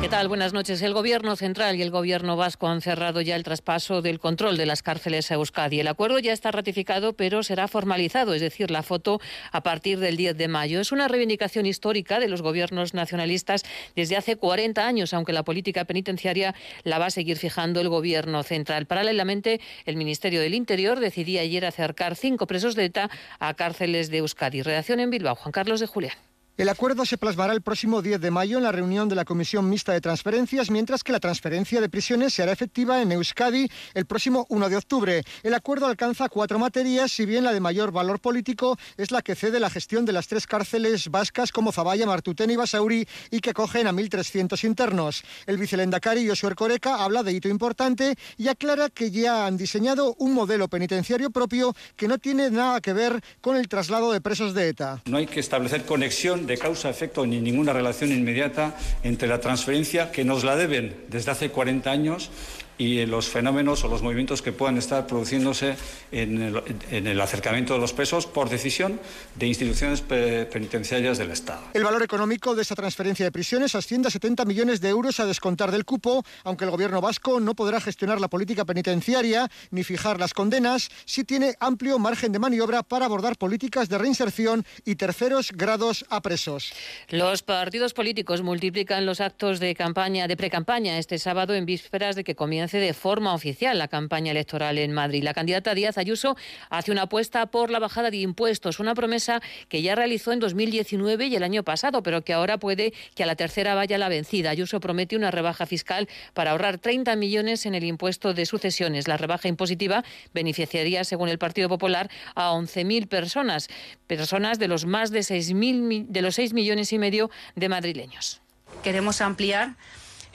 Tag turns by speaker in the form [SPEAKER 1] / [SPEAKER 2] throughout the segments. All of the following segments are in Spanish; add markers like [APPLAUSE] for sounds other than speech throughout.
[SPEAKER 1] ¿Qué tal? Buenas noches. El Gobierno central y el Gobierno vasco han cerrado ya el traspaso del control de las cárceles a Euskadi. El acuerdo ya está ratificado, pero será formalizado, es decir, la foto a partir del 10 de mayo. Es una reivindicación histórica de los gobiernos nacionalistas desde hace 40 años, aunque la política penitenciaria la va a seguir fijando el Gobierno central. Paralelamente, el Ministerio del Interior decidía ayer acercar cinco presos de ETA a cárceles de Euskadi. Redacción en Bilbao. Juan Carlos de Julián.
[SPEAKER 2] El acuerdo se plasmará el próximo 10 de mayo en la reunión de la Comisión Mixta de Transferencias, mientras que la transferencia de prisiones se hará efectiva en Euskadi el próximo 1 de octubre. El acuerdo alcanza cuatro materias, si bien la de mayor valor político es la que cede la gestión de las tres cárceles vascas como Zaballa, Martutén y Basauri y que cogen a 1.300 internos. El vicelendacari Josué Coreca habla de hito importante y aclara que ya han diseñado un modelo penitenciario propio que no tiene nada que ver con el traslado de presos de ETA.
[SPEAKER 3] No hay que establecer conexión de causa-efecto ni ninguna relación inmediata entre la transferencia que nos la deben desde hace 40 años y los fenómenos o los movimientos que puedan estar produciéndose en el, en el, acercamiento de los presos por decisión de instituciones penitenciarias del Estado.
[SPEAKER 2] El valor económico de esta transferencia de prisiones asciende a 70 millones de euros a descontar del cupo, aunque el gobierno vasco no podrá gestionar la política penitenciaria ni fijar las condenas, sí tiene amplio margen de maniobra para abordar políticas de reinserción y terceros grados a presos.
[SPEAKER 1] Los partidos políticos multiplican los actos de campaña de precampaña este sábado en vísperas de que comience de forma oficial la campaña electoral en Madrid. La candidata Díaz Ayuso hace una apuesta por la bajada de impuestos, una promesa que ya realizó en 2019 y el año pasado, pero que ahora puede que a la tercera vaya la vencida. Ayuso promete una rebaja fiscal para ahorrar 30 millones en el impuesto de sucesiones. La rebaja impositiva beneficiaría, según el Partido Popular, a 11.000 personas, personas de los más de 6.000 de los 6 millones y medio de madrileños.
[SPEAKER 4] Queremos ampliar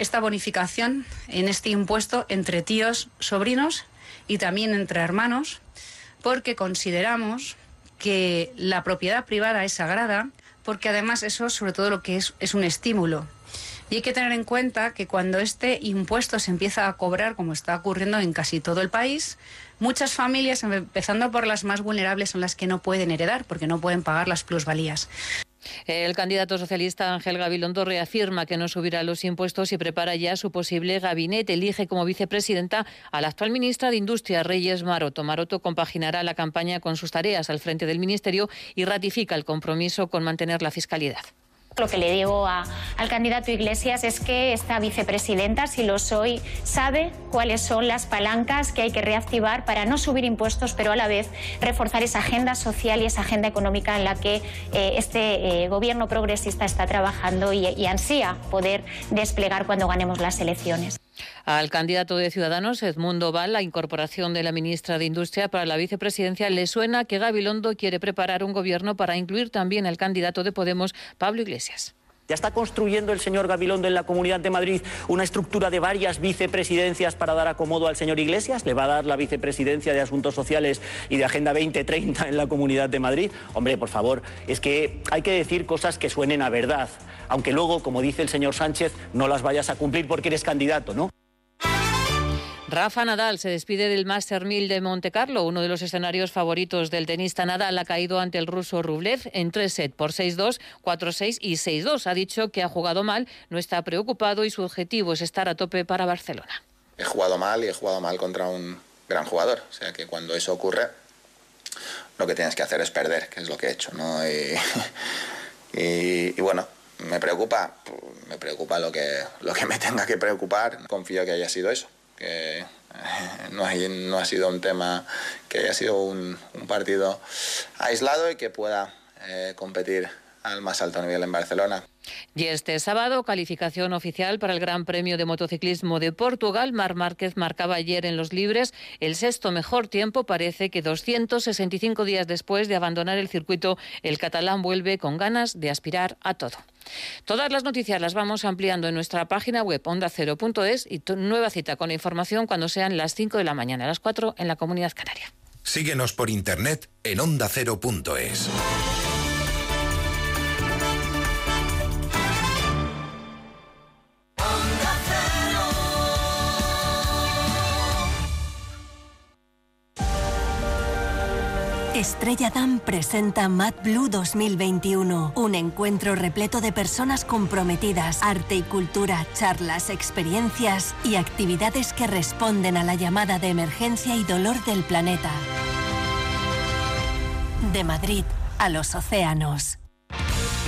[SPEAKER 4] esta bonificación en este impuesto entre tíos, sobrinos y también entre hermanos, porque consideramos que la propiedad privada es sagrada, porque además eso sobre todo lo que es es un estímulo. Y hay que tener en cuenta que cuando este impuesto se empieza a cobrar, como está ocurriendo en casi todo el país, muchas familias, empezando por las más vulnerables, son las que no pueden heredar porque no pueden pagar las plusvalías.
[SPEAKER 1] El candidato socialista Ángel Gabilondo reafirma que no subirá los impuestos y prepara ya su posible gabinete. Elige como vicepresidenta a la actual ministra de Industria, Reyes Maroto. Maroto compaginará la campaña con sus tareas al frente del ministerio y ratifica el compromiso con mantener la fiscalidad.
[SPEAKER 5] Lo que le digo al candidato Iglesias es que esta vicepresidenta, si lo soy, sabe cuáles son las palancas que hay que reactivar para no subir impuestos, pero a la vez reforzar esa agenda social y esa agenda económica en la que eh, este eh, gobierno progresista está trabajando y ansía poder desplegar cuando ganemos las elecciones.
[SPEAKER 1] Al candidato de Ciudadanos, Edmundo Val, la incorporación de la ministra de Industria para la vicepresidencia le suena que Gabilondo quiere preparar un gobierno para incluir también al candidato de Podemos, Pablo Iglesias.
[SPEAKER 6] Ya está construyendo el señor Gabilondo en la Comunidad de Madrid una estructura de varias vicepresidencias para dar acomodo al señor Iglesias. Le va a dar la vicepresidencia de Asuntos Sociales y de Agenda 2030 en la Comunidad de Madrid. Hombre, por favor, es que hay que decir cosas que suenen a verdad, aunque luego, como dice el señor Sánchez, no las vayas a cumplir porque eres candidato, ¿no?
[SPEAKER 1] Rafa Nadal se despide del Master 1000 de Monte Carlo, uno de los escenarios favoritos del tenista Nadal. Ha caído ante el ruso Rublev en tres sets por 6-2, 4-6 y 6-2. Ha dicho que ha jugado mal, no está preocupado y su objetivo es estar a tope para Barcelona.
[SPEAKER 7] He jugado mal y he jugado mal contra un gran jugador. O sea que cuando eso ocurre, lo que tienes que hacer es perder, que es lo que he hecho. ¿no? Y, [LAUGHS] y, y bueno, me preocupa, me preocupa lo que, lo que me tenga que preocupar. Confío que haya sido eso que no, hay, no ha sido un tema que haya sido un, un partido aislado y que pueda eh, competir al más alto nivel en Barcelona.
[SPEAKER 1] Y este sábado, calificación oficial para el Gran Premio de Motociclismo de Portugal. Mar Márquez marcaba ayer en los libres el sexto mejor tiempo. Parece que 265 días después de abandonar el circuito, el catalán vuelve con ganas de aspirar a todo. Todas las noticias las vamos ampliando en nuestra página web ondacero.es y nueva cita con la información cuando sean las 5 de la mañana, a las 4 en la Comunidad Canaria.
[SPEAKER 8] Síguenos por internet en ondacero.es.
[SPEAKER 9] Estrella Damm presenta Mad Blue 2021, un encuentro repleto de personas comprometidas, arte y cultura, charlas, experiencias y actividades que responden a la llamada de emergencia y dolor del planeta. De Madrid a los océanos.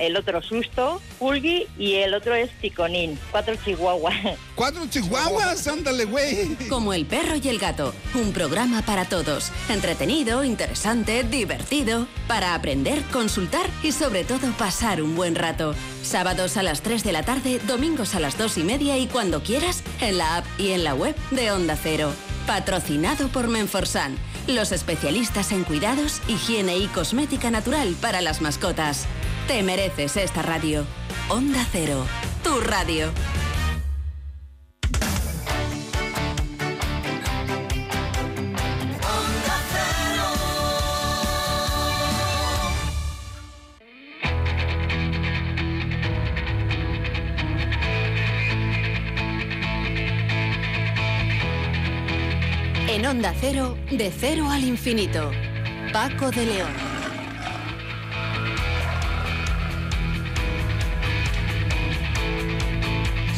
[SPEAKER 10] el otro Susto, Pulgi y el otro es Ticonín. Cuatro chihuahuas. [LAUGHS]
[SPEAKER 11] ¿Cuatro chihuahuas? Ándale, güey.
[SPEAKER 12] Como el perro y el gato. Un programa para todos. Entretenido, interesante, divertido. Para aprender, consultar y sobre todo pasar un buen rato. Sábados a las 3 de la tarde, domingos a las 2 y media y cuando quieras, en la app y en la web de Onda Cero. Patrocinado por Menforsan, los especialistas en cuidados, higiene y cosmética natural para las mascotas. Te mereces esta radio. Onda Cero, tu radio. En Onda Cero, de cero al infinito. Paco de León.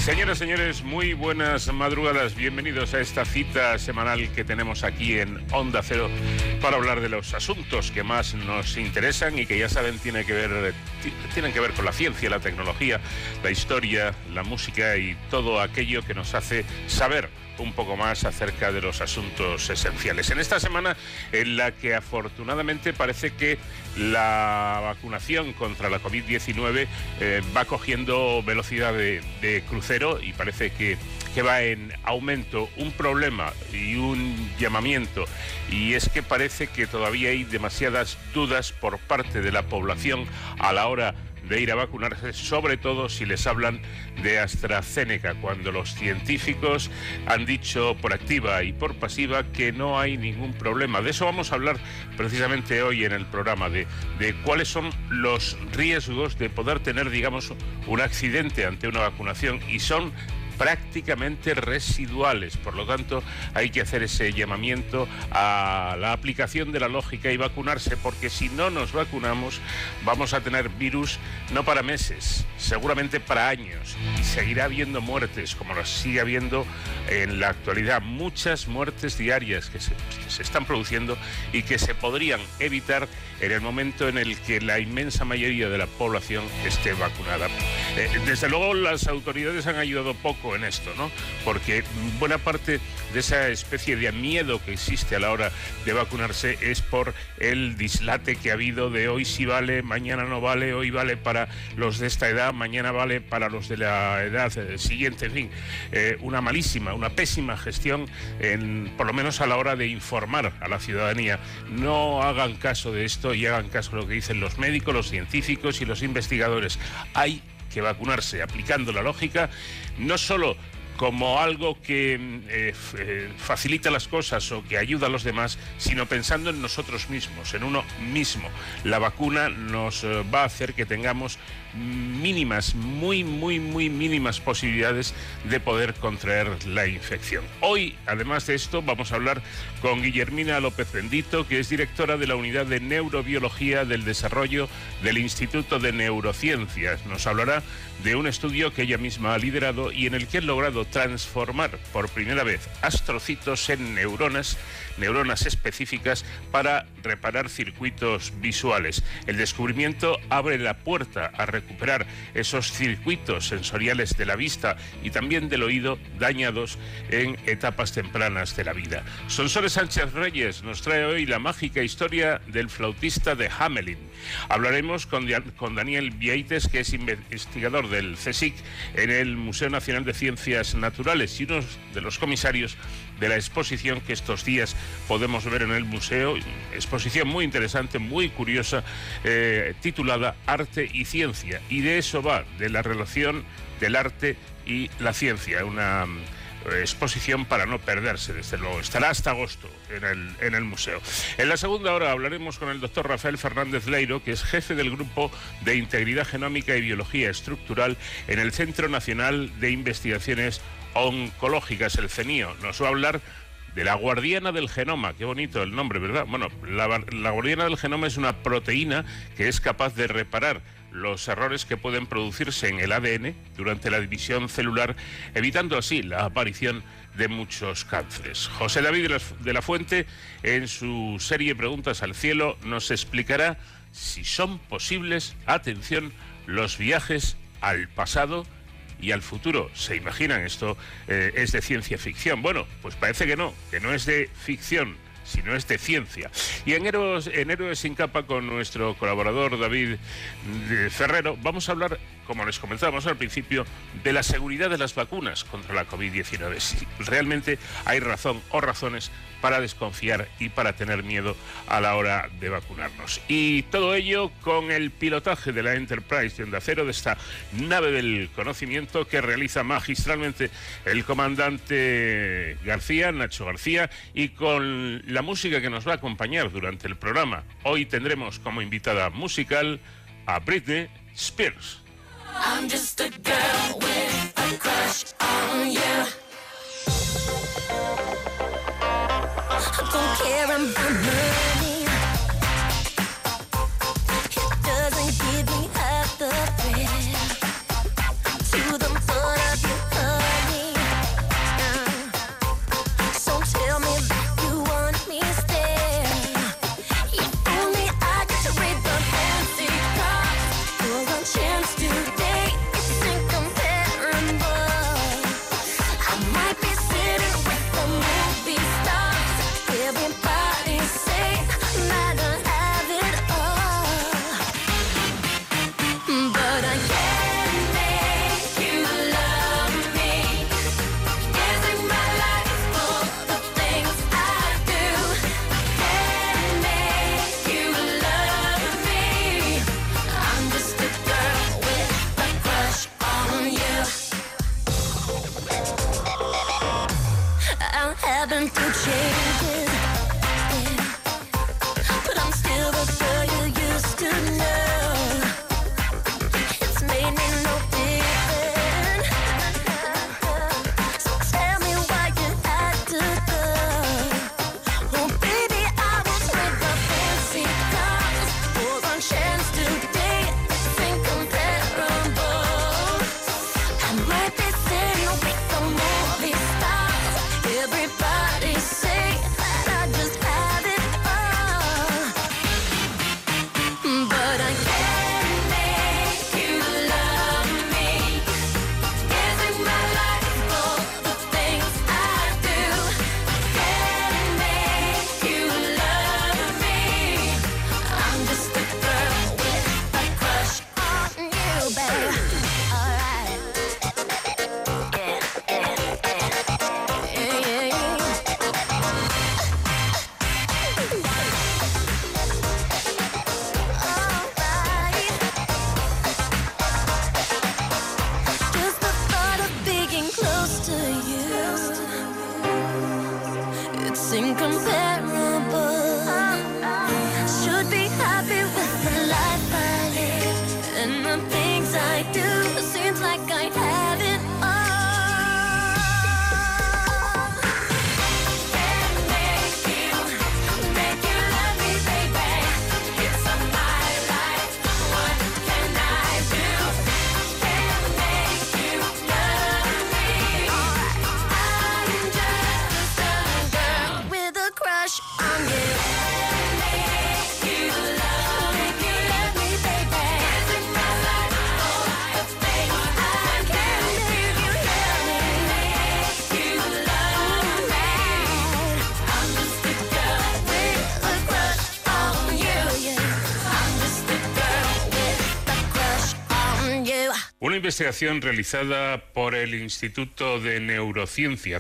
[SPEAKER 13] Señoras, señores, muy buenas madrugadas. Bienvenidos a esta cita semanal que tenemos aquí en Onda Cero para hablar de los asuntos que más nos interesan y que ya saben tiene que ver, tienen que ver con la ciencia, la tecnología, la historia, la música y todo aquello que nos hace saber un poco más acerca de los asuntos esenciales. En esta semana en la que afortunadamente parece que la vacunación contra la COVID-19 eh, va cogiendo velocidad de, crucero y parece que, que va en aumento. Un problema y un llamamiento y es que parece que todavía hay demasiadas dudas por parte de la población a la hora de ir a vacunarse, sobre todo si les hablan de AstraZeneca, cuando los científicos han dicho por activa y por pasiva que no hay ningún problema. De eso vamos a hablar precisamente hoy en el programa, de, de cuáles son los riesgos de poder tener, digamos, un accidente ante una vacunación y son prácticamente residuales. Por lo tanto, hay que hacer ese llamamiento a la aplicación de la lógica y vacunarse, porque si no nos vacunamos, vamos a tener virus no para meses, seguramente para años. Y seguirá habiendo muertes, como las sigue habiendo en la actualidad. Muchas muertes diarias que se, están produciendo y que se podrían evitar en el momento en el que la inmensa mayoría de la población esté vacunada. Eh, desde luego, las autoridades han ayudado poco en esto, ¿no? Porque buena parte de esa especie de miedo que existe a la hora de vacunarse es por el dislate que ha habido de hoy sí vale, mañana no vale, hoy vale para los de esta edad, mañana vale para los de la edad eh, siguiente, en fin, eh, una malísima, una pésima gestión, por lo menos a la hora de informar a la ciudadanía. No hagan caso de esto y hagan caso de lo que dicen los médicos, los científicos y los investigadores. Hay que vacunarse aplicando la lógica, no solo como algo que eh, eh, facilita las cosas o que ayuda a los demás, sino pensando en nosotros mismos, en uno mismo. La vacuna nos eh, va a hacer que tengamos mínimas, muy, muy, muy mínimas posibilidades de poder contraer la infección. Hoy, además de esto, vamos a hablar con Guillermina López Bendito, que es directora de la Unidad de Neurobiología del Desarrollo del Instituto de Neurociencias. Nos hablará de un estudio que ella misma ha liderado y en el que ha logrado transformar por primera vez astrocitos en neuronas, neuronas específicas para reparar circuitos visuales. El descubrimiento abre la puerta a recuperar esos circuitos sensoriales de la vista y también del oído dañados en etapas tempranas de la vida. Sonsoles Sánchez Reyes nos trae hoy la mágica historia del flautista de Hamelin. Hablaremos con, con Daniel Vieites, que es investigador del CSIC en el Museo Nacional de Ciencias naturales y uno de los comisarios de la exposición que estos días podemos ver en el museo, exposición muy interesante, muy curiosa, eh, titulada Arte y Ciencia. Y de eso va, de la relación del arte y la ciencia, una exposición para no perderse, desde luego. Estará hasta agosto en el, en el museo. En la segunda hora hablaremos con el doctor Rafael Fernández Leiro, que es jefe del Grupo de Integridad Genómica y Biología Estructural en el Centro Nacional de Investigaciones Oncológicas, el CENIO. Nos va a hablar de la guardiana del genoma. Qué bonito el nombre, ¿verdad? Bueno, la, la guardiana del genoma es una proteína que es capaz de reparar los errores que pueden producirse en el ADN durante la división celular, evitando así la aparición de muchos cánceres. José David de la Fuente, en su serie Preguntas al Cielo, nos explicará si son posibles, atención, los viajes al pasado y al futuro. ¿Se imaginan? Esto eh, es de ciencia ficción. Bueno, pues parece que no, que no es de ficción sino es de ciencia. Y en Héroes, en Héroes sin capa con nuestro colaborador David Ferrero vamos a hablar, como les comentábamos al principio, de la seguridad de las vacunas contra la COVID-19. Si realmente hay razón o razones para desconfiar y para tener miedo a la hora de vacunarnos. Y todo ello con el pilotaje de la Enterprise de Onda Cero, de esta nave del conocimiento que realiza magistralmente el comandante García, Nacho García, y con la música que nos va a acompañar durante el programa. Hoy tendremos como invitada musical a Britney Spears. Investigación realizada por el Instituto de Neurociencia,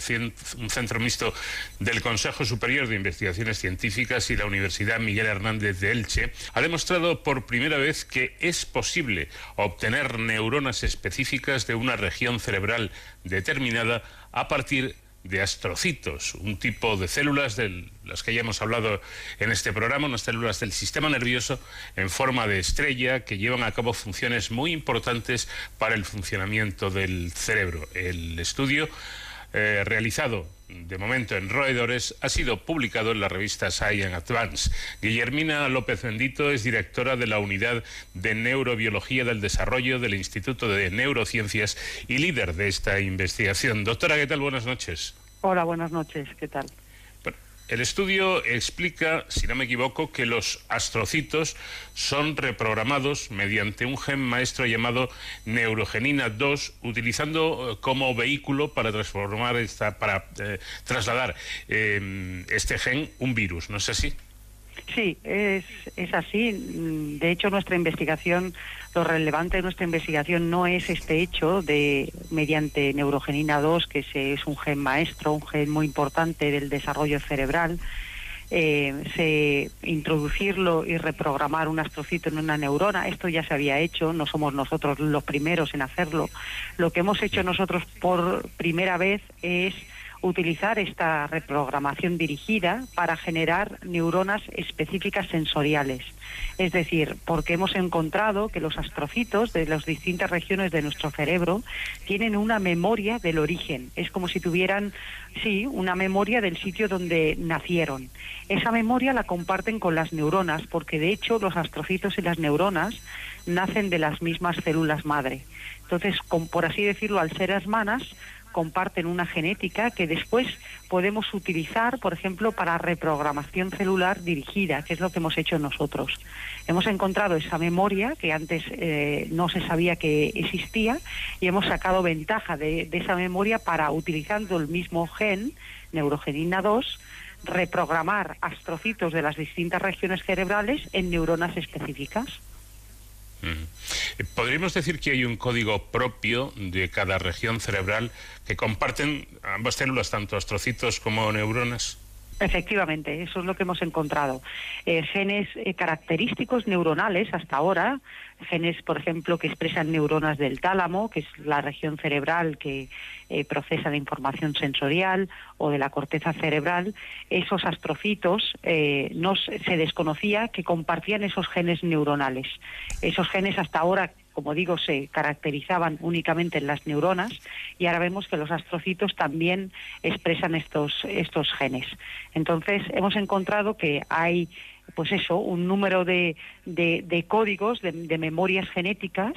[SPEAKER 13] un centro mixto del Consejo Superior de Investigaciones Científicas y la Universidad Miguel Hernández de Elche, ha demostrado por primera vez que es posible obtener neuronas específicas de una región cerebral determinada a partir de astrocitos, un tipo de células de las que ya hemos hablado en este programa, unas células del sistema nervioso en forma de estrella que llevan a cabo funciones muy importantes para el funcionamiento del cerebro. El estudio eh, realizado de momento en roedores, ha sido publicado en la revista Science Advance. Guillermina López Bendito es directora de la Unidad de Neurobiología del Desarrollo del Instituto de Neurociencias y líder de esta investigación. Doctora, ¿qué tal? Buenas noches.
[SPEAKER 14] Hola, buenas noches. ¿Qué tal?
[SPEAKER 13] El estudio explica, si no me equivoco, que los astrocitos son reprogramados mediante un gen maestro llamado neurogenina 2, utilizando eh, como vehículo para transformar esta, para eh, trasladar eh, este gen un virus, ¿no es así?
[SPEAKER 14] Sí, es, es así. De hecho, nuestra investigación, lo relevante de nuestra investigación no es este hecho de, mediante neurogenina 2, que es un gen maestro, un gen muy importante del desarrollo cerebral, eh, se introducirlo y reprogramar un astrocito en una neurona. Esto ya se había hecho, no somos nosotros los primeros en hacerlo. Lo que hemos hecho nosotros por primera vez es utilizar esta reprogramación dirigida para generar neuronas específicas sensoriales. Es decir, porque hemos encontrado que los astrocitos de las distintas regiones de nuestro cerebro tienen una memoria del origen. Es como si tuvieran, sí, una memoria del sitio donde nacieron. Esa memoria la comparten con las neuronas, porque de hecho los astrocitos y las neuronas nacen de las mismas células madre. Entonces, por así decirlo, al ser hermanas, comparten una genética que después podemos utilizar, por ejemplo, para reprogramación celular dirigida, que es lo que hemos hecho nosotros. Hemos encontrado esa memoria que antes eh, no se sabía que existía y hemos sacado ventaja de, de esa memoria para, utilizando el mismo gen, neurogenina 2, reprogramar astrocitos de las distintas regiones cerebrales en neuronas específicas.
[SPEAKER 13] ¿Podríamos decir que hay un código propio de cada región cerebral que comparten ambas células, tanto astrocitos como neuronas?
[SPEAKER 14] Efectivamente, eso es lo que hemos encontrado. Eh, genes eh, característicos neuronales hasta ahora, genes, por ejemplo, que expresan neuronas del tálamo, que es la región cerebral que eh, procesa la información sensorial, o de la corteza cerebral, esos astrocitos no se desconocía que compartían esos genes neuronales. Esos genes hasta ahora como digo, se caracterizaban únicamente en las neuronas y ahora vemos que los astrocitos también expresan estos, estos genes. Entonces, hemos encontrado que hay pues eso, un número de, de, códigos, de, memorias genéticas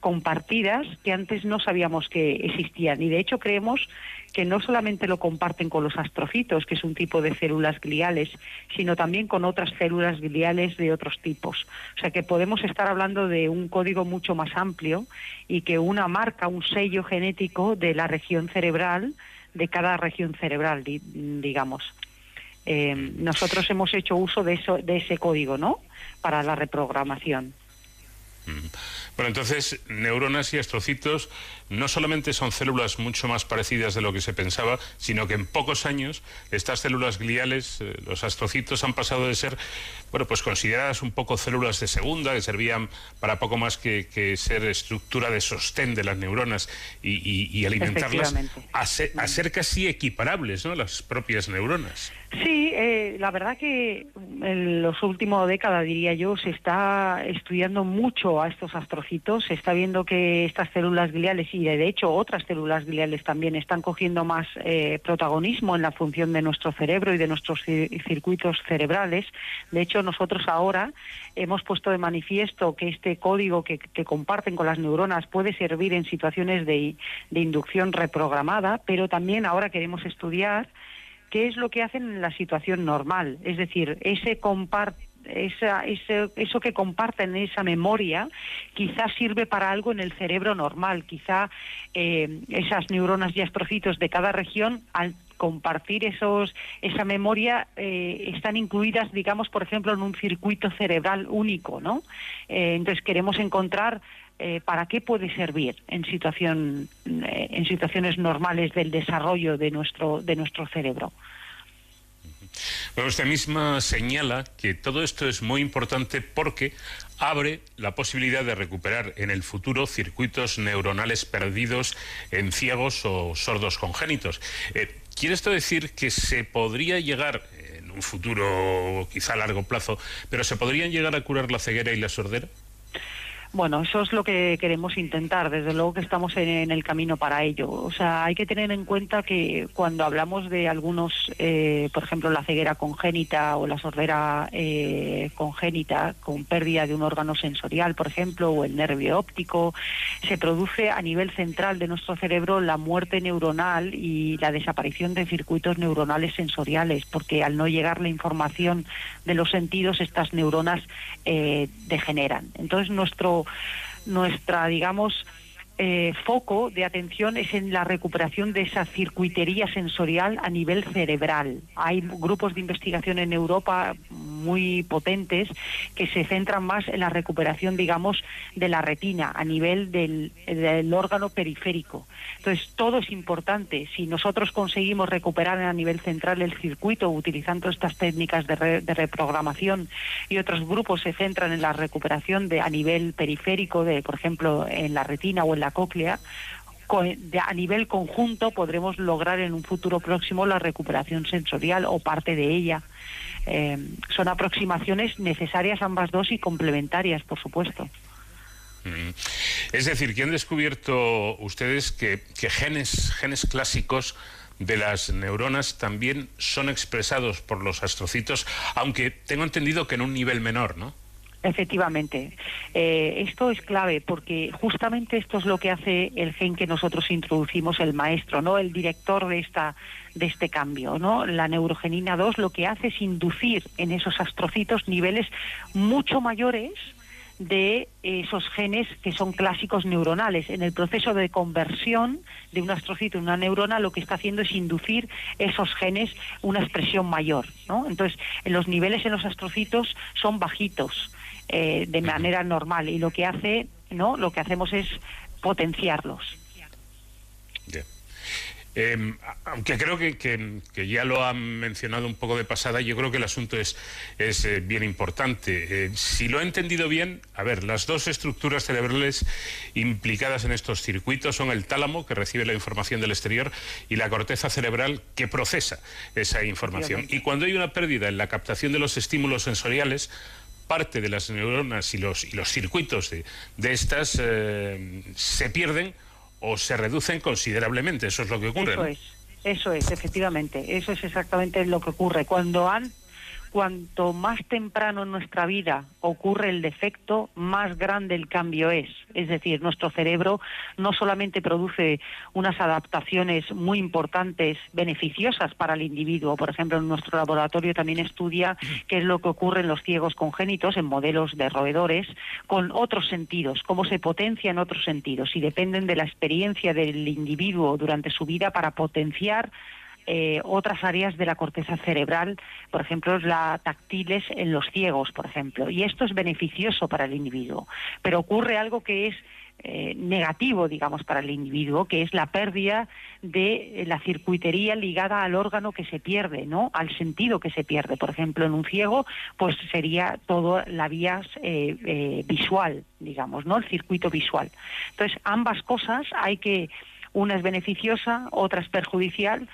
[SPEAKER 14] compartidas que antes no sabíamos que existían. Y de hecho creemos que no solamente lo comparten con los astrocitos, que es un tipo de células gliales, sino también con otras células gliales de otros tipos. O sea que podemos estar hablando de un código mucho más amplio y que una marca, un sello genético de la región cerebral, de cada región cerebral, digamos. Eh, nosotros hemos hecho uso de, eso, de ese código, ¿no? Para la reprogramación.
[SPEAKER 13] Bueno, entonces, neuronas y astrocitos no solamente son células mucho más parecidas de lo que se pensaba, sino que en pocos años estas células gliales, eh, los astrocitos, han pasado de ser, bueno, pues consideradas un poco células de segunda, que servían para poco más que, ser estructura de sostén de las neuronas y, alimentarlas, a ser, a ser, casi equiparables, ¿no? Las propias neuronas.
[SPEAKER 14] Sí, eh, la verdad que en los últimos décadas, diría yo, se está estudiando mucho a estos astrocitos, se está viendo que estas células gliales y de hecho otras células gliales también están cogiendo más eh, protagonismo en la función de nuestro cerebro y de nuestros circuitos cerebrales. De hecho, nosotros ahora hemos puesto de manifiesto que este código que, comparten con las neuronas puede servir en situaciones de, de inducción reprogramada, pero también ahora queremos estudiar qué es lo que hacen en la situación normal. Es decir, ese comparte esa, eso que comparten, esa memoria, quizás sirve para algo en el cerebro normal. Quizá eh, esas neuronas y astrocitos de cada región, al compartir esos, esa memoria eh, están incluidas, digamos, por ejemplo, en un circuito cerebral único, ¿no? Eh, entonces queremos encontrar eh, para qué puede servir en situación en situaciones normales del desarrollo de nuestro de nuestro cerebro.
[SPEAKER 13] Bueno, usted misma señala que todo esto es muy importante porque abre la posibilidad de recuperar en el futuro circuitos neuronales perdidos en ciegos o sordos congénitos. Eh, ¿Quiere esto decir que se podría llegar, en un futuro quizá a largo plazo, pero se podrían llegar a curar la ceguera y la sordera?
[SPEAKER 14] Bueno, eso es lo que queremos intentar. Desde luego que estamos en, el camino para ello. O sea, hay que tener en cuenta que cuando hablamos de algunos, eh, por ejemplo, la ceguera congénita o la sordera eh, congénita con pérdida de un órgano sensorial, por ejemplo, o el nervio óptico, se produce a nivel central de nuestro cerebro la muerte neuronal y la desaparición de circuitos neuronales sensoriales, porque al no llegar la información de los sentidos, estas neuronas eh, degeneran. Entonces, nuestro nuestra, digamos, eh, foco de atención es en la recuperación de esa circuitería sensorial a nivel cerebral. Hay grupos de investigación en Europa muy potentes que se centran más en la recuperación, digamos, de la retina a nivel del, órgano periférico. Entonces, todo es importante. Si nosotros conseguimos recuperar a nivel central el circuito utilizando estas técnicas de, de reprogramación y otros grupos se centran en la recuperación de a nivel periférico, de, por ejemplo, en la retina o en la cóclea, a nivel conjunto podremos lograr en un futuro próximo la recuperación sensorial o parte de ella. Eh, son aproximaciones necesarias ambas dos y complementarias, por supuesto.
[SPEAKER 13] Mm. Es decir, que han descubierto ustedes que, que genes, genes clásicos de las neuronas también son expresados por los astrocitos, aunque tengo entendido que en un nivel menor, ¿no?
[SPEAKER 14] Efectivamente. Eh, esto es clave porque justamente esto es lo que hace el gen que nosotros introducimos, el maestro, ¿no? El director de esta de este cambio, ¿no? La neurogenina 2 lo que hace es inducir en esos astrocitos niveles mucho mayores de esos genes que son clásicos neuronales. En el proceso de conversión de un astrocito en una neurona, lo que está haciendo es inducir esos genes una expresión mayor. ¿no? Entonces, los niveles en los astrocitos son bajitos eh, de manera normal y lo que hace, ¿no? Lo que hacemos es potenciarlos.
[SPEAKER 13] Em, aunque creo que, que, ya lo han mencionado un poco de pasada, yo creo que el asunto es, es eh, bien importante. Eh, si lo he entendido bien, a ver, las dos estructuras cerebrales implicadas en estos circuitos son el tálamo, que recibe la información del exterior, y la corteza cerebral, que procesa esa información. Y cuando hay una pérdida en la captación de los estímulos sensoriales, parte de las neuronas y los, y los circuitos de, de estas eh, se pierden o se reducen considerablemente. Eso es lo que ocurre.
[SPEAKER 14] Eso es, eso es, efectivamente. Eso es exactamente lo que ocurre. Cuando han cuanto más temprano en nuestra vida ocurre el defecto, más grande el cambio es. Es decir, nuestro cerebro no solamente produce unas adaptaciones muy importantes, beneficiosas para el individuo. Por ejemplo, en nuestro laboratorio también estudia qué es lo que ocurre en los ciegos congénitos, en modelos de roedores, con otros sentidos, cómo se potencian otros sentidos y dependen de la experiencia del individuo durante su vida para potenciar eh, otras áreas de la corteza cerebral, por ejemplo, la táctiles en los ciegos, por ejemplo. Y esto es beneficioso para el individuo. Pero ocurre algo que es eh, negativo, digamos, para el individuo, que es la pérdida de la circuitería ligada al órgano que se pierde, ¿no? Al sentido que se pierde. Por ejemplo, en un ciego, pues sería todo la vía eh, visual, digamos, ¿no? El circuito visual. Entonces, ambas cosas hay que una es beneficiosa, otra es perjudicial,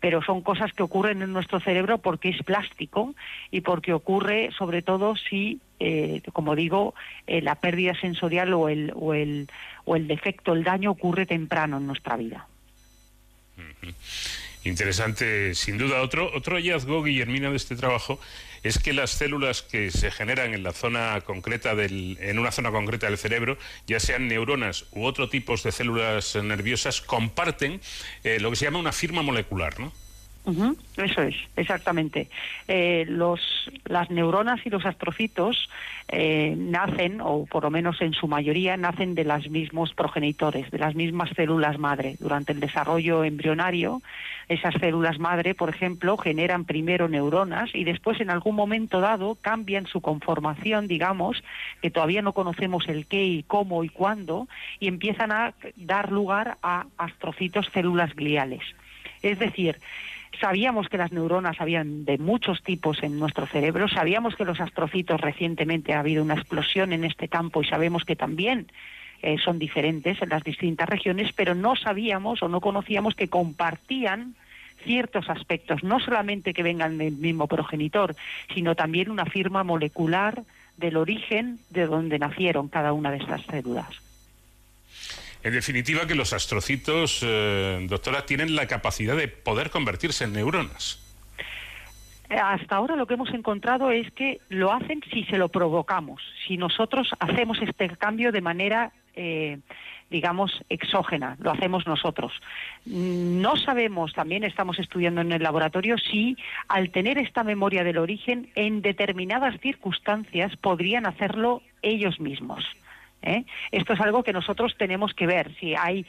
[SPEAKER 14] pero son cosas que ocurren en nuestro cerebro porque es plástico y porque ocurre sobre todo si, eh, como digo, eh, la pérdida sensorial o el, o, el, o el defecto, el daño ocurre temprano en nuestra vida.
[SPEAKER 13] Interesante, sin duda. Otro, otro hallazgo, Guillermina, de este trabajo es que las células que se generan en la zona concreta del, en una zona concreta del cerebro, ya sean neuronas u otro tipo de células nerviosas, comparten eh, lo que se llama una firma molecular, ¿no?
[SPEAKER 14] Eso es, exactamente. Eh, los, las neuronas y los astrocitos eh, nacen, o por lo menos en su mayoría, nacen de los mismos progenitores, de las mismas células madre. Durante el desarrollo embrionario, esas células madre, por ejemplo, generan primero neuronas y después en algún momento dado cambian su conformación, digamos, que todavía no conocemos el qué y cómo y cuándo, y empiezan a dar lugar a astrocitos células gliales. Es decir, Sabíamos que las neuronas habían de muchos tipos en nuestro cerebro, sabíamos que los astrocitos recientemente ha habido una explosión en este campo y sabemos que también eh, son diferentes en las distintas regiones, pero no sabíamos o no conocíamos que compartían ciertos aspectos, no solamente que vengan del mismo progenitor, sino también una firma molecular del origen de donde nacieron cada una de estas células.
[SPEAKER 13] En definitiva, que los astrocitos, eh, doctora, tienen la capacidad de poder convertirse en neuronas.
[SPEAKER 14] Hasta ahora lo que hemos encontrado es que lo hacen si se lo provocamos, si nosotros hacemos este cambio de manera, eh, digamos, exógena, lo hacemos nosotros. No sabemos, también estamos estudiando en el laboratorio, si al tener esta memoria del origen, en determinadas circunstancias podrían hacerlo ellos mismos. ¿Eh? Esto es algo que nosotros tenemos que ver, si hay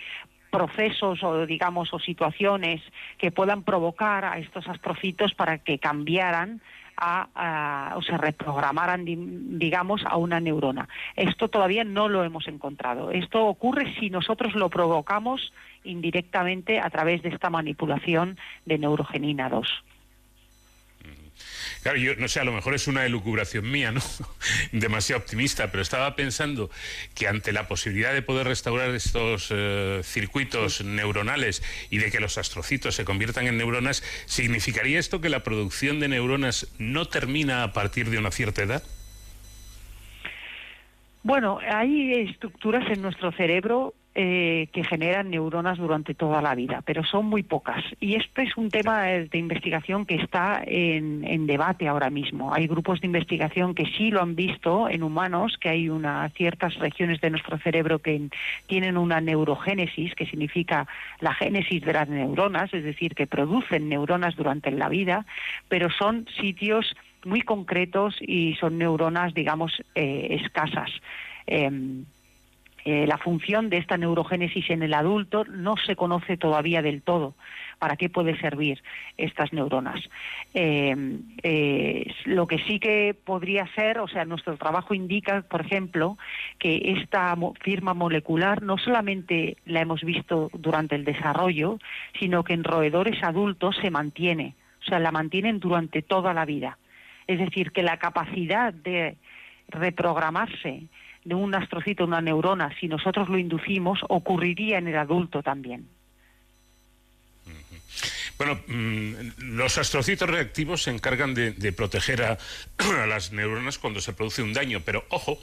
[SPEAKER 14] procesos o digamos o situaciones que puedan provocar a estos astrocitos para que cambiaran a, o se reprogramaran di- digamos a una neurona. Esto todavía no lo hemos encontrado. Esto ocurre si nosotros lo provocamos indirectamente a través de esta manipulación de neurogenina 2.
[SPEAKER 13] Claro, yo no sé, a lo mejor es una elucubración mía, ¿no? [LAUGHS] Demasiado optimista, pero estaba pensando que ante la posibilidad de poder restaurar estos eh, circuitos neuronales y de que los astrocitos se conviertan en neuronas, ¿significaría esto que la producción de neuronas no termina a partir de una cierta edad?
[SPEAKER 14] Bueno, hay estructuras en nuestro cerebro eh, que generan neuronas durante toda la vida, pero son muy pocas. Y este es un tema de investigación que está en, debate ahora mismo. Hay grupos de investigación que sí lo han visto en humanos, que hay una, ciertas regiones de nuestro cerebro que en- tienen una neurogénesis, que significa la génesis de las neuronas, es decir, que producen neuronas durante la vida, pero son sitios muy concretos y son neuronas, digamos, eh, escasas. Em, eh, la función de esta neurogénesis en el adulto no se conoce todavía del todo. ¿Para qué puede servir estas neuronas? Eh, eh, lo que sí que podría ser, o sea, nuestro trabajo indica, por ejemplo, que esta firma molecular no solamente la hemos visto durante el desarrollo, sino que en roedores adultos se mantiene, o sea, la mantienen durante toda la vida. Es decir, que la capacidad de reprogramarse de un astrocito, una neurona, si nosotros lo inducimos, ocurriría en el adulto también.
[SPEAKER 13] Bueno, mm, los astrocitos reactivos se encargan de, de proteger a, [CLEARS THROAT] a las neuronas cuando se produce un daño, pero ojo,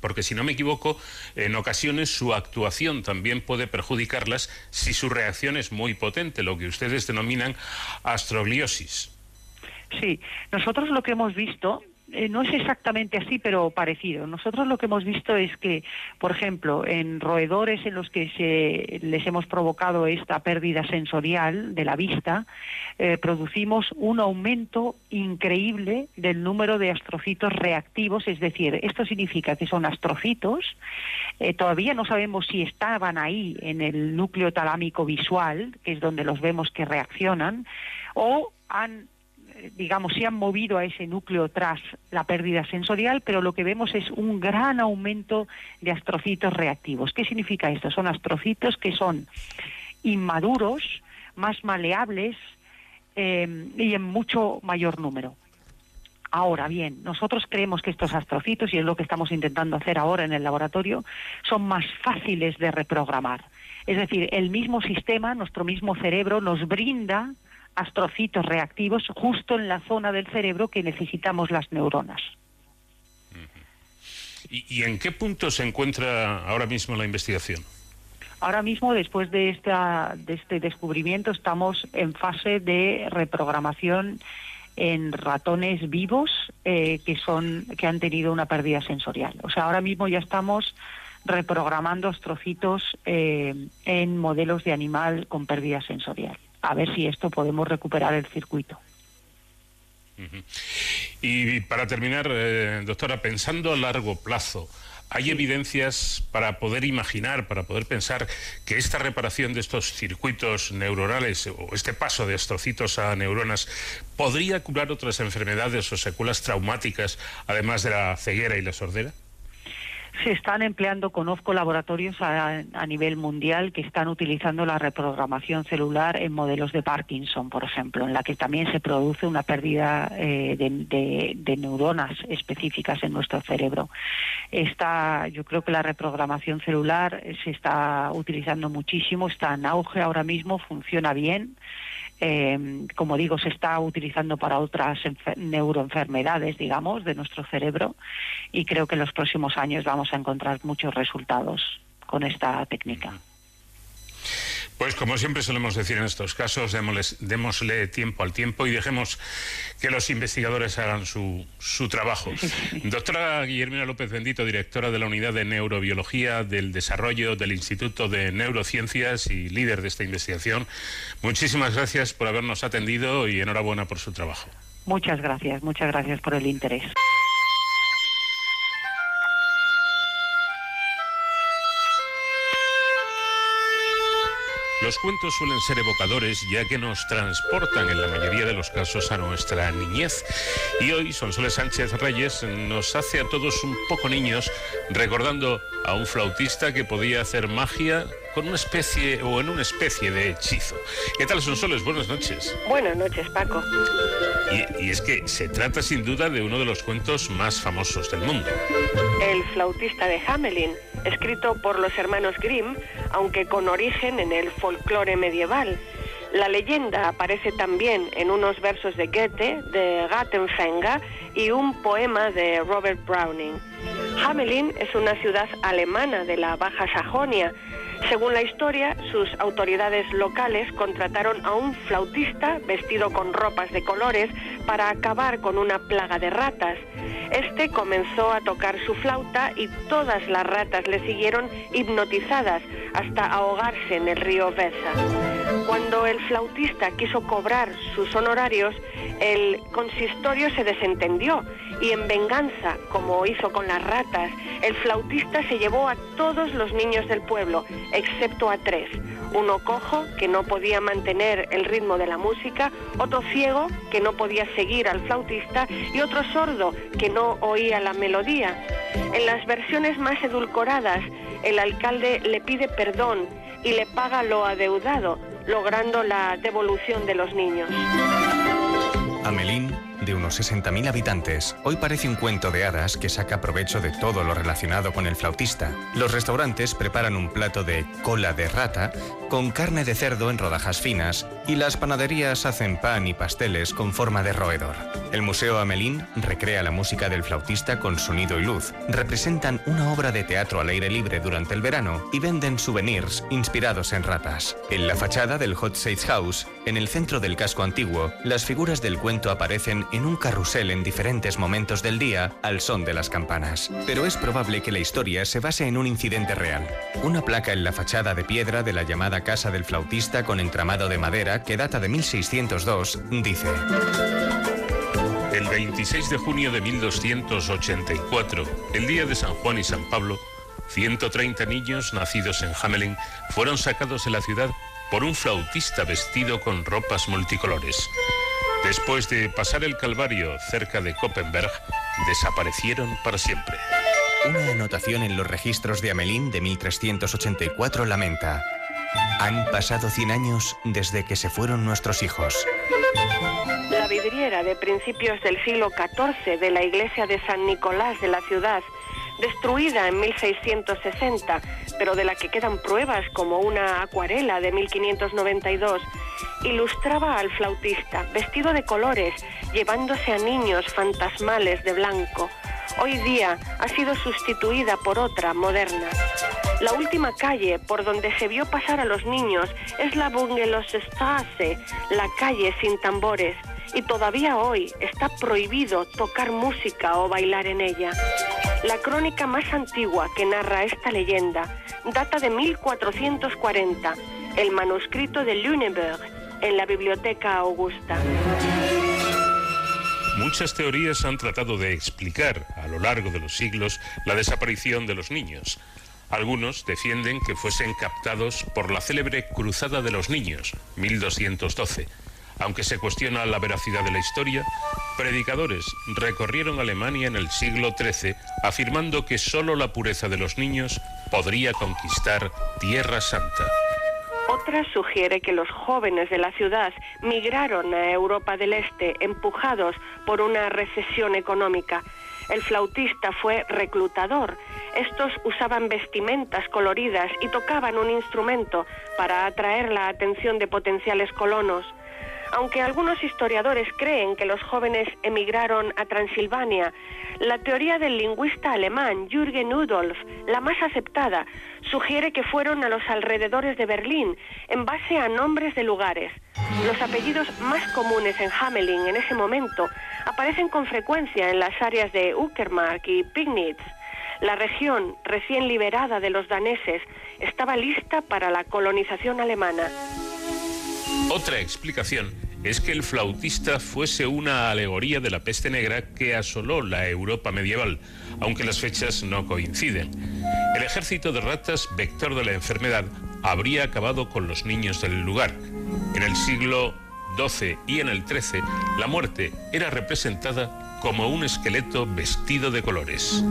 [SPEAKER 13] porque si no me equivoco, en ocasiones su actuación también puede perjudicarlas si su reacción es muy potente, lo que ustedes denominan astrogliosis.
[SPEAKER 14] Sí, nosotros lo que hemos visto eh, no es exactamente así, pero parecido. Nosotros lo que hemos visto es que, por ejemplo, en roedores en los que se, les hemos provocado esta pérdida sensorial de la vista, eh, producimos un aumento increíble del número de astrocitos reactivos, es decir, esto significa que son astrocitos, eh, todavía no sabemos si estaban ahí en el núcleo talámico visual, que es donde los vemos que reaccionan, o han digamos, se han movido a ese núcleo tras la pérdida sensorial, pero lo que vemos es un gran aumento de astrocitos reactivos. ¿Qué significa esto? Son astrocitos que son inmaduros, más maleables eh, y en mucho mayor número. Ahora bien, nosotros creemos que estos astrocitos, y es lo que estamos intentando hacer ahora en el laboratorio, son más fáciles de reprogramar. Es decir, el mismo sistema, nuestro mismo cerebro, nos brinda astrocitos reactivos justo en la zona del cerebro que necesitamos las neuronas.
[SPEAKER 13] ¿Y, y en qué punto se encuentra ahora mismo la investigación?
[SPEAKER 14] Ahora mismo, después de, esta, de este descubrimiento, estamos en fase de reprogramación en ratones vivos eh, que son que han tenido una pérdida sensorial. O sea, ahora mismo ya estamos reprogramando astrocitos eh, en modelos de animal con pérdida sensorial. A ver si esto podemos recuperar el circuito.
[SPEAKER 13] Y para terminar, eh, doctora, pensando a largo plazo, ¿hay evidencias para poder imaginar, para poder pensar que esta reparación de estos circuitos neuronales o este paso de estrocitos a neuronas podría curar otras enfermedades o secuelas traumáticas, además de la ceguera y la sordera?
[SPEAKER 14] Se están empleando, conozco laboratorios a, nivel mundial que están utilizando la reprogramación celular en modelos de Parkinson, por ejemplo, en la que también se produce una pérdida eh, de, neuronas específicas en nuestro cerebro. Está, yo creo que la reprogramación celular se está utilizando muchísimo, está en auge ahora mismo, funciona bien. Eh, como digo, se está utilizando para otras neuroenfermedades, digamos, de nuestro cerebro y creo que en los próximos años vamos a encontrar muchos resultados con esta técnica.
[SPEAKER 13] Pues como siempre solemos decir en estos casos, démosle tiempo al tiempo y dejemos que los investigadores hagan su, su trabajo. [LAUGHS] Doctora Guillermina López Bendito, directora de la Unidad de Neurobiología del Desarrollo del Instituto de Neurociencias y líder de esta investigación, muchísimas gracias por habernos atendido y enhorabuena por su trabajo.
[SPEAKER 14] Muchas gracias, muchas gracias por el interés.
[SPEAKER 13] Los cuentos suelen ser evocadores ya que nos transportan en la mayoría de los casos a nuestra niñez. Y hoy Sonsoles Sánchez Reyes nos hace a todos un poco niños recordando a un flautista que podía hacer magia con una especie o en una especie de hechizo. ¿Qué tal, Sonsoles? Buenas noches.
[SPEAKER 15] Buenas noches, Paco.
[SPEAKER 13] Y, y, es que se trata sin duda de uno de los cuentos más famosos del mundo.
[SPEAKER 15] El flautista de Hamelin escrito por los hermanos Grimm, aunque con origen en el folclore medieval. La leyenda aparece también en unos versos de Goethe, de Gattenfänger y un poema de Robert Browning. Hamelin es una ciudad alemana de la Baja Sajonia. Según la historia, sus autoridades locales contrataron a un flautista vestido con ropas de colores para acabar con una plaga de ratas. Este comenzó a tocar su flauta y todas las ratas le siguieron hipnotizadas hasta ahogarse en el río Vesa. Cuando el flautista quiso cobrar sus honorarios, el consistorio se desentendió y en venganza, como hizo con las ratas, el flautista se llevó a todos los niños del pueblo, excepto a tres. Uno cojo, que no podía mantener el ritmo de la música, otro ciego, que no podía seguir al flautista, y otro sordo, que no oía la melodía. En las versiones más edulcoradas, el alcalde le pide perdón y le paga lo adeudado, logrando la devolución de los niños.
[SPEAKER 16] Amelín de unos 60.000 habitantes, hoy parece un cuento de hadas que saca provecho de todo lo relacionado con el flautista. Los restaurantes preparan un plato de cola de rata con carne de cerdo en rodajas finas y las panaderías hacen pan y pasteles con forma de roedor. El Museo Amelín recrea la música del flautista con sonido y luz, representan una obra de teatro al aire libre durante el verano y venden souvenirs inspirados en ratas. En la fachada del Hot Sage House, en el centro del casco antiguo, las figuras del cuento aparecen en un carrusel en diferentes momentos del día al son de las campanas. Pero es probable que la historia se base en un incidente real. Una placa en la fachada de piedra de la llamada Casa del Flautista con entramado de madera que data de 1602 dice...
[SPEAKER 13] El 26 de junio de 1284, el día de San Juan y San Pablo, 130 niños nacidos en Hamelin fueron sacados de la ciudad por un flautista vestido con ropas multicolores. Después de pasar el Calvario cerca de Koppenberg, desaparecieron para siempre.
[SPEAKER 16] Una anotación en los registros de Amelín de 1384 lamenta. Han pasado 100 años desde que se fueron nuestros hijos.
[SPEAKER 15] La vidriera de principios del siglo XIV de la iglesia de San Nicolás de la ciudad destruida en 1660, pero de la que quedan pruebas como una acuarela de 1592, ilustraba al flautista, vestido de colores, llevándose a niños fantasmales de blanco. Hoy día ha sido sustituida por otra moderna. La última calle por donde se vio pasar a los niños es la Bungelosstraße, la calle sin tambores, y todavía hoy está prohibido tocar música o bailar en ella. La crónica más antigua que narra esta leyenda data de 1440, el manuscrito de Lüneburg, en la Biblioteca Augusta.
[SPEAKER 13] Muchas teorías han tratado de explicar a lo largo de los siglos la desaparición de los niños. Algunos defienden que fuesen captados por la célebre Cruzada de los Niños, 1212. Aunque se cuestiona la veracidad de la historia, predicadores recorrieron Alemania en el siglo XIII afirmando que sólo la pureza de los niños podría conquistar Tierra Santa.
[SPEAKER 15] Otra sugiere que los jóvenes de la ciudad migraron a Europa del Este empujados por una recesión económica. El flautista fue reclutador. Estos usaban vestimentas coloridas y tocaban un instrumento para atraer la atención de potenciales colonos. Aunque algunos historiadores creen que los jóvenes emigraron a Transilvania, la teoría del lingüista alemán Jürgen Udolf, la más aceptada, sugiere que fueron a los alrededores de Berlín en base a nombres de lugares. Los apellidos más comunes en Hamelin en ese momento aparecen con frecuencia en las áreas de Uckermark y Pignitz. La región, recién liberada de los daneses, estaba lista para la colonización alemana.
[SPEAKER 13] Otra explicación es que el flautista fuese una alegoría de la peste negra que asoló la Europa medieval, aunque las fechas no coinciden. El ejército de ratas, vector de la enfermedad, habría acabado con los niños del lugar. En el siglo XII y en el XIII, la muerte era representada como un esqueleto vestido de colores.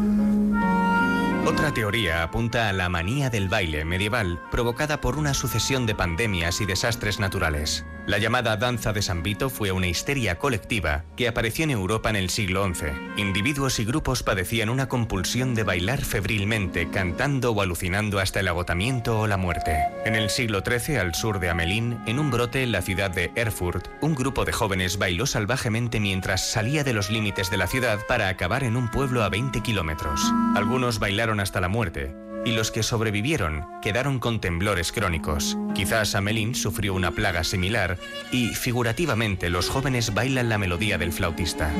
[SPEAKER 16] Otra teoría apunta a la manía del baile medieval provocada por una sucesión de pandemias y desastres naturales. La llamada danza de San Vito fue una histeria colectiva que apareció en Europa en el siglo XI. Individuos y grupos padecían una compulsión de bailar febrilmente, cantando o alucinando hasta el agotamiento o la muerte. En el siglo XIII, al sur de Amelín, en un brote en la ciudad de Erfurt, un grupo de jóvenes bailó salvajemente mientras salía de los límites de la ciudad para acabar en un pueblo a 20 kilómetros. Algunos bailaron hasta la muerte, y los que sobrevivieron quedaron con temblores crónicos. Quizás Amelín sufrió una plaga similar y, figurativamente, los jóvenes bailan la melodía del flautista.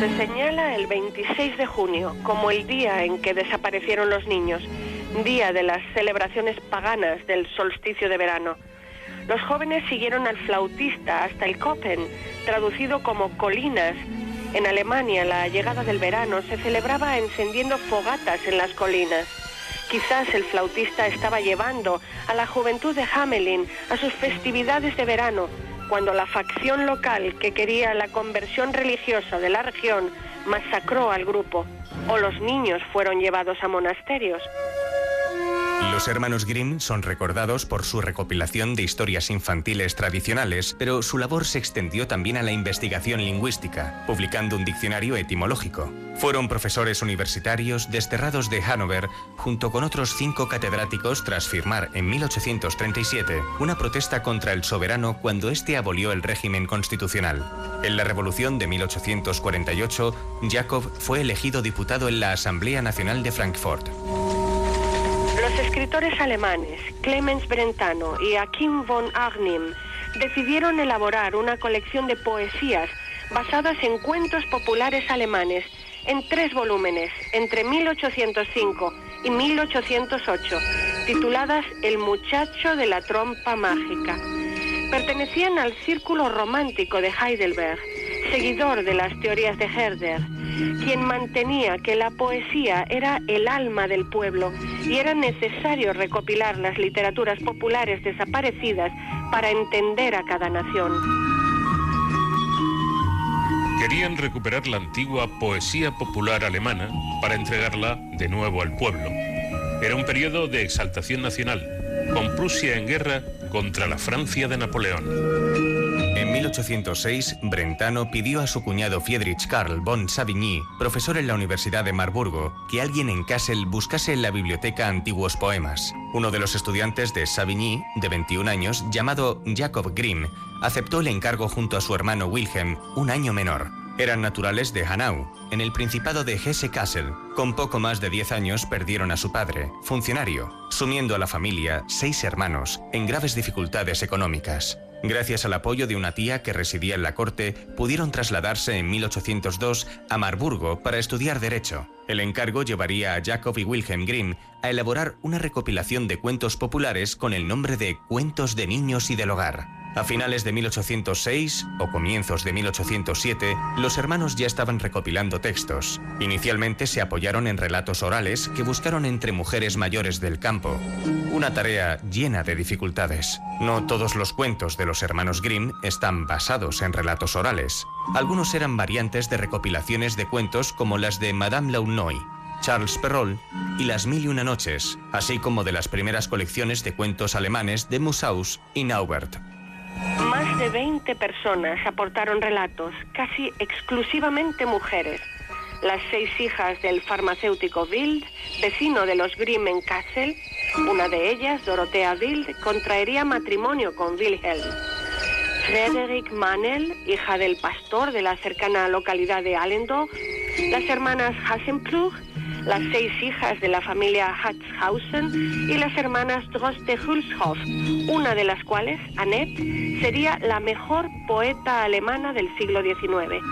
[SPEAKER 15] Se señala el 26 de junio como el día en que desaparecieron los niños, día de las celebraciones paganas del solsticio de verano. Los jóvenes siguieron al flautista hasta el Koppen, traducido como colinas. En Alemania la llegada del verano se celebraba encendiendo fogatas en las colinas. Quizás el flautista estaba llevando a la juventud de Hamelin a sus festividades de verano, cuando la facción local que quería la conversión religiosa de la región masacró al grupo, o los niños fueron llevados a monasterios.
[SPEAKER 16] Los hermanos Grimm son recordados por su recopilación de historias infantiles tradicionales, pero su labor se extendió también a la investigación lingüística, publicando un diccionario etimológico. Fueron profesores universitarios desterrados de Hannover junto con otros cinco catedráticos tras firmar en 1837 una protesta contra el soberano cuando éste abolió el régimen constitucional. En la Revolución de 1848, Jacob fue elegido diputado en la Asamblea Nacional de Frankfurt.
[SPEAKER 15] Escritores alemanes Clemens Brentano y Achim von Arnim decidieron elaborar una colección de poesías basadas en cuentos populares alemanes en tres volúmenes entre 1805 y 1808, tituladas El muchacho de la trompa mágica. Pertenecían al círculo romántico de Heidelberg, seguidor de las teorías de Herder, quien mantenía que la poesía era el alma del pueblo y era necesario recopilar las literaturas populares desaparecidas para entender a cada nación.
[SPEAKER 13] Querían recuperar la antigua poesía popular alemana para entregarla de nuevo al pueblo. Era un periodo de exaltación nacional, con Prusia en guerra contra la Francia de Napoleón.
[SPEAKER 16] En 1806, Brentano pidió a su cuñado Friedrich Karl von Savigny, profesor en la Universidad de Marburgo, que alguien en Kassel buscase en la biblioteca antiguos poemas. Uno de los estudiantes de Savigny, de 21 años, llamado Jacob Grimm, aceptó el encargo junto a su hermano Wilhelm, un año menor. Eran naturales de Hanau, en el Principado de Hesse-Kassel. Con poco más de 10 años perdieron a su padre, funcionario, sumiendo a la familia, seis hermanos, en graves dificultades económicas. Gracias al apoyo de una tía que residía en la corte, pudieron trasladarse en 1802 a Marburgo para estudiar Derecho. El encargo llevaría a Jacob y Wilhelm Grimm a elaborar una recopilación de cuentos populares con el nombre de Cuentos de Niños y del Hogar. A finales de 1806 o comienzos de 1807, los hermanos ya estaban recopilando textos. Inicialmente se apoyaron en relatos orales que buscaron entre mujeres mayores del campo. Una tarea llena de dificultades. No todos los cuentos de los hermanos Grimm están basados en relatos orales. Algunos eran variantes de recopilaciones de cuentos como las de Madame Launnoy, Charles Perrault y Las Mil y Una Noches, así como de las primeras colecciones de cuentos alemanes de Musaus y Naubert.
[SPEAKER 15] Más de 20 personas aportaron relatos, casi exclusivamente mujeres. Las seis hijas del farmacéutico Wild, vecino de los Grimm en Kassel, una de ellas, Dorothea Wild, contraería matrimonio con Wilhelm. Frederick Manel, hija del pastor de la cercana localidad de Allendorf, las hermanas Hassenplug, las seis hijas de la familia Hatzhausen y las hermanas Droste Hulshoff, una de las cuales, Annette, sería la mejor poeta alemana del siglo XIX.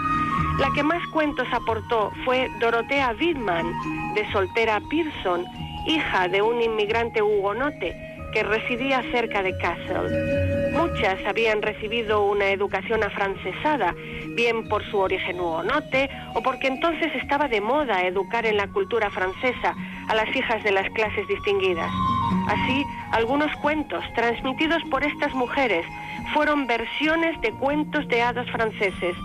[SPEAKER 15] La que más cuentos aportó fue Dorothea Widmann, de soltera Pearson, hija de un inmigrante hugonote que residía cerca de Kassel. Muchas habían recibido una educación afrancesada, bien por su origen hugonote o porque entonces estaba de moda educar en la cultura francesa a las hijas de las clases distinguidas. Así, algunos cuentos transmitidos por estas mujeres fueron versiones de cuentos de hadas franceses,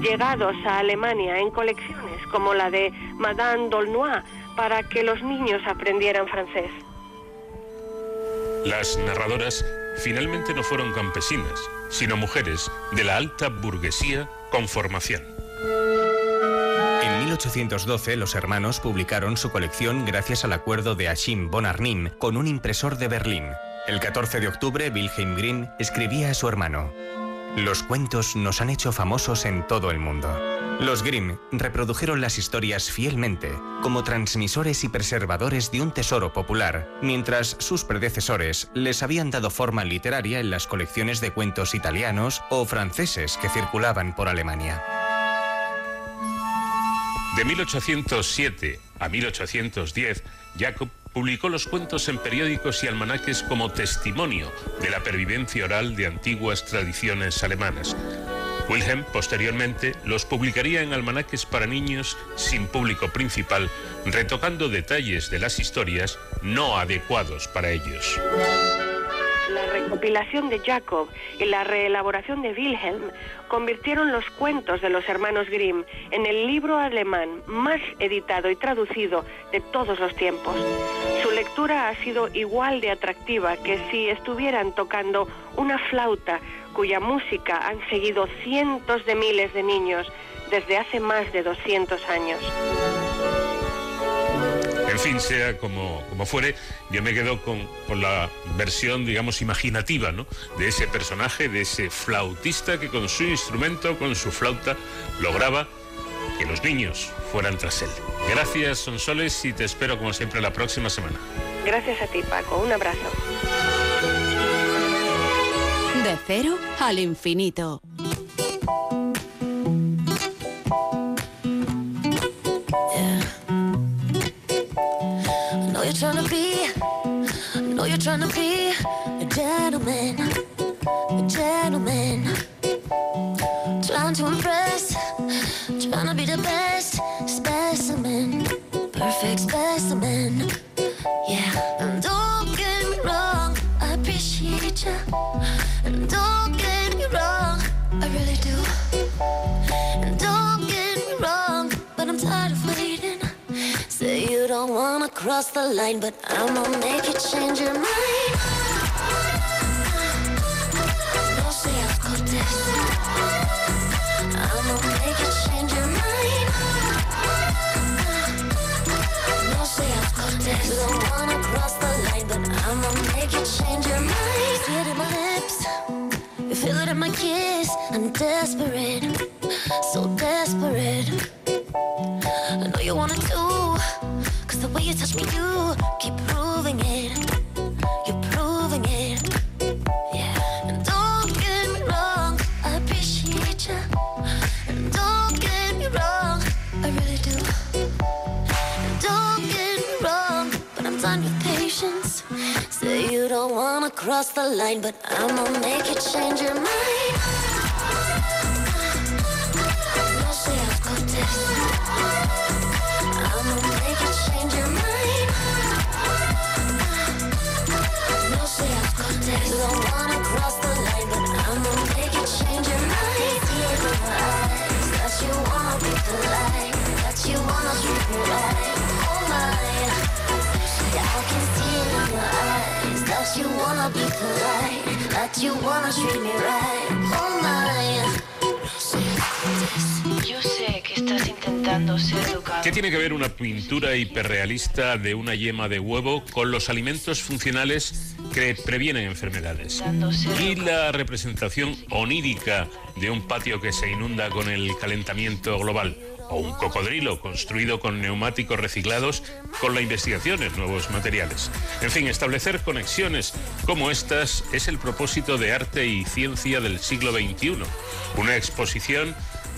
[SPEAKER 15] llegados a Alemania en colecciones como la de Madame Dolnois para que los niños aprendieran francés.
[SPEAKER 13] Las narradoras finalmente no fueron campesinas, sino mujeres de la alta burguesía con formación.
[SPEAKER 16] En 1812 los hermanos publicaron su colección gracias al acuerdo de Achim von Arnim con un impresor de Berlín. El 14 de octubre Wilhelm Grimm escribía a su hermano, Los cuentos nos han hecho famosos en todo el mundo. Los Grimm reprodujeron las historias fielmente, como transmisores y preservadores de un tesoro popular, mientras sus predecesores les habían dado forma literaria en las colecciones de cuentos italianos o franceses que circulaban por Alemania.
[SPEAKER 13] De 1807 a 1810, Jacob publicó los cuentos en periódicos y almanaques como testimonio de la pervivencia oral de antiguas tradiciones alemanas. Wilhelm posteriormente los publicaría en almanaques para niños sin público principal, retocando detalles de las historias no adecuados para ellos.
[SPEAKER 15] La recopilación de Jacob y la reelaboración de Wilhelm convirtieron los cuentos de los hermanos Grimm en el libro alemán más editado y traducido de todos los tiempos. Su lectura ha sido igual de atractiva que si estuvieran tocando una flauta cuya música han seguido cientos de miles de niños desde hace más de 200 años.
[SPEAKER 13] En fin, sea como, como fuere, yo me quedo con, con la versión, digamos, imaginativa, ¿no? De ese personaje, de ese flautista que con su instrumento, con su flauta, lograba que los niños fueran tras él. Gracias, Sonsoles, y te espero como siempre la próxima semana.
[SPEAKER 15] Gracias a ti, Paco. Un abrazo.
[SPEAKER 12] De cero al infinito.
[SPEAKER 17] Trying to be, I know you're trying to be a gentleman, a gentleman. Trying to impress, trying to be the best specimen, perfect specimen. Yeah, don't wanna cross the line, but I'ma make you change your mind. No got this. I'ma make you change your mind. No this. You don't wanna cross the line, but I'ma make you change your mind. See it in my lips, you feel it in my kiss. I'm desperate, so desperate. I know you wanna do the way you touch me, you keep proving it. You're proving it. Yeah. And don't get me wrong, I appreciate you. And don't get me wrong, I really do. And don't get me wrong, but I'm done with patience. Say you don't don't wanna cross the line, but I'ma make you change your mind. No sé
[SPEAKER 13] ¿Qué tiene que ver una pintura hiperrealista de una yema de huevo con los alimentos funcionales que previenen enfermedades? Y la representación onírica de un patio que se inunda con el calentamiento global. O un cocodrilo construido con neumáticos reciclados con la investigación en nuevos materiales. En fin, establecer conexiones como estas es el propósito de arte y ciencia del siglo XXI. Una exposición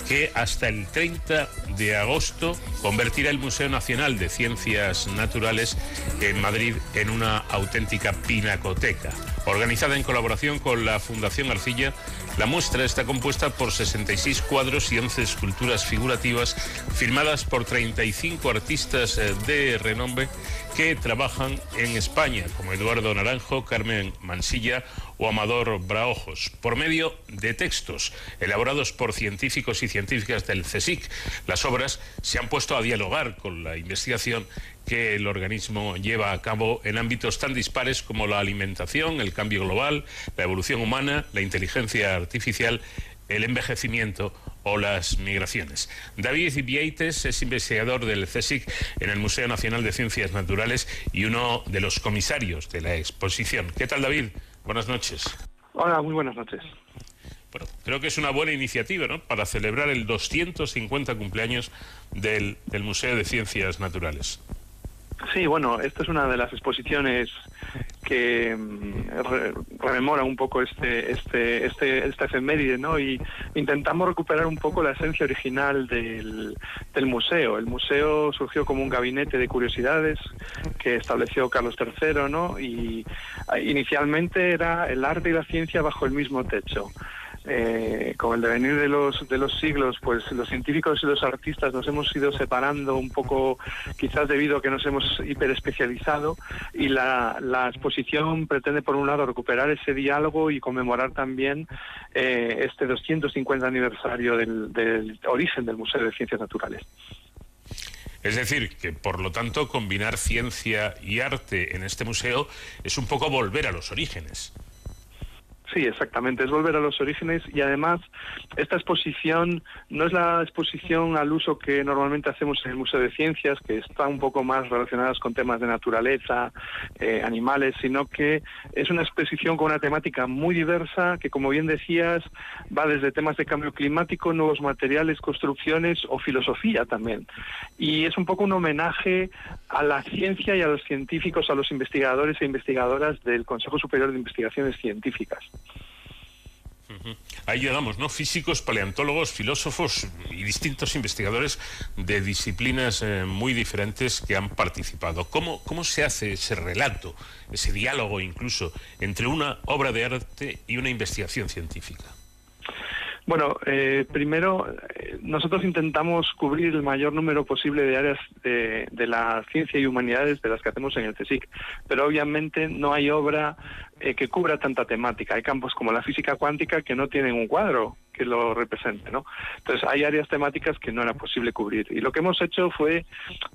[SPEAKER 13] que hasta el 30 de agosto convertirá el Museo Nacional de Ciencias Naturales en Madrid en una auténtica pinacoteca. Organizada en colaboración con la Fundación Arcilla, la muestra está compuesta por 66 cuadros y 11 esculturas figurativas firmadas por 35 artistas eh, de renombre que trabajan en España, como Eduardo Naranjo, Carmen Mansilla o Amador Braojos, por medio de textos elaborados por científicos y científicas del CSIC. Las obras se han puesto a dialogar con la investigación que el organismo lleva a cabo en ámbitos tan dispares como la alimentación, el cambio global, la evolución humana, la inteligencia artificial, el envejecimiento o las migraciones. David Vieites es investigador del CSIC en el Museo Nacional de Ciencias Naturales y uno de los comisarios de la exposición. ¿Qué tal, David? Buenas noches.
[SPEAKER 18] Hola, muy buenas noches.
[SPEAKER 13] Bueno, creo que es una buena iniciativa, ¿no? Para celebrar el 250 cumpleaños del, del Museo de Ciencias Naturales.
[SPEAKER 18] Sí, bueno, esta es una de las exposiciones que mm, re- rememora un poco este este este esta efeméride, ¿no? Y intentamos recuperar un poco la esencia original del, del museo. El museo surgió como un gabinete de curiosidades que estableció Carlos III, ¿no? Y ah, inicialmente era el arte y la ciencia bajo el mismo techo. Eh, con el devenir de los de los siglos, pues los científicos y los artistas nos hemos ido separando un poco, quizás debido a que nos hemos hiperespecializado, y la, la exposición pretende, por un lado, recuperar ese diálogo y conmemorar también eh, este 250 aniversario del, del origen del Museo de Ciencias Naturales.
[SPEAKER 13] Es decir, que por lo tanto combinar ciencia y arte en este museo es un poco volver a los orígenes.
[SPEAKER 18] Sí, exactamente, es volver a los orígenes y además esta exposición no es la exposición al uso que normalmente hacemos en el Museo de Ciencias, que está un poco más relacionadas con temas de naturaleza, eh, animales, sino que es una exposición con una temática muy diversa que, como bien decías, va desde temas de cambio climático, nuevos materiales, construcciones o filosofía también. Y es un poco un homenaje a la ciencia y a los científicos, a los investigadores e investigadoras del Consejo Superior de Investigaciones Científicas.
[SPEAKER 13] Ahí llegamos, ¿no? Físicos, paleontólogos, filósofos y distintos investigadores de disciplinas eh, muy diferentes que han participado. ¿Cómo, ¿Cómo se hace ese relato, ese diálogo incluso, entre una obra de arte y una investigación científica?
[SPEAKER 18] Bueno, eh, primero, eh, nosotros intentamos cubrir el mayor número posible de áreas de, de la ciencia y humanidades de las que hacemos en el CSIC, pero obviamente no hay obra eh, que cubra tanta temática. Hay campos como la física cuántica que no tienen un cuadro que lo represente, ¿no? Entonces hay áreas temáticas que no era posible cubrir. Y lo que hemos hecho fue,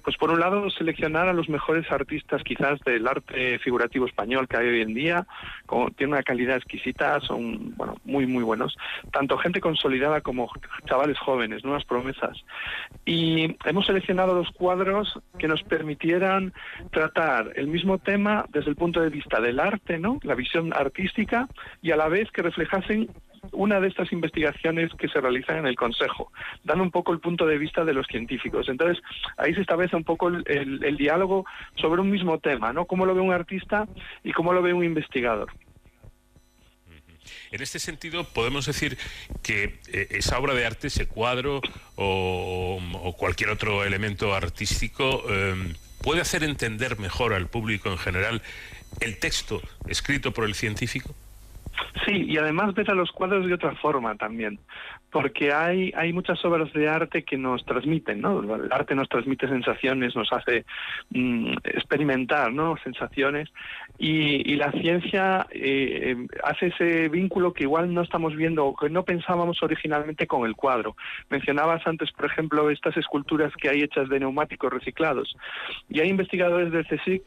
[SPEAKER 18] pues por un lado, seleccionar a los mejores artistas quizás del arte figurativo español que hay hoy en día, como tiene una calidad exquisita, son, bueno, muy, muy buenos. Tanto gente consolidada como chavales jóvenes, nuevas promesas. Y hemos seleccionado los cuadros que nos permitieran tratar el mismo tema desde el punto de vista del arte, ¿no? La visión artística y a la vez que reflejasen una de estas investigaciones que se realizan en el Consejo, dando un poco el punto de vista de los científicos. Entonces, ahí se establece un poco el, el- diálogo sobre un mismo tema, ¿no? Cómo lo ve un artista y cómo lo ve un investigador.
[SPEAKER 13] En este sentido, podemos decir que eh, esa obra de arte, ese cuadro o, cualquier otro elemento artístico, eh, puede hacer entender mejor al público en general el texto escrito por el científico?
[SPEAKER 18] Sí, y además ves a los cuadros de otra forma también, porque hay, hay muchas obras de arte que nos transmiten, ¿no? El arte nos transmite sensaciones, nos hace mm, experimentar, ¿no? Sensaciones, y, y la ciencia eh, hace ese vínculo que igual no estamos viendo que no pensábamos originalmente con el cuadro. Mencionabas antes, por ejemplo, estas esculturas que hay hechas de neumáticos reciclados, y hay investigadores del CSIC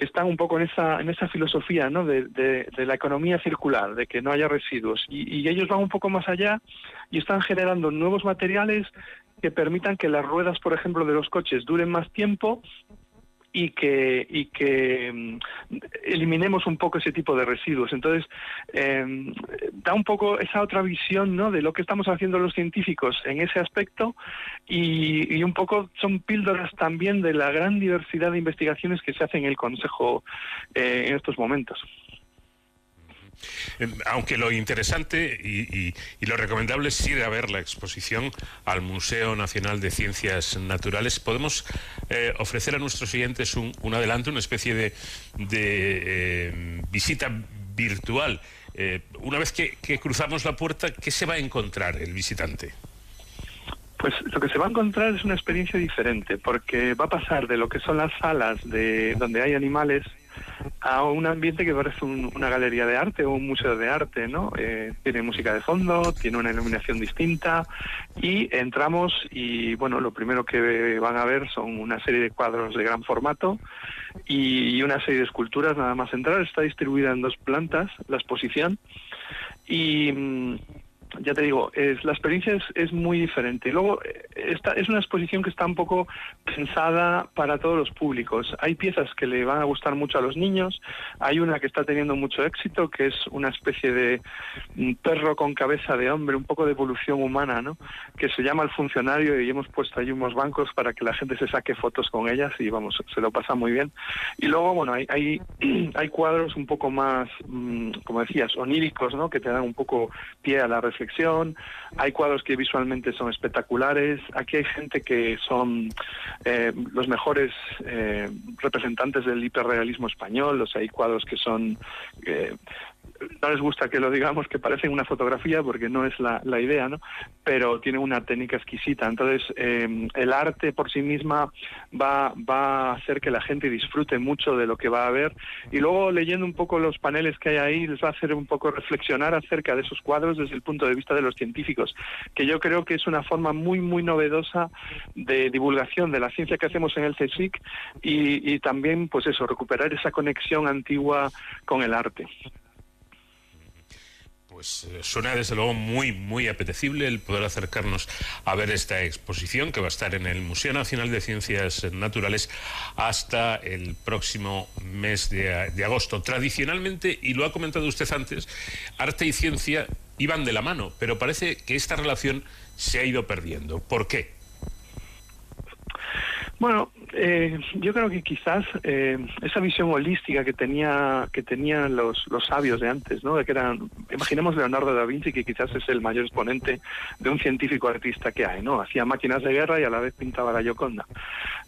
[SPEAKER 18] que están un poco en esa, en esa filosofía ¿no? de, de, la economía circular, de que no haya residuos. Y, y, ellos van un poco más allá y están generando nuevos materiales que permitan que las ruedas, por ejemplo, de los coches duren más tiempo y que, y que mm, eliminemos un poco ese tipo de residuos. Entonces, eh, da un poco esa otra visión ¿no? de lo que estamos haciendo los científicos en ese aspecto y, y, un poco son píldoras también de la gran diversidad de investigaciones que se hacen en el Consejo eh, en estos momentos.
[SPEAKER 13] Em, aunque lo interesante y, lo recomendable es ir a ver la exposición al Museo Nacional de Ciencias Naturales, podemos eh, ofrecer a nuestros oyentes un, un, adelanto, una especie de, eh, visita virtual. Eh, una vez que, que cruzamos la puerta, ¿qué se va a encontrar el visitante?
[SPEAKER 18] Pues lo que se va a encontrar es una experiencia diferente, porque va a pasar de lo que son las salas de donde hay animales a un ambiente que parece un, una galería de arte o un museo de arte, ¿no? Eh, tiene música de fondo, tiene una iluminación distinta y entramos y, bueno, lo primero que van a ver son una serie de cuadros de gran formato y, y una serie de esculturas nada más entrar. Está distribuida en dos plantas la exposición y mm, ya te digo, es, la experiencia es, es, muy diferente. Y luego, esta es una exposición que está un poco pensada para todos los públicos. Hay piezas que le van a gustar mucho a los niños, hay una que está teniendo mucho éxito, que es una especie de perro con cabeza de hombre, un poco de evolución humana, ¿no? Que se llama El Funcionario y hemos puesto ahí unos bancos para que la gente se saque fotos con ellas y, vamos, se lo pasa muy bien. Y luego, bueno, hay, hay, [CLEARS THROAT] hay cuadros un poco más, mmm, como decías, oníricos, ¿no? Que te dan un poco pie a la reflexión hay cuadros que visualmente son espectaculares, aquí hay gente que son eh, los mejores eh, representantes del hiperrealismo español, o sea, hay cuadros que son eh, no les gusta que lo digamos, que parecen una fotografía, porque no es la, la idea, ¿no? Pero tiene una técnica exquisita. Entonces, eh, el arte por sí misma va, va a hacer que la gente disfrute mucho de lo que va a ver. Y luego, leyendo un poco los paneles que hay ahí, les va a hacer un poco reflexionar acerca de esos cuadros desde el punto de vista de los científicos, que yo creo que es una forma muy, muy novedosa de divulgación de la ciencia que hacemos en el CSIC y, y también, pues eso, recuperar esa conexión antigua con el arte
[SPEAKER 13] pues eh, suena desde luego muy, muy apetecible el poder acercarnos a ver esta exposición que va a estar en el Museo Nacional de Ciencias Naturales hasta el próximo mes de, de agosto. Tradicionalmente, y lo ha comentado usted antes, arte y ciencia iban de la mano, pero parece que esta relación se ha ido perdiendo. ¿Por qué?
[SPEAKER 18] Bueno, eh, yo creo que quizás eh, esa visión holística que tenía que tenían los, los sabios de antes, ¿no? De que eran, imaginemos Leonardo da Vinci que quizás es el mayor exponente de un científico artista que hay, ¿no? Hacía máquinas de guerra y a la vez pintaba la Gioconda.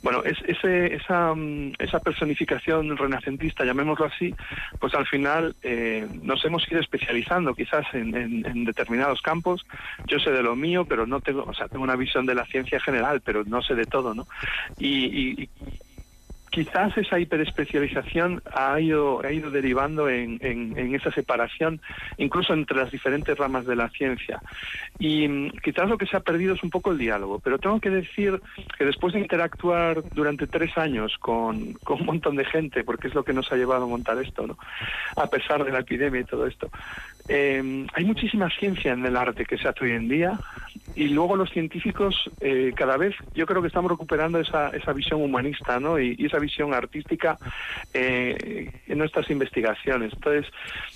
[SPEAKER 18] Bueno, es, ese, esa, esa personificación renacentista, llamémoslo así, pues al final eh, nos hemos ido especializando quizás en, en, en, determinados campos. Yo sé de lo mío, pero no tengo, o sea, tengo una visión de la ciencia general, pero no sé de todo, ¿no? y, y quizás esa hiperespecialización ha ido, ha ido derivando en, en, en, esa separación, incluso entre las diferentes ramas de la ciencia. Y mm, quizás lo que se ha perdido es un poco el diálogo, pero tengo que decir que después de interactuar durante tres años con, con un montón de gente, porque es lo que nos ha llevado a montar esto, ¿no? a pesar de la epidemia y todo esto, eh, hay muchísima ciencia en el arte que se hace hoy en día y luego los científicos eh, cada vez yo creo que estamos recuperando esa, esa visión humanista ¿no? y, esa visión artística eh, en nuestras investigaciones. Entonces,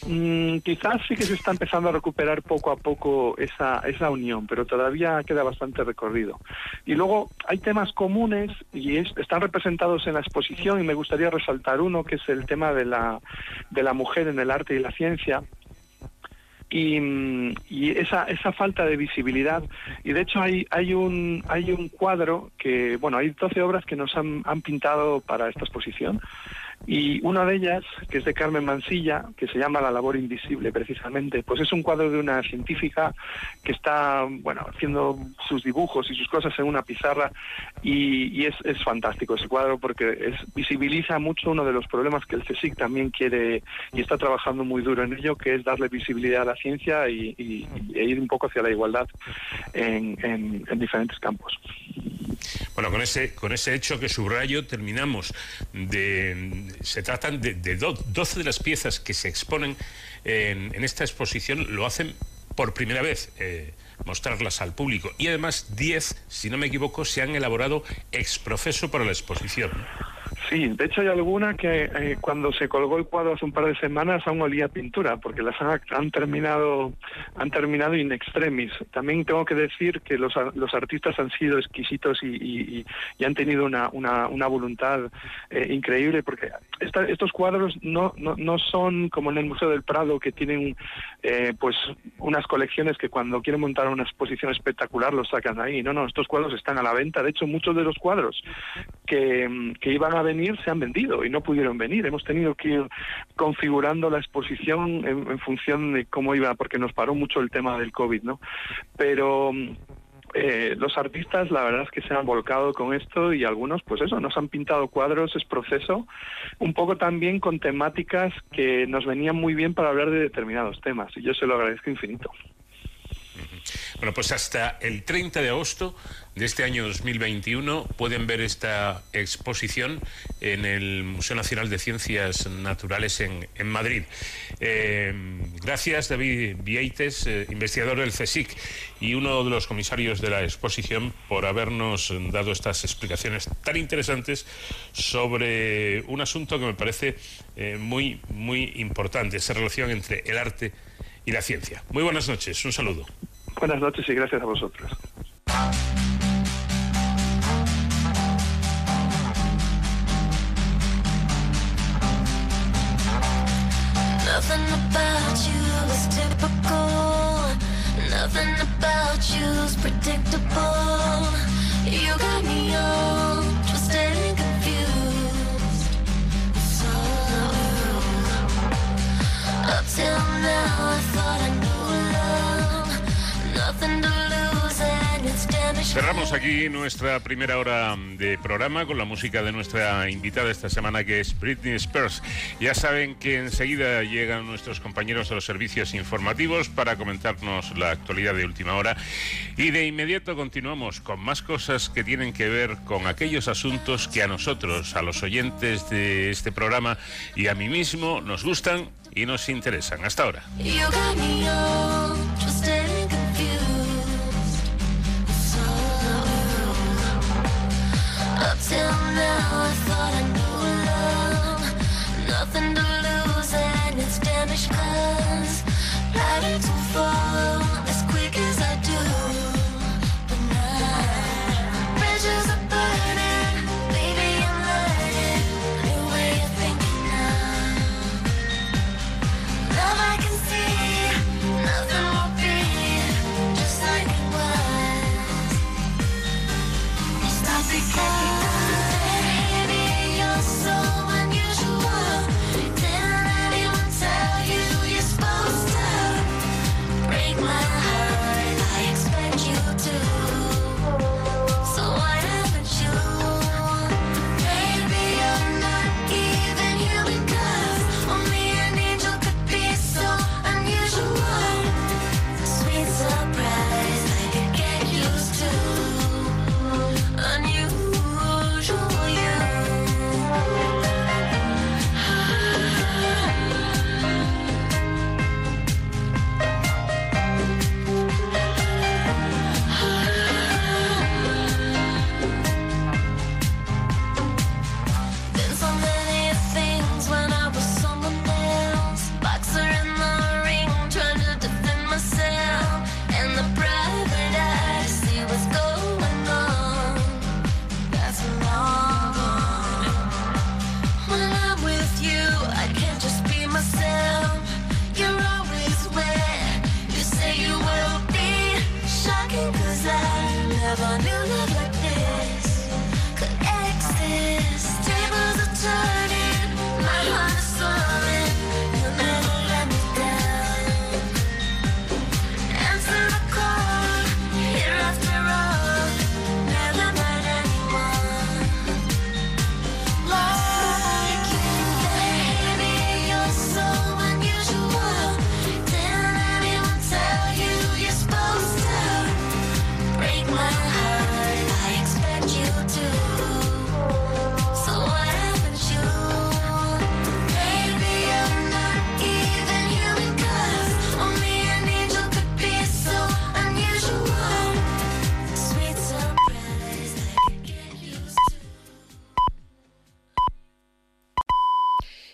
[SPEAKER 18] mmm, quizás sí que se está empezando a recuperar poco a poco esa, esa unión, pero todavía queda bastante recorrido. Y luego hay temas comunes y es, están representados en la exposición y me gustaría resaltar uno que es el tema de la, de la mujer en el arte y la ciencia y, y esa, esa falta de visibilidad. Y de hecho hay, hay, un, hay un cuadro que, bueno, hay 12 obras que nos han, han pintado para esta exposición. Y una de ellas, que es de Carmen Mansilla, que se llama La labor invisible precisamente, pues es un cuadro de una científica que está, bueno, haciendo sus dibujos y sus cosas en una pizarra y, y es, es fantástico ese cuadro porque es, visibiliza mucho uno de los problemas que el CSIC también quiere y está trabajando muy duro en ello, que es darle visibilidad a la ciencia y, y- y ir un poco hacia la igualdad en, en- en diferentes campos.
[SPEAKER 13] Bueno, con ese, con ese hecho que subrayo terminamos. De, se tratan de, de do- 12 de las piezas que se exponen en, en esta exposición, lo hacen por primera vez, eh, mostrarlas al público. Y además 10, si no me equivoco, se han elaborado ex profeso para la exposición.
[SPEAKER 18] Sí, de hecho hay alguna que eh, cuando se colgó el cuadro hace un par de semanas aún olía pintura, porque las han, han terminado han terminado in extremis. También tengo que decir que los, los artistas han sido exquisitos y, y- han tenido una, una, una voluntad eh, increíble, porque esta- estos cuadros no, no, no son como en el Museo del Prado, que tienen eh, pues unas colecciones que cuando quieren montar una exposición espectacular los sacan ahí. No, no, estos cuadros están a la venta. De hecho, muchos de los cuadros que, que iban a venir se han vendido y no pudieron venir. Hemos tenido que ir configurando la exposición en, en función de cómo iba, porque nos paró mucho el tema del COVID, ¿no? Pero mm, eh, los artistas la verdad es que se han volcado con esto y algunos pues eso, nos han pintado cuadros, es proceso, un poco también con temáticas que nos venían muy bien para hablar de determinados temas y yo se lo agradezco infinito.
[SPEAKER 13] Bueno, pues hasta el 30 de agosto de este año 2021 pueden ver esta exposición en el Museo Nacional de Ciencias Naturales en, en Madrid. Eh, gracias, David Vieites, eh, investigador del CSIC y uno de los comisarios de la exposición, por habernos dado estas explicaciones tan interesantes sobre un asunto que me parece eh, muy, muy importante, esa relación entre el arte y la ciencia. Muy buenas noches, un saludo.
[SPEAKER 18] Buenas noches y gracias a vosotros.
[SPEAKER 17] Nothing about you is typical. Nothing about you's predictable. You got me all twisted and confused. So up till now, I thought I
[SPEAKER 13] Cerramos aquí nuestra primera hora de programa con la música de nuestra invitada esta semana que es Britney Spears. Ya saben que enseguida llegan nuestros compañeros de los servicios informativos para comentarnos la actualidad de última hora y de inmediato continuamos con más cosas que tienen que ver con aquellos asuntos que a nosotros, a los oyentes de este programa y a mí mismo nos gustan y nos interesan. Hasta ahora.
[SPEAKER 17] Till now, I thought I knew love. Nothing to lose and it's damaged cause ready to fall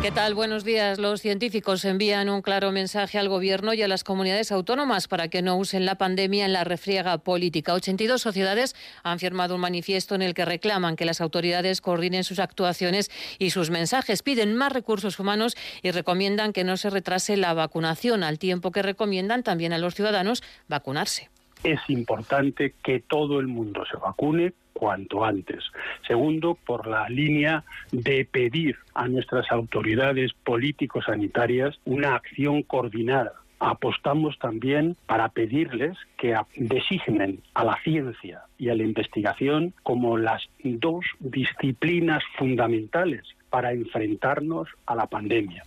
[SPEAKER 1] ¿Qué tal? Buenos días. Los científicos envían un claro mensaje al Gobierno y a las comunidades autónomas para que no usen la pandemia en la refriega política. 82 sociedades han firmado un manifiesto en el que reclaman que las autoridades coordinen sus actuaciones y sus mensajes. Piden más recursos humanos y recomiendan que no se retrase la vacunación, al tiempo que recomiendan también a los ciudadanos vacunarse.
[SPEAKER 19] Es importante que todo el mundo se vacune cuanto antes. Segundo, por la línea de pedir a nuestras autoridades político-sanitarias una acción coordinada. Apostamos también para pedirles que designen a la ciencia y a la investigación como las dos disciplinas fundamentales para enfrentarnos a la pandemia.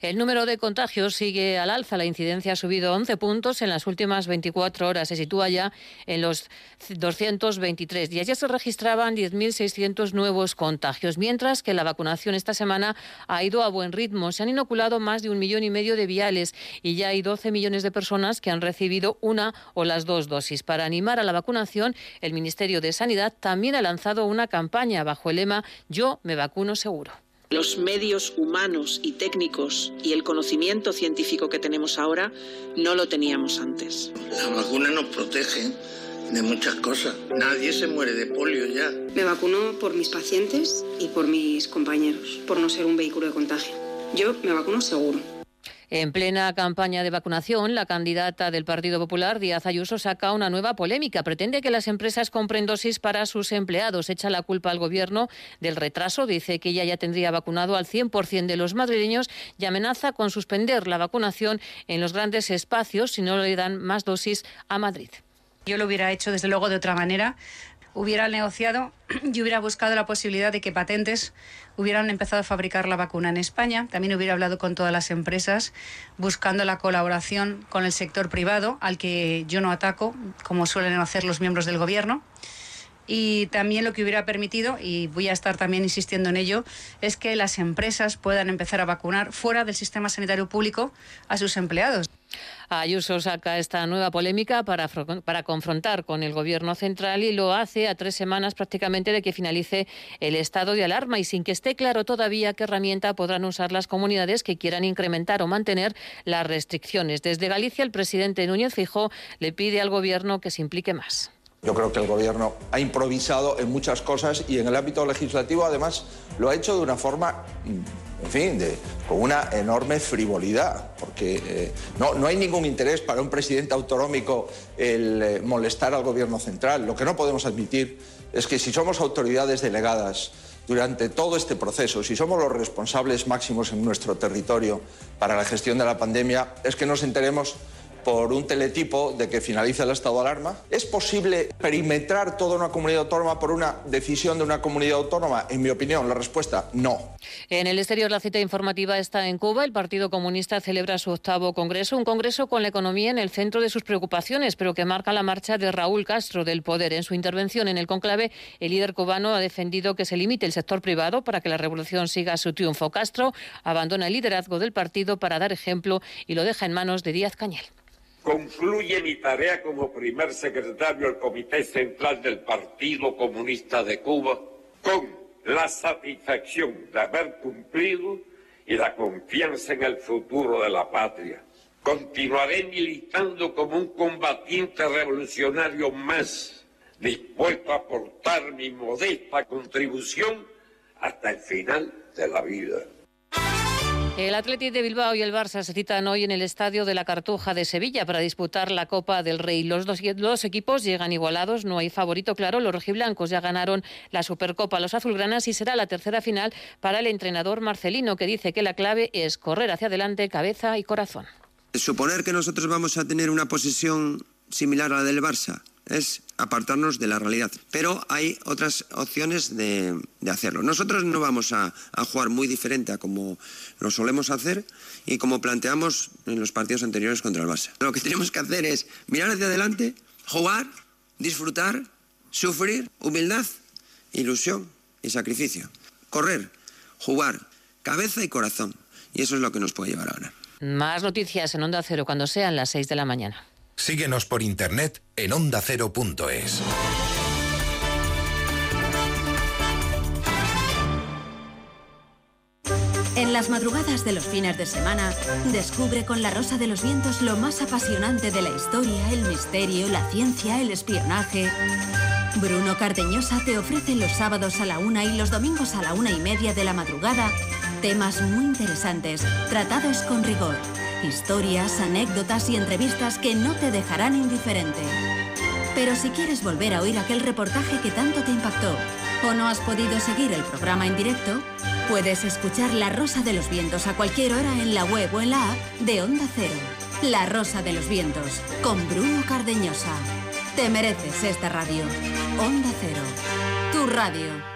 [SPEAKER 1] El número de contagios sigue al alza. La incidencia ha subido 11 puntos en las últimas 24 horas. Se sitúa ya en los 223. Y ayer se registraban 10.600 nuevos contagios, mientras que la vacunación esta semana ha ido a buen ritmo. Se han inoculado más de un millón y medio de viales y ya hay 12 millones de personas que han recibido una o las dos dosis. Para animar a la vacunación, el Ministerio de Sanidad también ha lanzado una campaña bajo el lema Yo me vacuno seguro.
[SPEAKER 20] Los medios humanos y técnicos y el conocimiento científico que tenemos ahora no lo teníamos antes.
[SPEAKER 21] La vacuna nos protege de muchas cosas. Nadie se muere de polio ya.
[SPEAKER 22] Me vacuno por mis pacientes y por mis compañeros, por no ser un vehículo de contagio. Yo me vacuno seguro.
[SPEAKER 1] En plena campaña de vacunación, la candidata del Partido Popular, Díaz Ayuso, saca una nueva polémica. Pretende que las empresas compren dosis para sus empleados. Echa la culpa al Gobierno del retraso. Dice que ella ya tendría vacunado al 100% de los madrileños y amenaza con suspender la vacunación en los grandes espacios si no le dan más dosis a Madrid.
[SPEAKER 4] Yo lo hubiera hecho desde luego de otra manera hubiera negociado [CLEARS THROAT] y hubiera buscado la posibilidad de que patentes hubieran empezado a fabricar la vacuna en España. También hubiera hablado con todas las empresas buscando la colaboración con el sector privado, al que yo no ataco, como suelen hacer los miembros del Gobierno. Y también lo que hubiera permitido, y voy a estar también insistiendo en ello, es que las empresas puedan empezar a vacunar fuera del sistema sanitario público a sus empleados.
[SPEAKER 1] Ayuso saca esta nueva polémica para, para, confrontar con el Gobierno central y lo hace a tres semanas prácticamente de que finalice el estado de alarma y sin que esté claro todavía qué herramienta podrán usar las comunidades que quieran incrementar o mantener las restricciones. Desde Galicia, el presidente Núñez Fijó le pide al Gobierno que se implique más.
[SPEAKER 23] Yo creo que el Gobierno ha improvisado en muchas cosas y en el ámbito legislativo, además, lo ha hecho de una forma, en fin, con una enorme frivolidad, porque eh, no, no, hay ningún interés para un presidente autonómico el eh, molestar al Gobierno central. Lo que no podemos admitir es que si somos autoridades delegadas durante todo este proceso, si somos los responsables máximos en nuestro territorio para la gestión de la pandemia, es que nos enteremos por un teletipo de que finaliza el estado de alarma? ¿Es posible perimetrar toda una comunidad autónoma por una decisión de una comunidad autónoma? En mi opinión, la respuesta no.
[SPEAKER 1] En el exterior, la cita informativa está en Cuba. El Partido Comunista celebra su octavo congreso, un congreso con la economía en el centro de sus preocupaciones, pero que marca la marcha de Raúl Castro del poder. En su intervención en el conclave, el líder cubano ha defendido que se limite el sector privado para que la revolución siga su triunfo. Castro abandona el liderazgo del partido para dar ejemplo y lo deja en manos de Díaz Cañel
[SPEAKER 24] confluye mi tarea como primer secretario del Comité Central del Partido Comunista de Cuba con la satisfacción de haber cumplido y la confianza en el futuro de la patria. Continuaré militando como un combatiente revolucionario más, dispuesto a aportar mi modesta contribución hasta el final de la vida.
[SPEAKER 1] El Athletic de Bilbao y el Barça se citan hoy en el Estadio de la Cartuja de Sevilla para disputar la Copa del Rey. Los dos, equipos llegan igualados, no hay favorito claro. Los rojiblancos ya ganaron la Supercopa los azulgranas y será la tercera final para el entrenador Marcelino, que dice que la clave es correr hacia adelante, cabeza y corazón.
[SPEAKER 25] Suponer que nosotros vamos a tener una posesión similar a la del Barça es apartarnos de la realidad. Pero hay otras opciones de, hacerlo. Nosotros no vamos a, jugar muy diferente a como lo solemos hacer y como planteamos en los partidos anteriores contra el Barça. Lo que tenemos que hacer es mirar hacia adelante, jugar, disfrutar, sufrir, humildad, ilusión y sacrificio. Correr, jugar, cabeza y corazón. Y eso es lo que nos puede llevar a ganar.
[SPEAKER 1] Más noticias en Onda Cero cuando sean las 6 de la mañana.
[SPEAKER 8] Síguenos por internet en ondacero.es.
[SPEAKER 12] En las madrugadas de los fines de semana, descubre con La Rosa de los Vientos lo más apasionante de la historia, el misterio, la ciencia, el espionaje. Bruno Cardeñosa te ofrece los sábados a la una y los domingos a la una y media de la madrugada temas muy interesantes, tratados con rigor. Historias, anécdotas y entrevistas que no te dejarán indiferente. Pero si quieres volver a oír aquel reportaje que tanto te impactó o no has podido seguir el programa en directo, puedes escuchar La Rosa de los Vientos a cualquier hora en la web o en la app de Onda Cero. La Rosa de los Vientos, con Bruno Cardeñosa. Te mereces esta radio. Onda Cero, tu radio.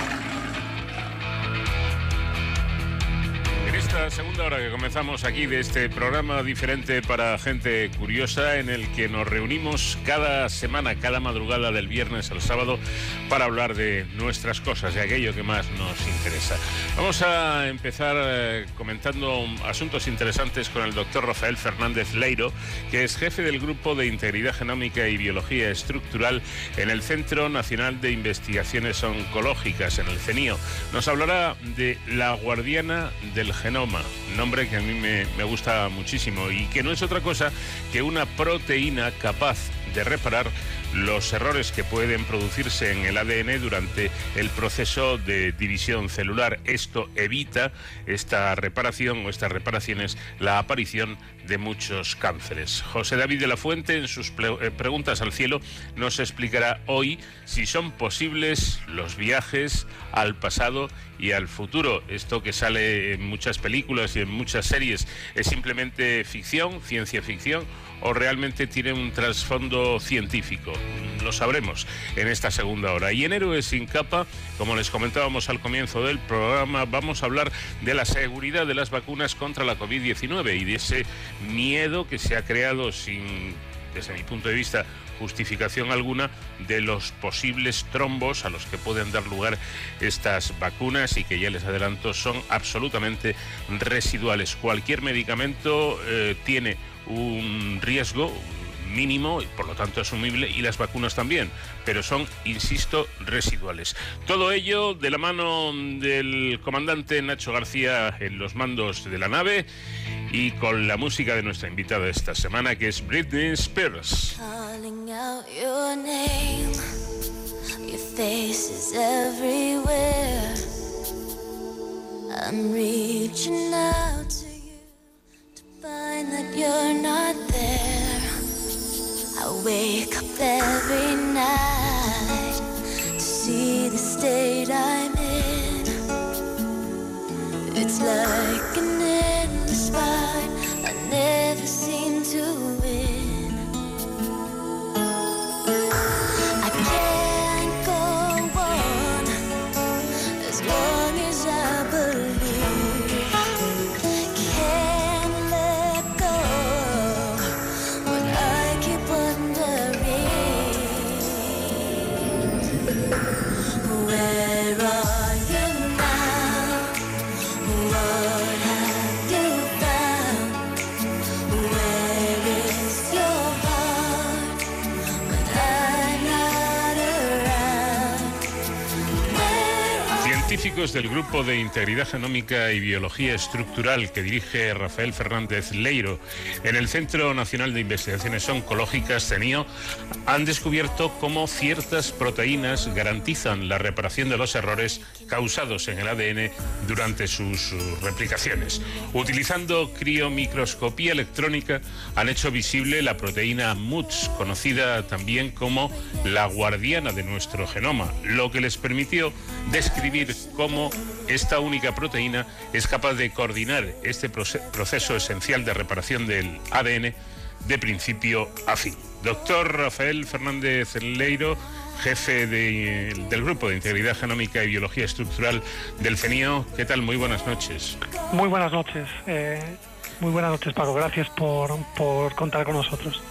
[SPEAKER 13] Segunda hora que comenzamos aquí de este programa diferente para gente curiosa en el que nos reunimos cada semana, cada madrugada del viernes al sábado para hablar de nuestras cosas, de aquello que más nos interesa. Vamos a empezar eh, comentando asuntos interesantes con el doctor Rafael Fernández Leiro, que es jefe del Grupo de Integridad Genómica y Biología Estructural en el Centro Nacional de Investigaciones Oncológicas, en el CENIO. Nos hablará de la guardiana del genoma nombre que a mí me, gusta muchísimo y que no es otra cosa que una proteína capaz de reparar los errores que pueden producirse en el ADN durante el proceso de división celular. Esto evita esta reparación o estas reparaciones la aparición de muchos cánceres. José David de la Fuente, en sus eh, preguntas al cielo, nos explicará hoy si son posibles los viajes al pasado y al futuro. Esto que sale en muchas películas y en muchas series es simplemente ficción, ciencia ficción o realmente tiene un trasfondo científico. Lo sabremos en esta segunda hora. Y en Héroes sin capa, como les comentábamos al comienzo del programa, vamos a hablar de la seguridad de las vacunas contra la COVID-19 y de ese miedo que se ha creado sin, desde mi punto de vista, justificación alguna de los posibles trombos a los que pueden dar lugar estas vacunas y que ya les adelanto son absolutamente residuales. Cualquier medicamento eh, tiene un riesgo mínimo y por lo tanto asumible y las vacunas también, pero son, insisto, residuales. Todo ello de la mano del comandante Nacho García en los mandos de la nave y con la música de nuestra invitada esta semana que es Britney Spears. Find that you're not there. I wake up every night to see the state I'm in. It's like an endless fight. I never seem to del Grupo de Integridad Genómica y Biología Estructural que dirige Rafael Fernández Leiro. En el Centro Nacional de Investigaciones Oncológicas, CENIO, han descubierto cómo ciertas proteínas garantizan la reparación de los errores causados en el ADN durante sus replicaciones. Utilizando criomicroscopía electrónica, han hecho visible la proteína MUTS, conocida también como la guardiana de nuestro genoma, lo que les permitió describir cómo esta única proteína es capaz de coordinar este proceso esencial de reparación del ADN de principio a fin. Doctor Rafael Fernández Leiro, jefe del Grupo de Integridad Genómica y Biología Estructural del CENIO. ¿Qué tal? Muy buenas noches.
[SPEAKER 26] Muy buenas noches. Eh, muy buenas noches, Paco. Gracias por, por contar con nosotros.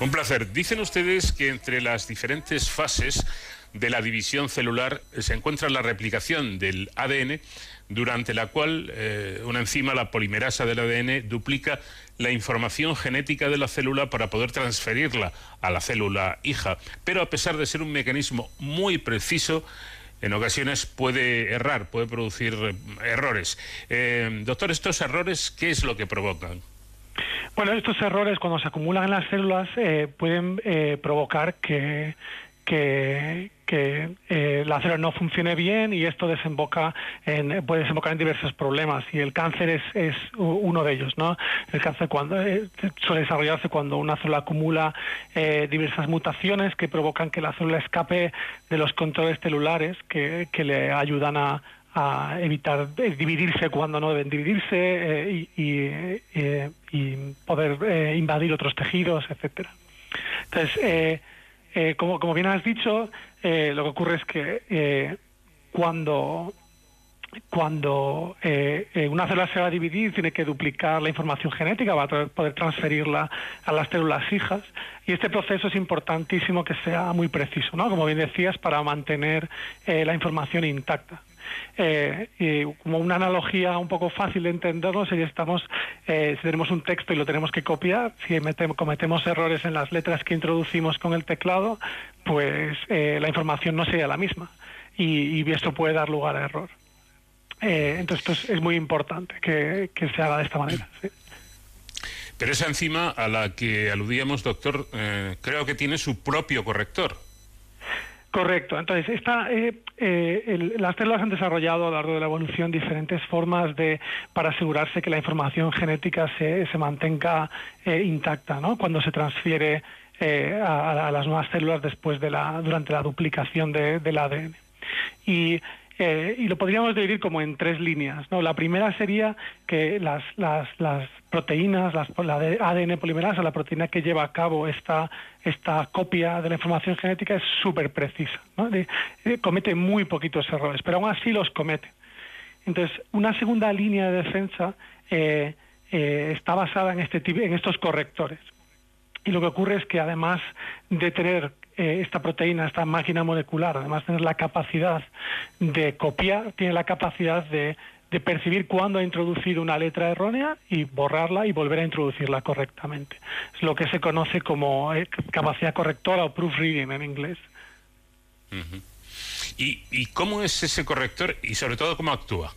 [SPEAKER 13] Un placer. Dicen ustedes que entre las diferentes fases de la división celular se encuentra la replicación del ADN, durante la cual eh, una enzima, la polimerasa del ADN, duplica la información genética de la célula para poder transferirla a la célula hija. Pero a pesar de ser un mecanismo muy preciso, en ocasiones puede errar, puede producir eh, errores. Eh, doctor, ¿estos errores qué es lo que provocan?
[SPEAKER 26] Bueno, estos errores cuando se acumulan en las células pueden provocar que que, eh, la célula no funcione bien y esto desemboca en, puede desembocar en diversos problemas y el cáncer es, es uno de ellos. ¿no? El cáncer cuando, eh, suele desarrollarse cuando una célula acumula eh, diversas mutaciones que provocan que la célula escape de los controles celulares que, que le ayudan a, a evitar dividirse cuando no deben dividirse y, y, poder invadir otros tejidos, etcétera. Entonces, eh, como, bien has dicho, eh, lo que ocurre es que eh, cuando cuando una célula se va a dividir tiene que duplicar la información genética para poder transferirla a las células hijas y este proceso es importantísimo que sea muy preciso, ¿no? Como bien decías, para mantener la información intacta. Eh, y como una analogía un poco fácil de entenderlo, si estamos, eh, si tenemos un texto y lo tenemos que copiar, si cometemos errores en las letras que introducimos con el teclado, pues eh, la información no sería la misma y, esto puede dar lugar a error. entonces esto es, muy importante que, se haga de esta manera.
[SPEAKER 13] Pero esa enzima a la que aludíamos, doctor, creo que tiene su propio corrector.
[SPEAKER 26] Correcto. Entonces, esta, eh, eh, las células han desarrollado a lo largo de la evolución diferentes formas de para asegurarse que la información genética se, se mantenga eh, intacta, ¿no? Cuando se transfiere a, las nuevas células después de la durante la duplicación del ADN. Y eh, y lo podríamos dividir como en tres líneas. ¿no? La primera sería que las, las, las proteínas, las, la ADN polimerasa, la proteína que lleva a cabo esta, esta copia de la información genética es súper precisa. ¿no? comete muy poquitos errores, pero aún así los comete. Entonces, una segunda línea de defensa eh, eh, está basada en, este, en estos correctores. Y lo que ocurre es que además de tener eh, esta proteína, esta máquina molecular, además de tener la capacidad de copiar, tiene la capacidad de, percibir cuándo ha introducido una letra errónea y borrarla y volver a introducirla correctamente. Es lo que se conoce como eh, capacidad correctora o proofreading en inglés.
[SPEAKER 13] ¿Y, ¿Y cómo es ese corrector y sobre todo cómo actúa?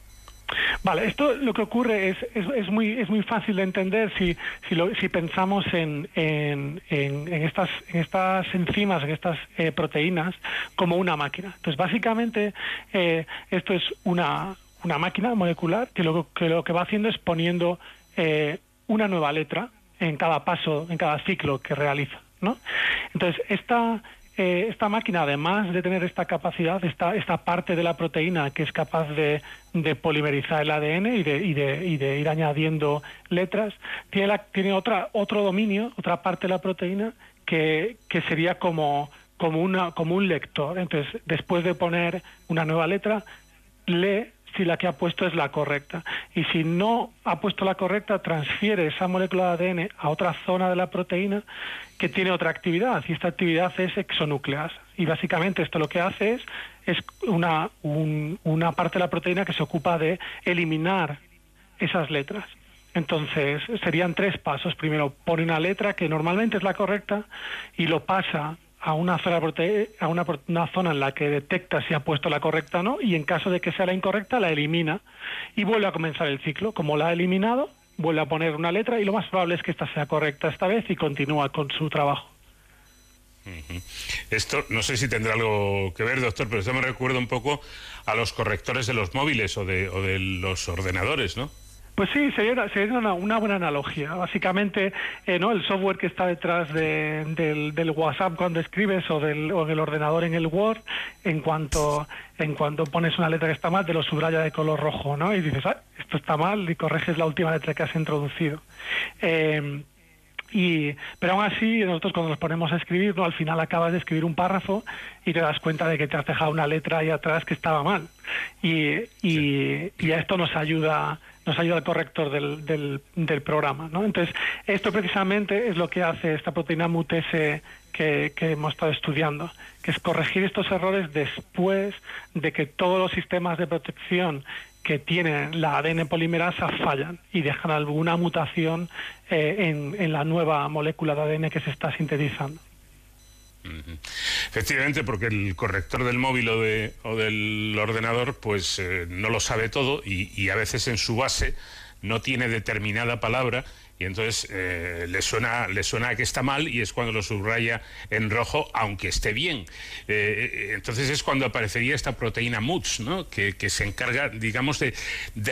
[SPEAKER 26] Vale, esto lo que ocurre es, es, muy, es muy fácil de entender si, si, si pensamos en, en, en, estas, en estas enzimas, en estas eh, proteínas, como una máquina. Entonces, básicamente, eh, esto es una, una máquina molecular que lo, que lo que va haciendo es poniendo eh, una nueva letra en cada paso, en cada ciclo que realiza. ¿no? Entonces, esta, eh, esta máquina, además de tener esta capacidad, esta, esta parte de la proteína que es capaz de, polimerizar el ADN y de, y, de, y de, ir añadiendo letras, tiene, la, tiene otra, otro dominio, otra parte de la proteína que, que sería como, como, una, como un lector. Entonces, después de poner una nueva letra, lee si la que ha puesto es la correcta. Y si no ha puesto la correcta, transfiere esa molécula de ADN a otra zona de la proteína que tiene otra actividad. Y esta actividad es exonucleasa. Y básicamente esto lo que hace es, es una, una parte de la proteína que se ocupa de eliminar esas letras. Entonces, serían tres pasos. Primero, pone una letra que normalmente es la correcta y lo pasa a una zona, a una, zona en la que detecta si ha puesto la correcta o no y en caso de que sea la incorrecta la elimina y vuelve a comenzar el ciclo. Como la ha eliminado, vuelve a poner una letra y lo más probable es que esta sea correcta esta vez y continúa con su trabajo.
[SPEAKER 13] Esto no sé si tendrá algo que ver, doctor, pero esto me recuerda un poco a los correctores de los móviles o de, o de los ordenadores, ¿no?
[SPEAKER 26] Pues sí, sería, una, una, buena analogía. Básicamente, eh, ¿no? el software que está detrás del, del, WhatsApp cuando escribes o del, o del ordenador en el Word, en cuanto, en cuanto pones una letra que está mal, te lo subraya de color rojo, ¿no? Y dices, ah, esto está mal y corriges la última letra que has introducido. Eh, Y, pero aún así, nosotros cuando nos ponemos a escribir, ¿no? al final acabas de escribir un párrafo y te das cuenta de que te has dejado una letra ahí atrás que estaba mal. Y, y, y a esto nos ayuda nos ayuda el corrector del, del, programa. ¿no? Entonces, esto precisamente es lo que hace esta proteína MUTS que, que, hemos estado estudiando, que es corregir estos errores después de que todos los sistemas de protección que tienen la ADN polimerasa fallan y dejan alguna mutación eh, en, en la nueva molécula de ADN que se está sintetizando.
[SPEAKER 13] Efectivamente, porque el corrector del móvil o, de, o del ordenador pues eh, no lo sabe todo y, a veces en su base no tiene determinada palabra y entonces eh, le suena le suena que está mal y es cuando lo subraya en rojo aunque esté bien. Eh, entonces es cuando aparecería esta proteína MUTS ¿no? que, se encarga digamos de,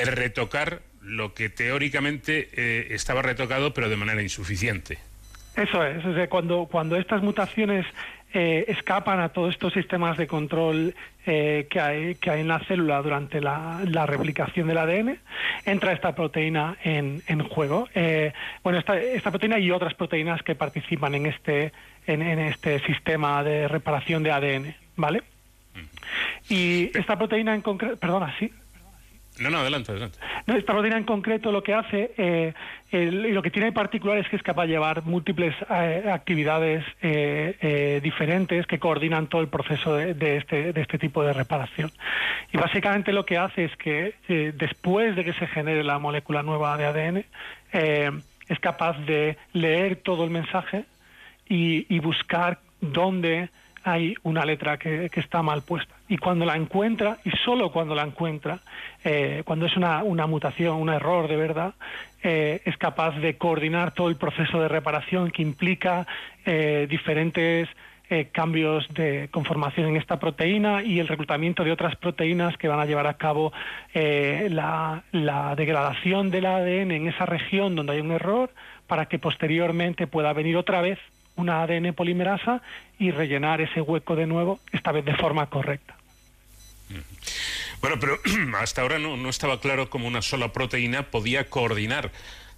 [SPEAKER 13] retocar lo que teóricamente estaba retocado pero de manera insuficiente
[SPEAKER 26] eso es, o sea, cuando, cuando estas mutaciones eh, escapan a todos estos sistemas de control eh, que, hay, que hay en la célula durante la, la, replicación del ADN, entra esta proteína en, en juego. Eh, bueno, esta, esta, proteína y otras proteínas que participan en este, en, en este sistema de reparación de ADN, ¿vale? Y esta proteína en concreto, perdona, sí.
[SPEAKER 13] No, no, adelante, adelante.
[SPEAKER 26] No, esta proteína en concreto lo que hace, eh, lo que tiene de particular es que es capaz de llevar múltiples eh, actividades eh, eh, diferentes que coordinan todo el proceso este, de este tipo de reparación. Y básicamente lo que hace es que después de que se genere la molécula nueva de ADN, es capaz de leer todo el mensaje y, buscar dónde hay una letra que, está mal puesta. Y cuando la encuentra, y solo cuando la encuentra, eh, cuando es una, una, mutación, un error de verdad, eh, es capaz de coordinar todo el proceso de reparación que implica eh, diferentes cambios de conformación en esta proteína y el reclutamiento de otras proteínas que van a llevar a cabo la, la degradación del ADN en esa región donde hay un error para que posteriormente pueda venir otra vez una ADN polimerasa y rellenar ese hueco de nuevo, esta vez de forma correcta.
[SPEAKER 13] Bueno, pero [CLEARS THROAT] hasta ahora no, no estaba claro cómo una sola proteína podía coordinar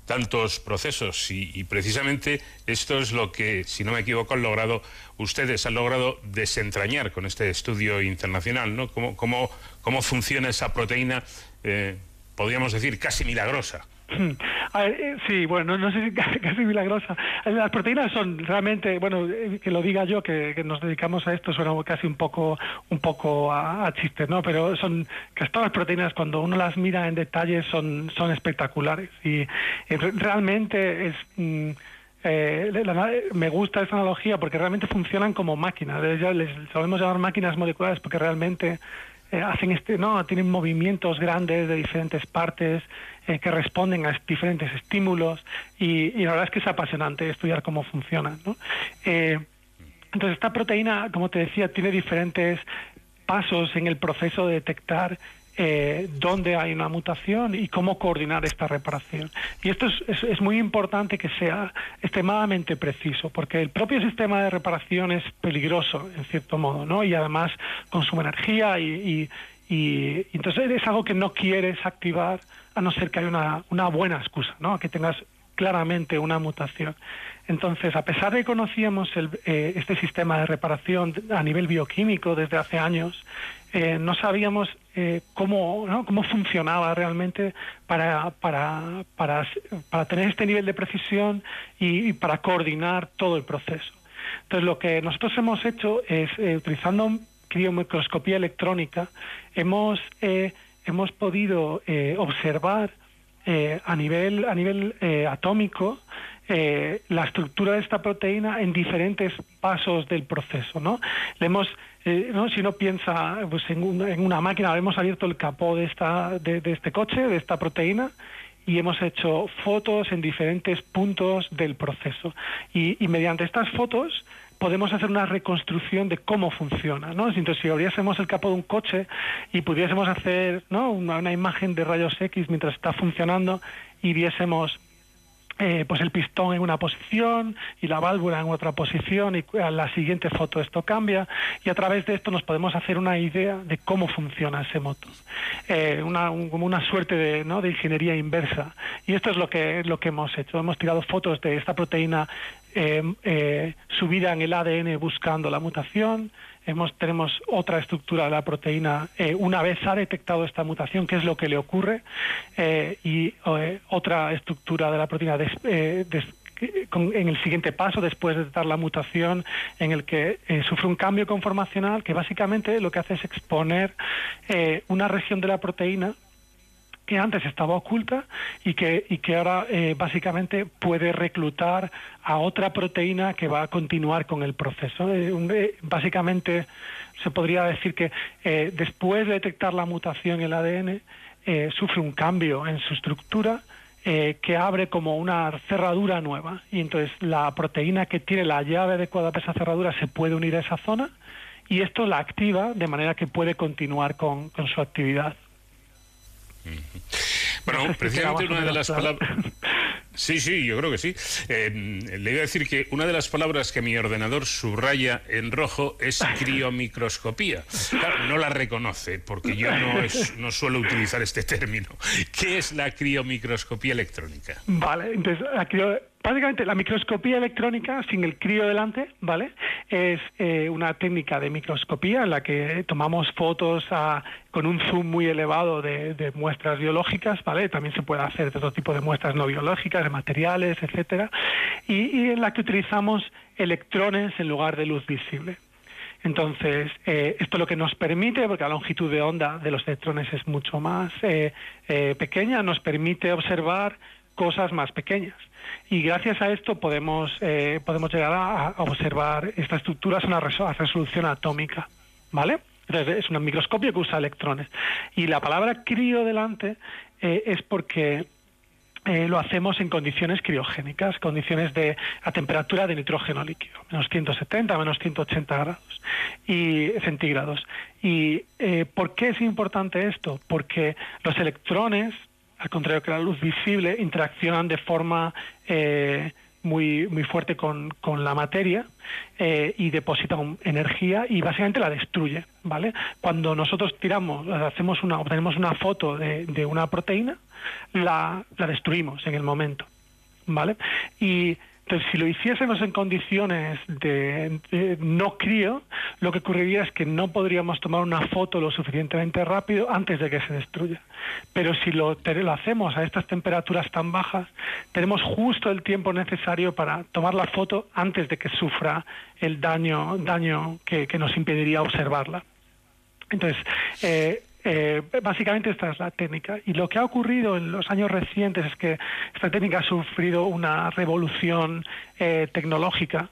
[SPEAKER 13] tantos procesos y, precisamente esto es lo que, si no me equivoco, han logrado ustedes, han logrado desentrañar con este estudio internacional, ¿no? Cómo, cómo, cómo funciona esa proteína, eh, podríamos decir, casi milagrosa.
[SPEAKER 26] A [CLEARS THROAT] ver, eh, sí, bueno, no, sé si [LAUGHS] casi milagrosa. Las proteínas son realmente, bueno, eh, que lo diga yo, que, nos dedicamos a esto, suena casi un poco, un poco a, a chiste, ¿no? Pero son, casi todas las proteínas, cuando uno las mira en detalle, son, son espectaculares. Y, realmente es... Mm, eh, la, me gusta esa analogía porque realmente funcionan como máquinas. Ya les sabemos llamar máquinas moleculares porque realmente eh, hacen este, no, tienen movimientos grandes de diferentes partes eh, que responden a diferentes estímulos y, la verdad es que es apasionante estudiar cómo funcionan. Eh, entonces esta proteína, como te decía, tiene diferentes pasos en el proceso de detectar eh, dónde hay una mutación y cómo coordinar esta reparación. Y esto es, es, muy importante que sea extremadamente preciso, porque el propio sistema de reparación es peligroso, en cierto modo, ¿no? Y además consume energía y entonces es algo que no quieres activar a no ser que haya una, buena excusa, ¿no? Que tengas claramente una mutación. Entonces, a pesar de que conocíamos el, eh, este sistema de reparación a nivel bioquímico desde hace años, eh, no sabíamos eh, cómo, cómo funcionaba realmente para, para, para, tener este nivel de precisión y, para coordinar todo el proceso. Entonces, lo que nosotros hemos hecho es, eh, utilizando criomicroscopía electrónica, hemos, hemos podido eh, observar a nivel, a nivel atómico eh, la estructura de esta proteína en diferentes pasos del proceso, ¿no? Le hemos, eh, ¿no? si uno piensa pues, en, una, en, una, máquina, hemos abierto el capó de, esta, de, de este coche, de esta proteína, y hemos hecho fotos en diferentes puntos del proceso. Y, y, mediante estas fotos podemos hacer una reconstrucción de cómo funciona, ¿no? Entonces, si abriésemos el capó de un coche y pudiésemos hacer ¿no? una, una imagen de rayos X mientras está funcionando y viésemos eh, pues el pistón en una posición y la válvula en otra posición y a la siguiente foto esto cambia. Y a través de esto nos podemos hacer una idea de cómo funciona ese motor. Eh, una, como una suerte de, ¿no? de ingeniería inversa. Y esto es lo que lo que hemos hecho. Hemos tirado fotos de esta proteína eh, subida en el ADN buscando la mutación Tenemos otra estructura de la proteína una vez ha detectado esta mutación, qué es lo que le ocurre, y otra estructura de la proteína en el siguiente paso, después de detectar la mutación, en el que sufre un cambio conformacional que básicamente lo que hace es exponer una región de la proteína que antes estaba oculta y que, y que ahora eh, básicamente puede reclutar a otra proteína que va a continuar con el proceso. Eh, eh, básicamente se podría decir que después de detectar la mutación en el ADN, sufre un cambio en su estructura que abre como una cerradura nueva y entonces la proteína que tiene la llave adecuada para esa cerradura se puede unir a esa zona y esto la activa de manera que puede continuar con su actividad.
[SPEAKER 13] Bueno, [LAUGHS] precisamente una de las palabras... [LAUGHS] Sí, sí, yo creo que sí. Eh, le iba a decir que una de las palabras que mi ordenador subraya en rojo es [LAUGHS] criomicroscopía. Claro, no la reconoce porque yo no, no suelo utilizar este término. ¿Qué es la criomicroscopía electrónica?
[SPEAKER 26] Vale, entonces la básicamente la microscopía electrónica sin el crío delante, ¿vale? Es eh, una técnica de microscopía en la que tomamos fotos con un zoom muy elevado de, muestras biológicas, ¿vale? También se puede hacer de otro tipo de muestras no biológicas, de materiales, etcétera, y, en la que utilizamos electrones en lugar de luz visible. Entonces, eh, esto lo que nos permite, porque la longitud de onda de los electrones es mucho más eh, pequeña, nos permite observar cosas más pequeñas. Y gracias a esto podemos, eh, podemos llegar a, observar esta estructura a una resolución atómica. ¿Vale? Es un microscopio que usa electrones. Y la palabra crío delante eh, es porque eh, lo hacemos en condiciones criogénicas, condiciones de a temperatura de nitrógeno líquido, menos 170, menos 180 grados y centígrados. ¿Y por qué es importante esto? Porque los electrones al contrario que la luz visible, interaccionan de forma eh, muy, muy fuerte con, la materia eh, y depositan energía y básicamente la destruye, ¿vale? Cuando nosotros tiramos, hacemos una, obtenemos una foto de, de una proteína, la, la destruimos en el momento, ¿vale? Y entonces, si lo hiciésemos en condiciones de, no crío, lo que ocurriría es que no podríamos tomar una foto lo suficientemente rápido antes de que se destruya. Pero si lo, hacemos a estas temperaturas tan bajas, tenemos justo el tiempo necesario para tomar la foto antes de que sufra el daño, daño que, que nos impediría observarla. Entonces, eh, eh, básicamente esta es la técnica. Y lo que ha ocurrido en los años recientes es que esta técnica ha sufrido una revolución eh, tecnológica,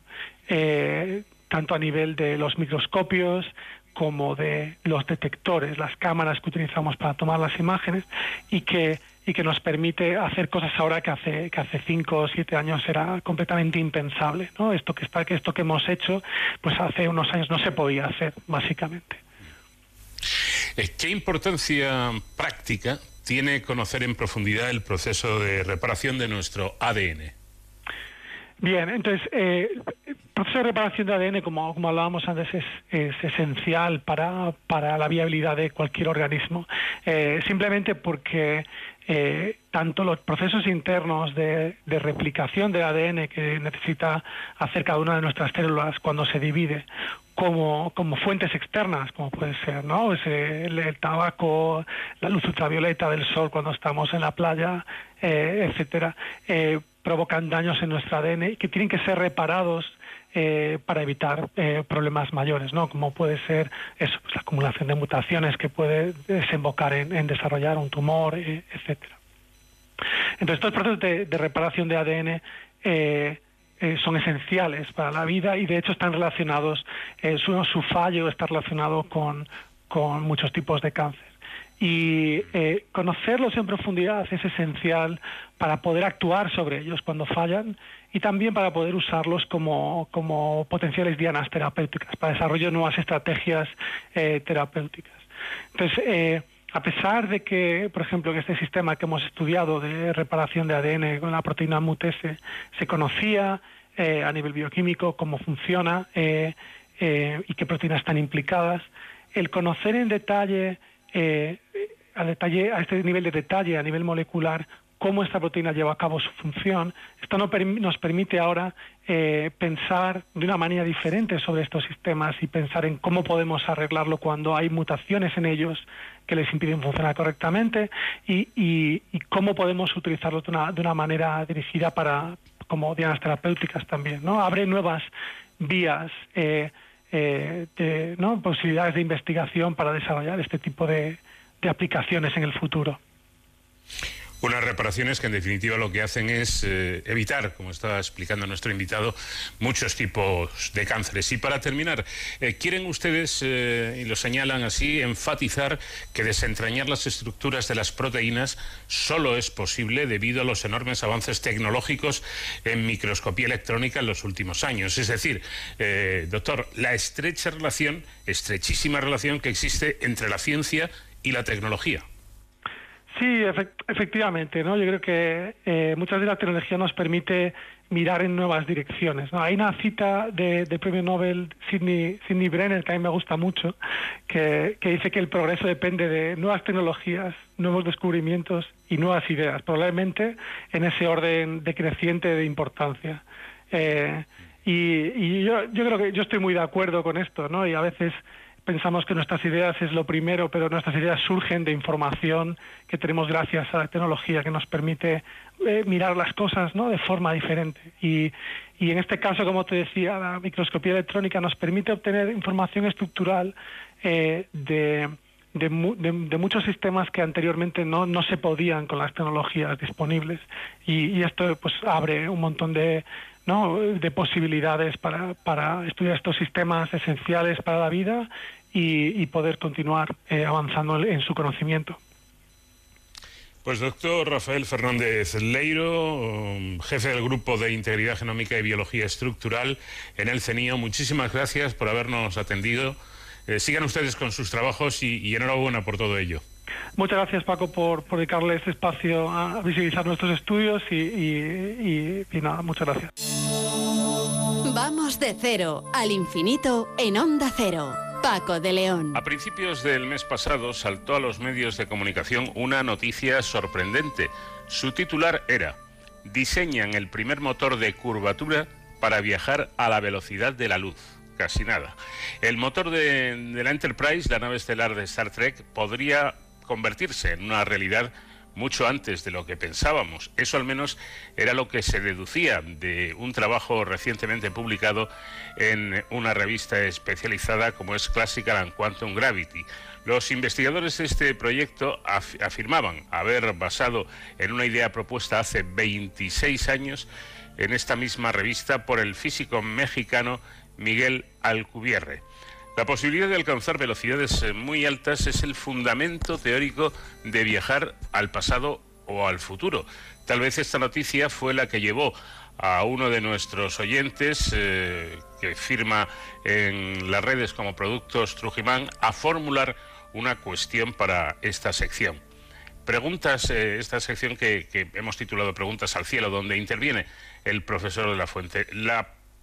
[SPEAKER 26] eh, tanto a nivel de los microscopios como de los detectores, las cámaras que utilizamos para tomar las imágenes y que y que nos permite hacer cosas ahora que hace que hace cinco o siete años era completamente impensable, ¿no? Esto que está que esto que hemos hecho, pues hace unos años no se podía hacer, básicamente.
[SPEAKER 13] Eh, ¿Qué importancia práctica tiene conocer en profundidad el proceso de reparación de nuestro ADN?
[SPEAKER 26] Bien, entonces, eh, el proceso de reparación de ADN, como, como hablábamos antes, es, esencial para, para, la viabilidad de cualquier organismo, eh, simplemente porque tanto los procesos internos de, de, replicación del ADN que necesita hacer cada una de nuestras células cuando se divide, como, como fuentes externas, como puede ser ¿no? el, tabaco, la luz ultravioleta del sol cuando estamos en la playa, eh, etcétera, eh, provocan daños en nuestro ADN que tienen que ser reparados eh, para evitar problemas mayores, ¿no? como puede ser eso, pues, la acumulación de mutaciones que puede desembocar en, desarrollar un tumor, etcétera. Entonces, estos procesos de, de reparación de ADN eh, son esenciales para la vida y de hecho están relacionados, eh, su, fallo está relacionado con, con muchos tipos de cáncer. Y eh, conocerlos en profundidad es esencial para poder actuar sobre ellos cuando fallan y también para poder usarlos como, como potenciales dianas terapéuticas, para desarrollar nuevas estrategias terapéuticas. Entonces, a pesar de que, por ejemplo, este sistema que hemos estudiado de reparación de ADN con la proteína MUTS se conocía eh, a nivel bioquímico cómo funciona eh, eh, y qué proteínas están implicadas, el conocer en detalle, a detalle, a este nivel de detalle, a nivel molecular, cómo esta proteína lleva a cabo su función, esto nos permite ahora eh, pensar de una manera diferente sobre estos sistemas y pensar en cómo podemos arreglarlo cuando hay mutaciones en ellos que les impiden funcionar correctamente y, cómo podemos utilizarlo de una, de manera dirigida para como dianas terapéuticas también. ¿no? Abre nuevas vías. Eh, eh, de ¿no? posibilidades de investigación para desarrollar este tipo de aplicaciones en el futuro.
[SPEAKER 13] Unas reparaciones que en definitiva lo que hacen es eh, evitar, como estaba explicando nuestro invitado, muchos tipos de cánceres. Y para terminar, eh, ¿quieren ustedes, eh, y lo señalan así, enfatizar que desentrañar las estructuras de las proteínas solo es posible debido a los enormes avances tecnológicos en microscopía electrónica en los últimos años? Es decir, doctor, la estrecha relación, estrechísima relación que existe entre la ciencia y la tecnología.
[SPEAKER 26] Sí, efectivamente, ¿no? Yo creo que eh, muchas de la tecnología nos permite mirar en nuevas direcciones. ¿no? Hay una cita del premio Nobel Sidney, Sidney Brenner que a mí me gusta mucho, que, dice que el progreso depende de nuevas tecnologías, nuevos descubrimientos y nuevas ideas, probablemente en ese orden decreciente de importancia. Eh, y, yo, yo creo que yo estoy muy de acuerdo con esto, ¿no? Y a veces pensamos que nuestras ideas es lo primero, pero nuestras ideas surgen de información que tenemos gracias a la tecnología que nos permite eh, mirar las cosas ¿no? de forma diferente. Y, y en este caso, como te decía, la microscopía electrónica nos permite obtener información estructural eh, de, de, muchos sistemas que anteriormente no, no se podían con las tecnologías disponibles. Y, y esto pues abre un montón de, ¿no? de posibilidades para, para estudiar estos sistemas esenciales para la vida y, poder continuar eh, avanzando en su conocimiento.
[SPEAKER 13] Pues doctor Rafael Fernández Leiro, um, jefe del Grupo de Integridad Genómica y Biología Estructural en el CENIO, muchísimas gracias por habernos atendido. Eh, sigan ustedes con sus trabajos y enhorabuena por todo ello.
[SPEAKER 26] Muchas gracias, Paco, por, dedicarle este espacio a visibilizar nuestros estudios y, nada, muchas gracias.
[SPEAKER 12] Vamos de cero al infinito en Onda Cero. Paco de León.
[SPEAKER 13] A principios del mes pasado saltó a los medios de comunicación una noticia sorprendente. Su titular era, diseñan el primer motor de curvatura para viajar a la velocidad de la luz casi nada. El motor de, de, la Enterprise, la nave estelar de Star Trek, podría convertirse en una realidad mucho antes de lo que pensábamos. Eso al menos era lo que se deducía de un trabajo recientemente publicado en una revista especializada como es Classical and Quantum Gravity. Los investigadores de este proyecto afirmaban haber basado en una idea propuesta hace 26 años en esta misma revista por el físico mexicano Miguel Alcubierre. La posibilidad de alcanzar velocidades eh, muy altas es el fundamento teórico de viajar al pasado o al futuro. Tal vez esta noticia fue la que llevó a uno de nuestros oyentes, eh, que firma en las redes como Productos Trujimán, a formular una cuestión para esta sección. Preguntas, eh, esta sección que, hemos titulado Preguntas al cielo, donde interviene el profesor de la Fuente.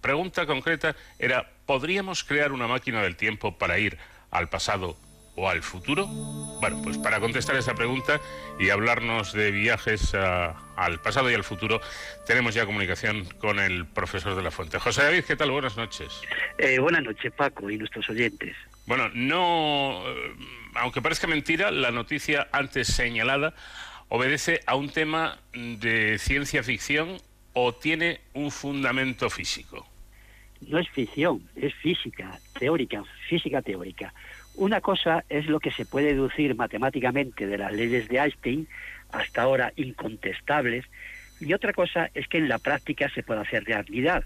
[SPEAKER 13] Pregunta concreta era, ¿podríamos crear una máquina del tiempo para ir al pasado o al futuro? Bueno, pues para contestar esa pregunta y hablarnos de viajes al pasado y al futuro, tenemos ya comunicación con el profesor de la Fuente. José David, ¿qué tal? Buenas noches.
[SPEAKER 27] Eh, buenas noches, Paco, y nuestros oyentes.
[SPEAKER 13] Bueno, no, eh, aunque parezca mentira, la noticia antes señalada obedece a un tema de ciencia ficción o tiene un fundamento físico
[SPEAKER 27] no es ficción, es física teórica, física teórica. Una cosa es lo que se puede deducir matemáticamente de las leyes de Einstein, hasta ahora incontestables, y otra cosa es que en la práctica se puede hacer realidad.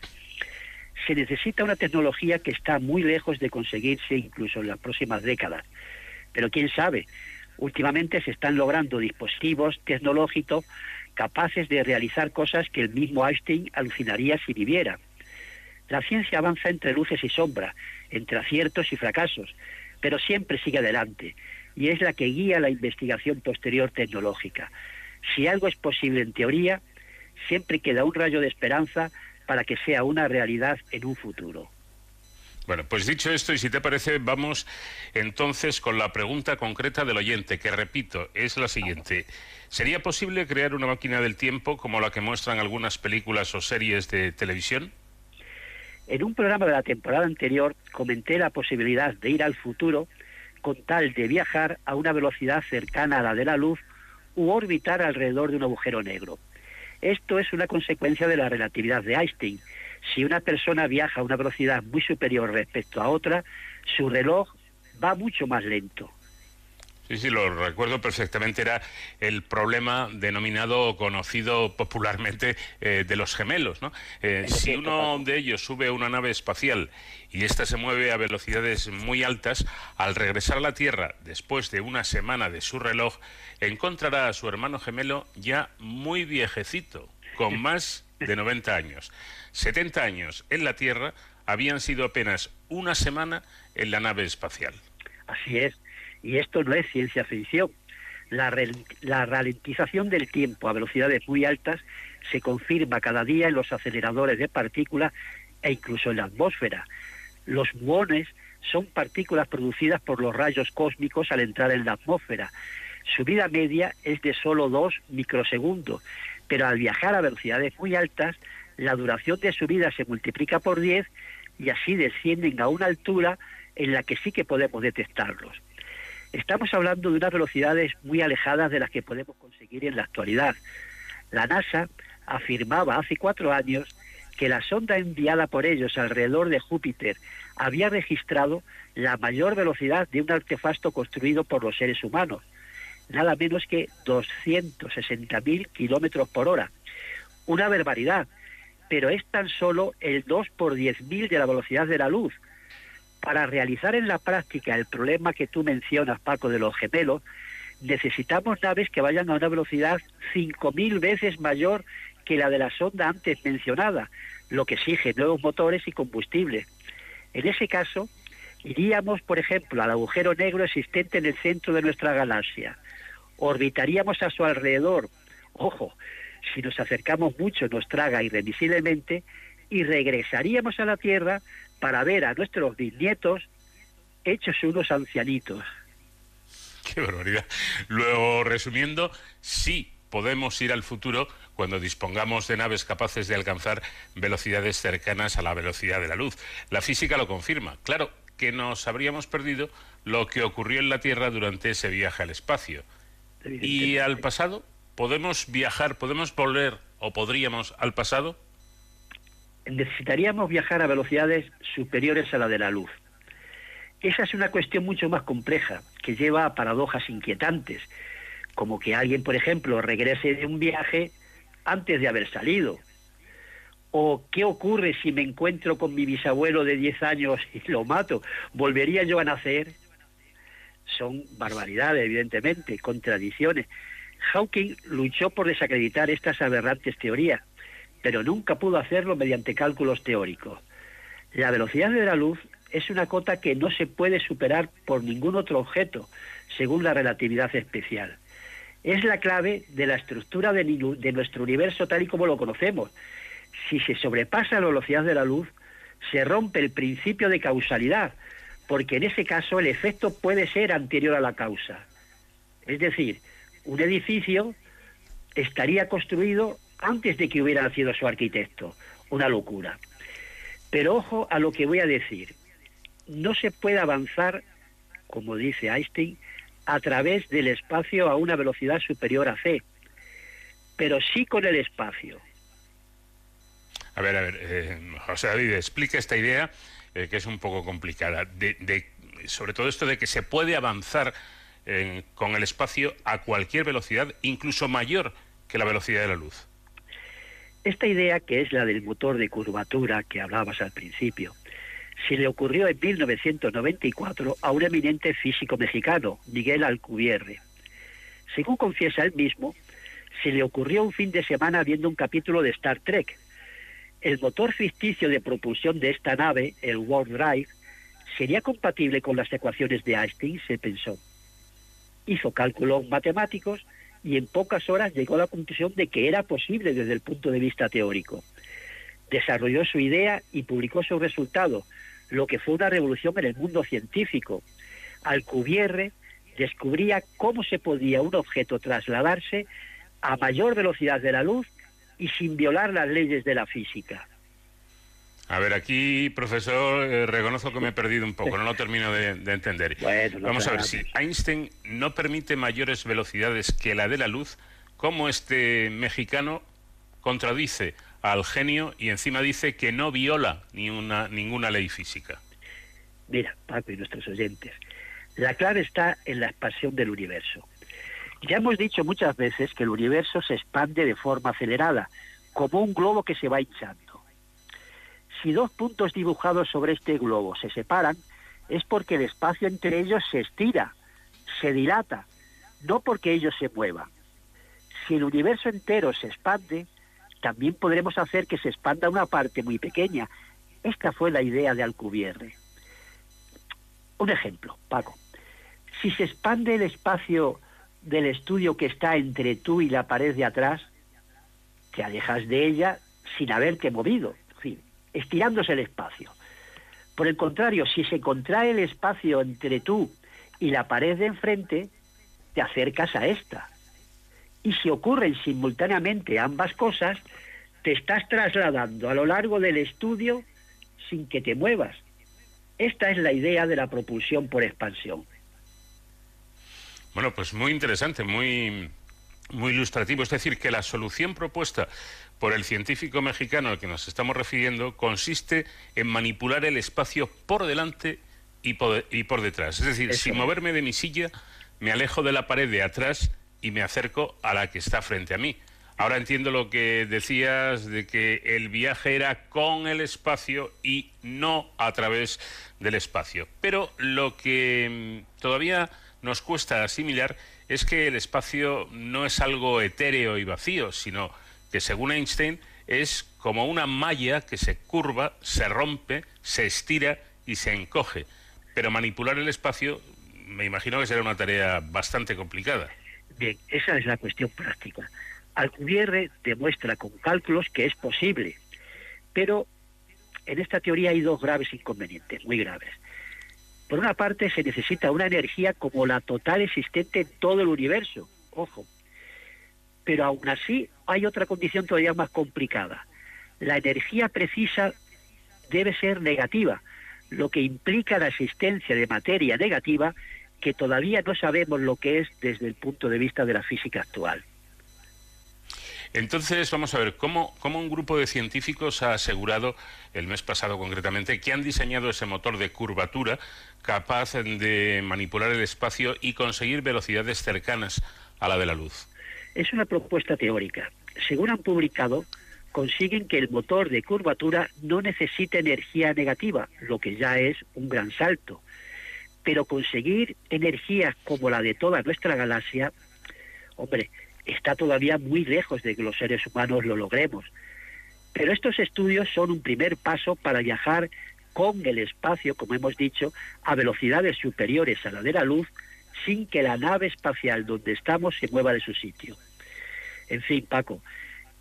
[SPEAKER 27] Se necesita una tecnología que está muy lejos de conseguirse incluso en las próximas décadas. Pero quién sabe, últimamente se están logrando dispositivos tecnológicos capaces de realizar cosas que el mismo Einstein alucinaría si viviera. La ciencia avanza entre luces y sombras, entre aciertos y fracasos, pero siempre sigue adelante. y es la que guía la investigación posterior tecnológica. Si algo es posible en teoría, siempre queda un rayo de esperanza para que sea una realidad en un futuro.
[SPEAKER 13] Bueno, pues dicho esto, y si te parece, vamos entonces con la pregunta concreta del oyente, que repito, es la siguiente. ¿Sería posible crear una máquina del tiempo como la que muestran algunas películas o series de televisión?
[SPEAKER 27] En un programa de la temporada anterior comenté la posibilidad de ir al futuro con tal de viajar a una velocidad cercana a la de la luz u orbitar alrededor de un agujero negro. Esto es una consecuencia de la relatividad de Einstein. Si una persona viaja a una velocidad muy superior respecto a otra, su reloj va mucho más lento.
[SPEAKER 13] Sí, sí, lo recuerdo perfectamente. Era el problema denominado o conocido popularmente eh, de los gemelos. ¿no? Eh, si uno de ellos sube a una nave espacial y ésta se mueve a velocidades muy altas, al regresar a la Tierra después de una semana de su reloj, encontrará a su hermano gemelo ya muy viejecito, con [LAUGHS] más de 90 años. 70 años en la Tierra habían sido apenas una semana en la nave espacial.
[SPEAKER 27] Así es. Y esto no es ciencia ficción. La, ralentización del tiempo a velocidades muy altas se confirma cada día en los aceleradores de partículas e incluso en la atmósfera. Los muones son partículas producidas por los rayos cósmicos al entrar en la atmósfera. Su vida media es de solo 2 microsegundos, pero al viajar a velocidades muy altas, la duración de su vida se multiplica por 10 y así descienden a una altura en la que sí que podemos detectarlos. Estamos hablando de unas velocidades muy alejadas de las que podemos conseguir en la actualidad. La NASA afirmaba hace cuatro años que la sonda enviada por ellos alrededor de Júpiter había registrado la mayor velocidad de un artefacto construido por los seres humanos, nada menos que 260.000 kilómetros por hora. Una barbaridad, pero es tan solo el 2 por 10.000 de la velocidad de la luz, para realizar en la práctica el problema que tú mencionas, Paco, de los gemelos, necesitamos naves que vayan a una velocidad 5.000 veces mayor que la de la sonda antes mencionada, lo que exige nuevos motores y combustible. En ese caso, iríamos, por ejemplo, al agujero negro existente en el centro de nuestra galaxia. Orbitaríamos a su alrededor. Ojo, si nos acercamos mucho nos traga irremisiblemente y regresaríamos a la Tierra para ver a nuestros bisnietos hechos unos ancianitos. [LAUGHS]
[SPEAKER 13] Qué barbaridad. Luego, resumiendo, sí podemos ir al futuro cuando dispongamos de naves capaces de alcanzar velocidades cercanas a la velocidad de la luz. La física lo confirma. Claro que nos habríamos perdido lo que ocurrió en la Tierra durante ese viaje al espacio. ¿Y al pasado? ¿Podemos viajar, podemos volver o podríamos al pasado?
[SPEAKER 27] Necesitaríamos viajar a velocidades superiores a la de la luz. Esa es una cuestión mucho más compleja, que lleva a paradojas inquietantes, como que alguien, por ejemplo, regrese de un viaje antes de haber salido. ¿O qué ocurre si me encuentro con mi bisabuelo de 10 años y lo mato? ¿Volvería yo a nacer? Son barbaridades, evidentemente, contradicciones. Hawking luchó por desacreditar estas aberrantes teorías, pero nunca pudo hacerlo mediante cálculos teóricos. La velocidad de la luz es una cota que no se puede superar por ningún otro objeto, según la relatividad especial. Es la clave de la estructura de, nuestro universo tal y como lo conocemos. Si se sobrepasa la velocidad de la luz, se rompe el principio de causalidad, porque en ese caso el efecto puede ser anterior a la causa. Es decir, un edificio estaría construido antes de que hubiera nacido su arquitecto. Una locura. Pero ojo a lo que voy a decir. No se puede avanzar, como dice Einstein, a través del espacio a una velocidad superior a c, pero sí con el espacio.
[SPEAKER 13] A ver, a ver, eh, José David, explica esta idea eh, que es un poco complicada, de, sobre todo esto de que se puede avanzar eh, con el espacio a cualquier velocidad, incluso mayor que la velocidad de la luz.
[SPEAKER 27] Esta idea, que es la del motor de curvatura que hablabas al principio, se le ocurrió en 1994 a un eminente físico mexicano, Miguel Alcubierre. Según confiesa él mismo, se le ocurrió un fin de semana viendo un capítulo de Star Trek. El motor ficticio de propulsión de esta nave, el Warp Drive, sería compatible con las ecuaciones de Einstein, se pensó. hizo cálculos matemáticos y en pocas horas llegó a la conclusión de que era posible desde el punto de vista teórico. Desarrolló su idea y publicó su resultado, lo que fue una revolución en el mundo científico. Alcubierre descubría cómo se podía un objeto trasladarse a mayor velocidad de la luz y sin violar las leyes de la física.
[SPEAKER 13] A ver, aquí, profesor, eh, reconozco que me he perdido un poco, no lo termino de, entender. [LAUGHS] Vamos a ver, si Einstein no permite mayores velocidades que la de la luz, ¿cómo este mexicano contradice al genio y encima dice que no viola ni una, ninguna ley física?
[SPEAKER 27] Mira, Paco y nuestros oyentes, la clave está en la expansión del universo. Ya hemos dicho muchas veces que el universo se expande de forma acelerada, como un globo que se va hinchando. Si dos puntos dibujados sobre este globo se separan, es porque el espacio entre ellos se estira, se dilata, no porque ellos se muevan. Si el universo entero se expande, también podremos hacer que se expanda una parte muy pequeña. Esta fue la idea de Alcubierre. Un ejemplo, Paco. Si se expande el espacio del estudio que está entre tú y la pared de atrás, te alejas de ella sin haberte movido estirándose el espacio. Por el contrario, si se contrae el espacio entre tú y la pared de enfrente, te acercas a esta. Y si ocurren simultáneamente ambas cosas, te estás trasladando a lo largo del estudio sin que te muevas. Esta es la idea de la propulsión por expansión.
[SPEAKER 13] Bueno, pues muy interesante, muy, muy ilustrativo. Es decir, que la solución propuesta por el científico mexicano al que nos estamos refiriendo consiste en manipular el espacio por delante y por, detrás. Es decir, sin moverme de mi silla, me alejo de la pared de atrás y me acerco a la que está frente a mí. Ahora entiendo lo que decías de que el viaje era con el espacio y no a través del espacio. Pero lo que mm, todavía nos cuesta asimilar es que el espacio no es algo etéreo y vacío, sino que según Einstein es como una malla que se curva, se rompe, se estira y se encoge. Pero manipular el espacio me imagino que será una tarea bastante complicada.
[SPEAKER 27] Bien, esa es la cuestión práctica. Alcubierre demuestra con cálculos que es posible, pero en esta teoría hay dos graves inconvenientes, muy graves. Por una parte, se necesita una energía como la total existente en todo el universo. Ojo, pero aún así hay otra condición todavía más complicada. La energía precisa debe ser negativa, lo que implica la existencia de materia negativa que todavía no sabemos lo que es desde el punto de vista de la física actual.
[SPEAKER 13] Entonces, vamos a ver, ¿cómo, ¿cómo, un grupo de científicos ha asegurado, el mes pasado concretamente, que han diseñado ese motor de curvatura capaz de manipular el espacio y conseguir velocidades cercanas a la de la luz?
[SPEAKER 27] Es una propuesta teórica. Según han publicado, consiguen que el motor de curvatura no necesite energía negativa, lo que ya es un gran salto. Pero conseguir energías como la de toda nuestra galaxia, hombre, está todavía muy lejos de que los seres humanos lo logremos. Pero estos estudios son un primer paso para viajar con el espacio, como hemos dicho, a velocidades superiores a la de la luz, sin que la nave espacial donde estamos se mueva de su sitio. En fin, Paco,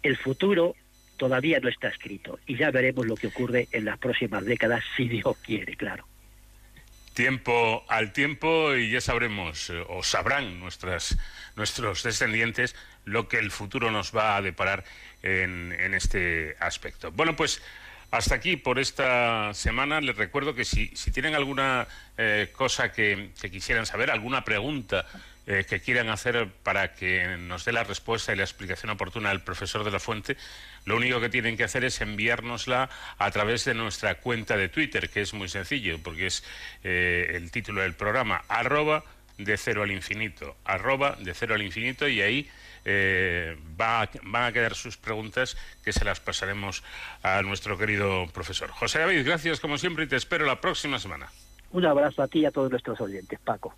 [SPEAKER 27] el futuro todavía no está escrito y ya veremos lo que ocurre en las próximas décadas, si Dios quiere, claro.
[SPEAKER 13] Tiempo al tiempo y ya sabremos, eh, o sabrán nuestras, nuestros descendientes, lo que el futuro nos va a deparar en, este aspecto. Bueno, pues hasta aquí por esta semana. Les recuerdo que si, tienen alguna eh, cosa que, que quisieran saber, alguna pregunta eh, que quieran hacer para que nos dé la respuesta y la explicación oportuna al profesor de la fuente, lo único que tienen que hacer es enviárnosla a través de nuestra cuenta de Twitter, que es muy sencillo, porque es eh, el título del programa, arroba de cero al infinito, arroba de cero al infinito, y ahí eh, van a quedar sus preguntas que se las pasaremos a nuestro querido profesor. José David, gracias como siempre y te espero la próxima semana.
[SPEAKER 27] Un abrazo a ti y a todos nuestros oyentes, Paco.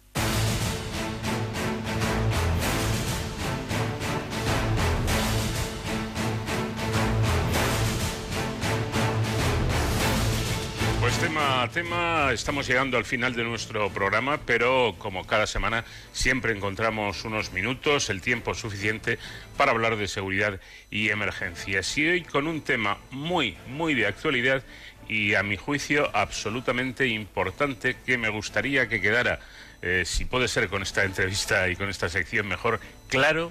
[SPEAKER 13] Tema a tema, estamos llegando al final de nuestro programa, pero como cada semana siempre encontramos unos minutos, el tiempo suficiente para hablar de seguridad y emergencias. Y hoy con un tema muy, muy de actualidad y a mi juicio absolutamente importante que me gustaría que quedara, eh, si puede ser con esta entrevista y con esta sección mejor, claro,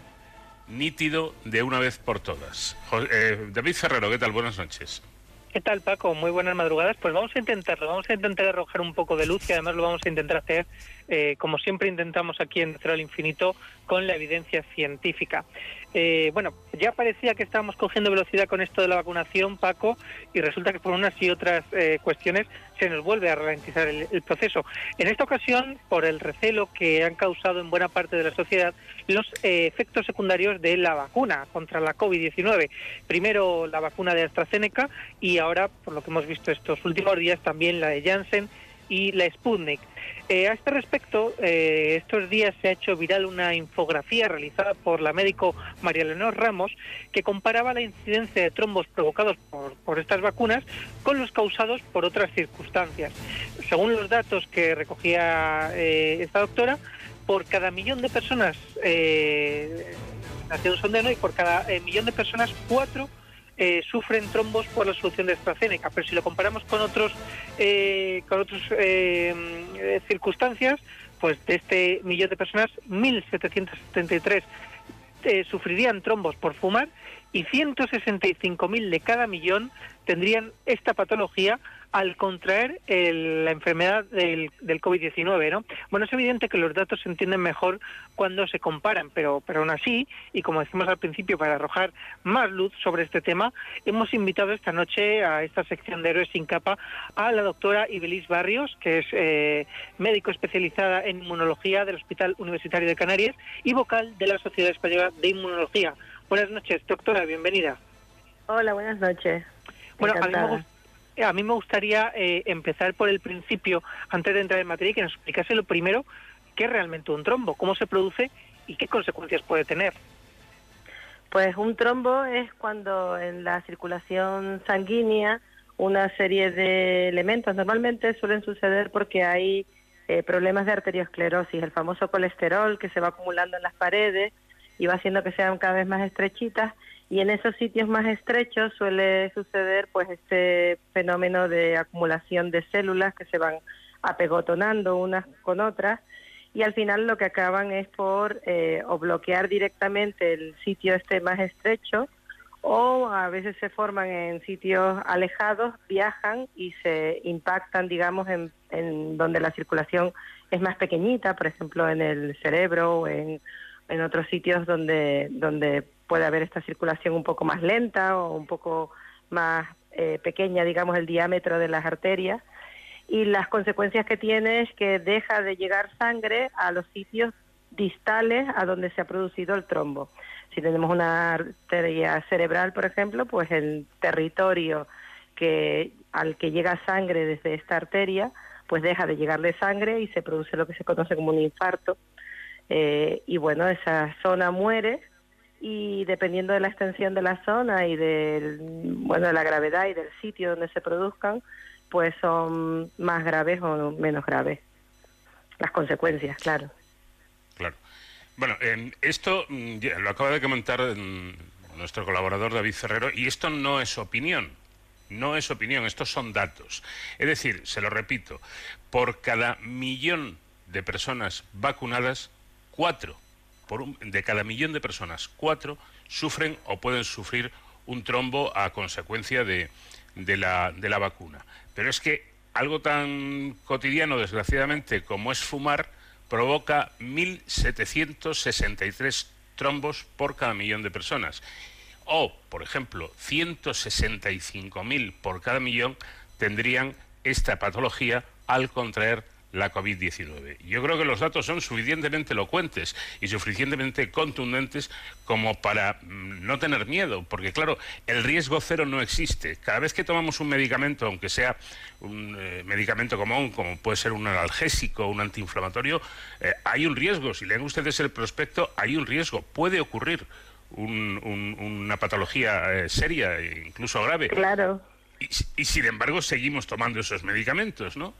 [SPEAKER 13] nítido de una vez por todas. Eh, David Ferrero, ¿qué tal? Buenas noches.
[SPEAKER 28] ¿Qué tal, Paco? Muy buenas madrugadas. Pues vamos a intentarlo, vamos a intentar arrojar un poco de luz y además lo vamos a intentar hacer, eh, como siempre intentamos aquí en Cero al Infinito, con la evidencia científica. Eh, bueno, ya parecía que estábamos cogiendo velocidad con esto de la vacunación, Paco, y resulta que por unas y otras eh, cuestiones se nos vuelve a ralentizar el, proceso. En esta ocasión, por el recelo que han causado en buena parte de la sociedad los eh, efectos secundarios de la vacuna contra la COVID-19. Primero la vacuna de AstraZeneca y ahora, por lo que hemos visto estos últimos días, también la de Janssen y la Sputnik. Eh, a este respecto, eh, estos días se ha hecho viral una infografía realizada por la médico María Leonor Ramos que comparaba la incidencia de trombos provocados por, por estas vacunas con los causados por otras circunstancias. Según los datos que recogía eh, esta doctora, por cada millón de personas, hacía un sondeo y por cada millón de personas, cuatro eh, sufren trombos por la solución de AstraZeneca. Pero si lo comparamos con otros eh, con otras circunstancias, pues de este millón de personas, 1.773 eh, sufrirían trombos por fumar y 165.000 de cada millón tendrían esta patología al contraer el- la enfermedad del, del COVID-19, ¿no? Bueno, es evidente que los datos se entienden mejor cuando se comparan, pero, pero aún así, y como decimos al principio, para arrojar más luz sobre este tema, hemos invitado esta noche a esta sección de Héroes sin capa a la doctora Ibelis Barrios, que es eh, médico especializada en inmunología del Hospital Universitario de Canarias y vocal de la Sociedad Española de Inmunología. Buenas noches, doctora, bienvenida.
[SPEAKER 29] Hola, buenas noches.
[SPEAKER 28] Bueno, a mí, me. A mí me gustaría eh, empezar por el principio, antes de entrar en materia, y que nos explicase lo primero, qué es realmente un trombo, cómo se produce y qué consecuencias puede tener.
[SPEAKER 29] Pues un trombo es cuando en la circulación sanguínea una serie de elementos normalmente suelen suceder porque hay eh, problemas de arteriosclerosis, el famoso colesterol que se va acumulando en las paredes y va haciendo que sean cada vez más estrechitas y en esos sitios más estrechos suele suceder pues este fenómeno de acumulación de células que se van apegotonando unas con otras. Y al final lo que acaban es por eh, o bloquear directamente el sitio este más estrecho o a veces se forman en sitios alejados, viajan y se impactan, digamos, en, en donde la circulación es más pequeñita, por ejemplo, en el cerebro o en, en otros sitios donde, donde puede haber esta circulación un poco más lenta o un poco más eh, pequeña, digamos, el diámetro de las arterias. Y las consecuencias que tiene es que deja de llegar sangre a los sitios distales a donde se ha producido el trombo. Si tenemos una arteria cerebral, por ejemplo, pues el territorio que al que llega sangre desde esta arteria, pues deja de llegarle sangre y se produce lo que se conoce como un infarto. Eh, y bueno, esa zona muere y dependiendo de la extensión de la zona y del, bueno, de la gravedad y del sitio donde se produzcan, pues son más graves o menos graves. Las consecuencias, claro.
[SPEAKER 13] Claro. Bueno, em, esto mm, lo acaba de comentar mm, nuestro colaborador David Ferrero y esto no es opinión. No es opinión, estos son datos. Es decir, se lo repito, por cada millón de personas vacunadas, cuatro, por de cada millón de personas, cuatro sufren o pueden sufrir un trombo a consecuencia de, de la, de la vacuna. Pero es que algo tan cotidiano, desgraciadamente, como es fumar, provoca 1.763 trombos por cada millón de personas. O, por ejemplo, 165.000 por cada millón tendrían esta patología al contraer la COVID-19. Yo creo que los datos son suficientemente elocuentes y suficientemente contundentes como para mm, no tener miedo, porque claro, el riesgo cero no existe. Cada vez que tomamos un medicamento, aunque sea un eh, medicamento común, como puede ser un analgésico, un antiinflamatorio, eh, hay un riesgo. Si leen ustedes el prospecto, hay un riesgo. Puede ocurrir un- un- una patología eh, seria, incluso grave.
[SPEAKER 29] Claro.
[SPEAKER 13] Y, sin embargo seguimos tomando esos medicamentos, ¿no?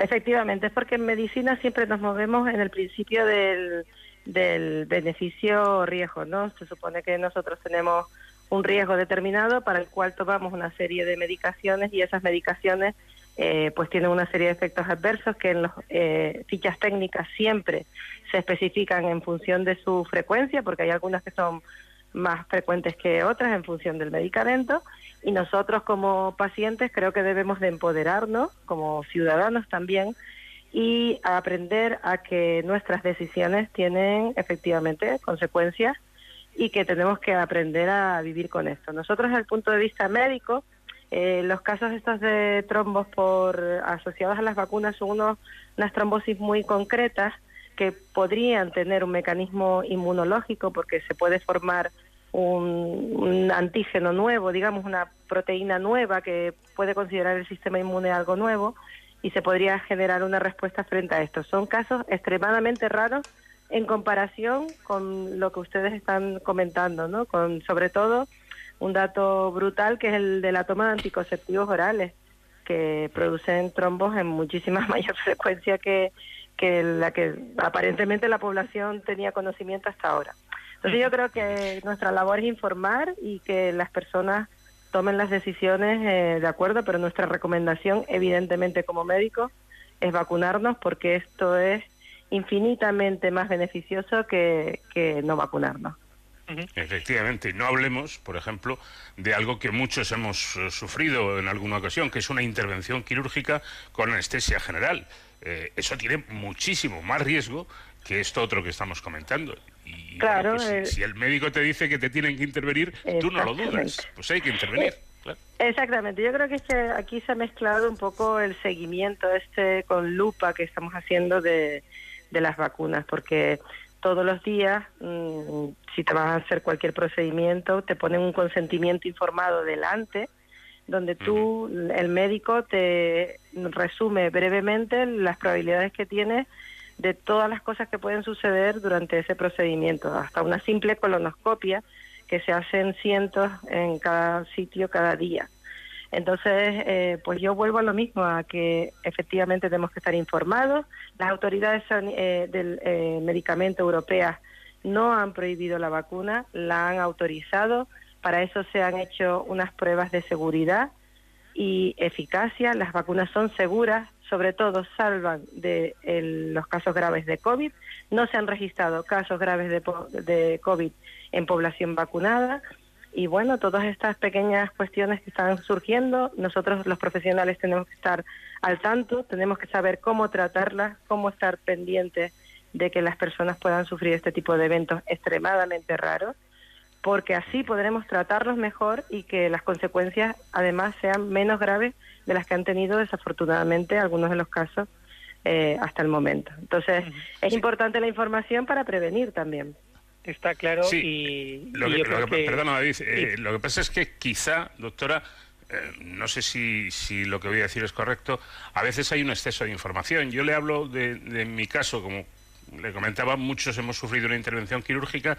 [SPEAKER 29] Efectivamente, es porque en medicina siempre nos movemos en el principio del, del beneficio-riesgo, ¿no? Se supone que nosotros tenemos un riesgo determinado para el cual tomamos una serie de medicaciones y esas medicaciones eh, pues tienen una serie de efectos adversos que en las eh, fichas técnicas siempre se especifican en función de su frecuencia, porque hay algunas que son más frecuentes que otras en función del medicamento y nosotros como pacientes creo que debemos de empoderarnos como ciudadanos también y aprender a que nuestras decisiones tienen efectivamente consecuencias y que tenemos que aprender a vivir con esto. Nosotros desde el punto de vista médico, eh, los casos estos de trombos por asociados a las vacunas son unos, unas trombosis muy concretas que podrían tener un mecanismo inmunológico porque se puede formar un, antígeno nuevo, digamos una proteína nueva que puede considerar el sistema inmune algo nuevo y se podría generar una respuesta frente a esto. Son casos extremadamente raros en comparación con lo que ustedes están comentando, ¿no? Con sobre todo un dato brutal que es el de la toma de anticonceptivos orales que producen trombos en muchísima [LAUGHS] mayor frecuencia que, que la que aparentemente la población tenía conocimiento hasta ahora. Entonces yo creo que nuestra labor es informar y que las personas tomen las decisiones eh, de acuerdo, pero nuestra recomendación, evidentemente como médicos, es vacunarnos porque esto es infinitamente más beneficioso que, que no vacunarnos.
[SPEAKER 13] Efectivamente, y no hablemos, por ejemplo, de algo que muchos hemos eh, sufrido en alguna ocasión, que es una intervención quirúrgica con anestesia general. Eh, eso tiene muchísimo más riesgo que esto otro que estamos comentando. Y
[SPEAKER 29] claro,
[SPEAKER 13] pues, si, el médico te dice que te tienen que intervenir, tú no lo dudas, pues hay que intervenir.
[SPEAKER 29] Exactamente, yo creo que, aquí se ha mezclado un poco el seguimiento este con lupa que estamos haciendo de, las vacunas, porque todos los días, mm, si te vas a hacer cualquier procedimiento, te ponen un consentimiento informado delante, donde tú, el médico, te resume brevemente las probabilidades que tienes de todas las cosas que pueden suceder durante ese procedimiento, hasta una simple colonoscopia que se hacen cientos en cada sitio cada día. Entonces, eh, pues yo vuelvo a lo mismo, a que efectivamente tenemos que estar informados. Las autoridades eh, del eh, medicamento europeas no han prohibido la vacuna, la han autorizado. Para eso se han hecho unas pruebas de seguridad y eficacia. Las vacunas son seguras, sobre todo salvan de los casos graves de COVID. No se han registrado casos graves de, de COVID en población vacunada. Y bueno, todas estas pequeñas cuestiones que están surgiendo, nosotros los profesionales tenemos que estar al tanto, tenemos que saber cómo tratarlas, cómo estar pendientes de que las personas puedan sufrir este tipo de eventos extremadamente raros porque así podremos tratarlos mejor y que las consecuencias además sean menos graves de las que han tenido desafortunadamente algunos de los casos eh, hasta el momento. Entonces, es importante la información para prevenir también.
[SPEAKER 28] Está claro
[SPEAKER 13] y, lo que, Perdona, David, eh, lo que pasa es que quizá, doctora, eh, no sé si, si, lo que voy a decir es correcto, a veces hay un exceso de información. Yo le hablo de, de mi caso, como le comentaba, muchos hemos sufrido una intervención quirúrgica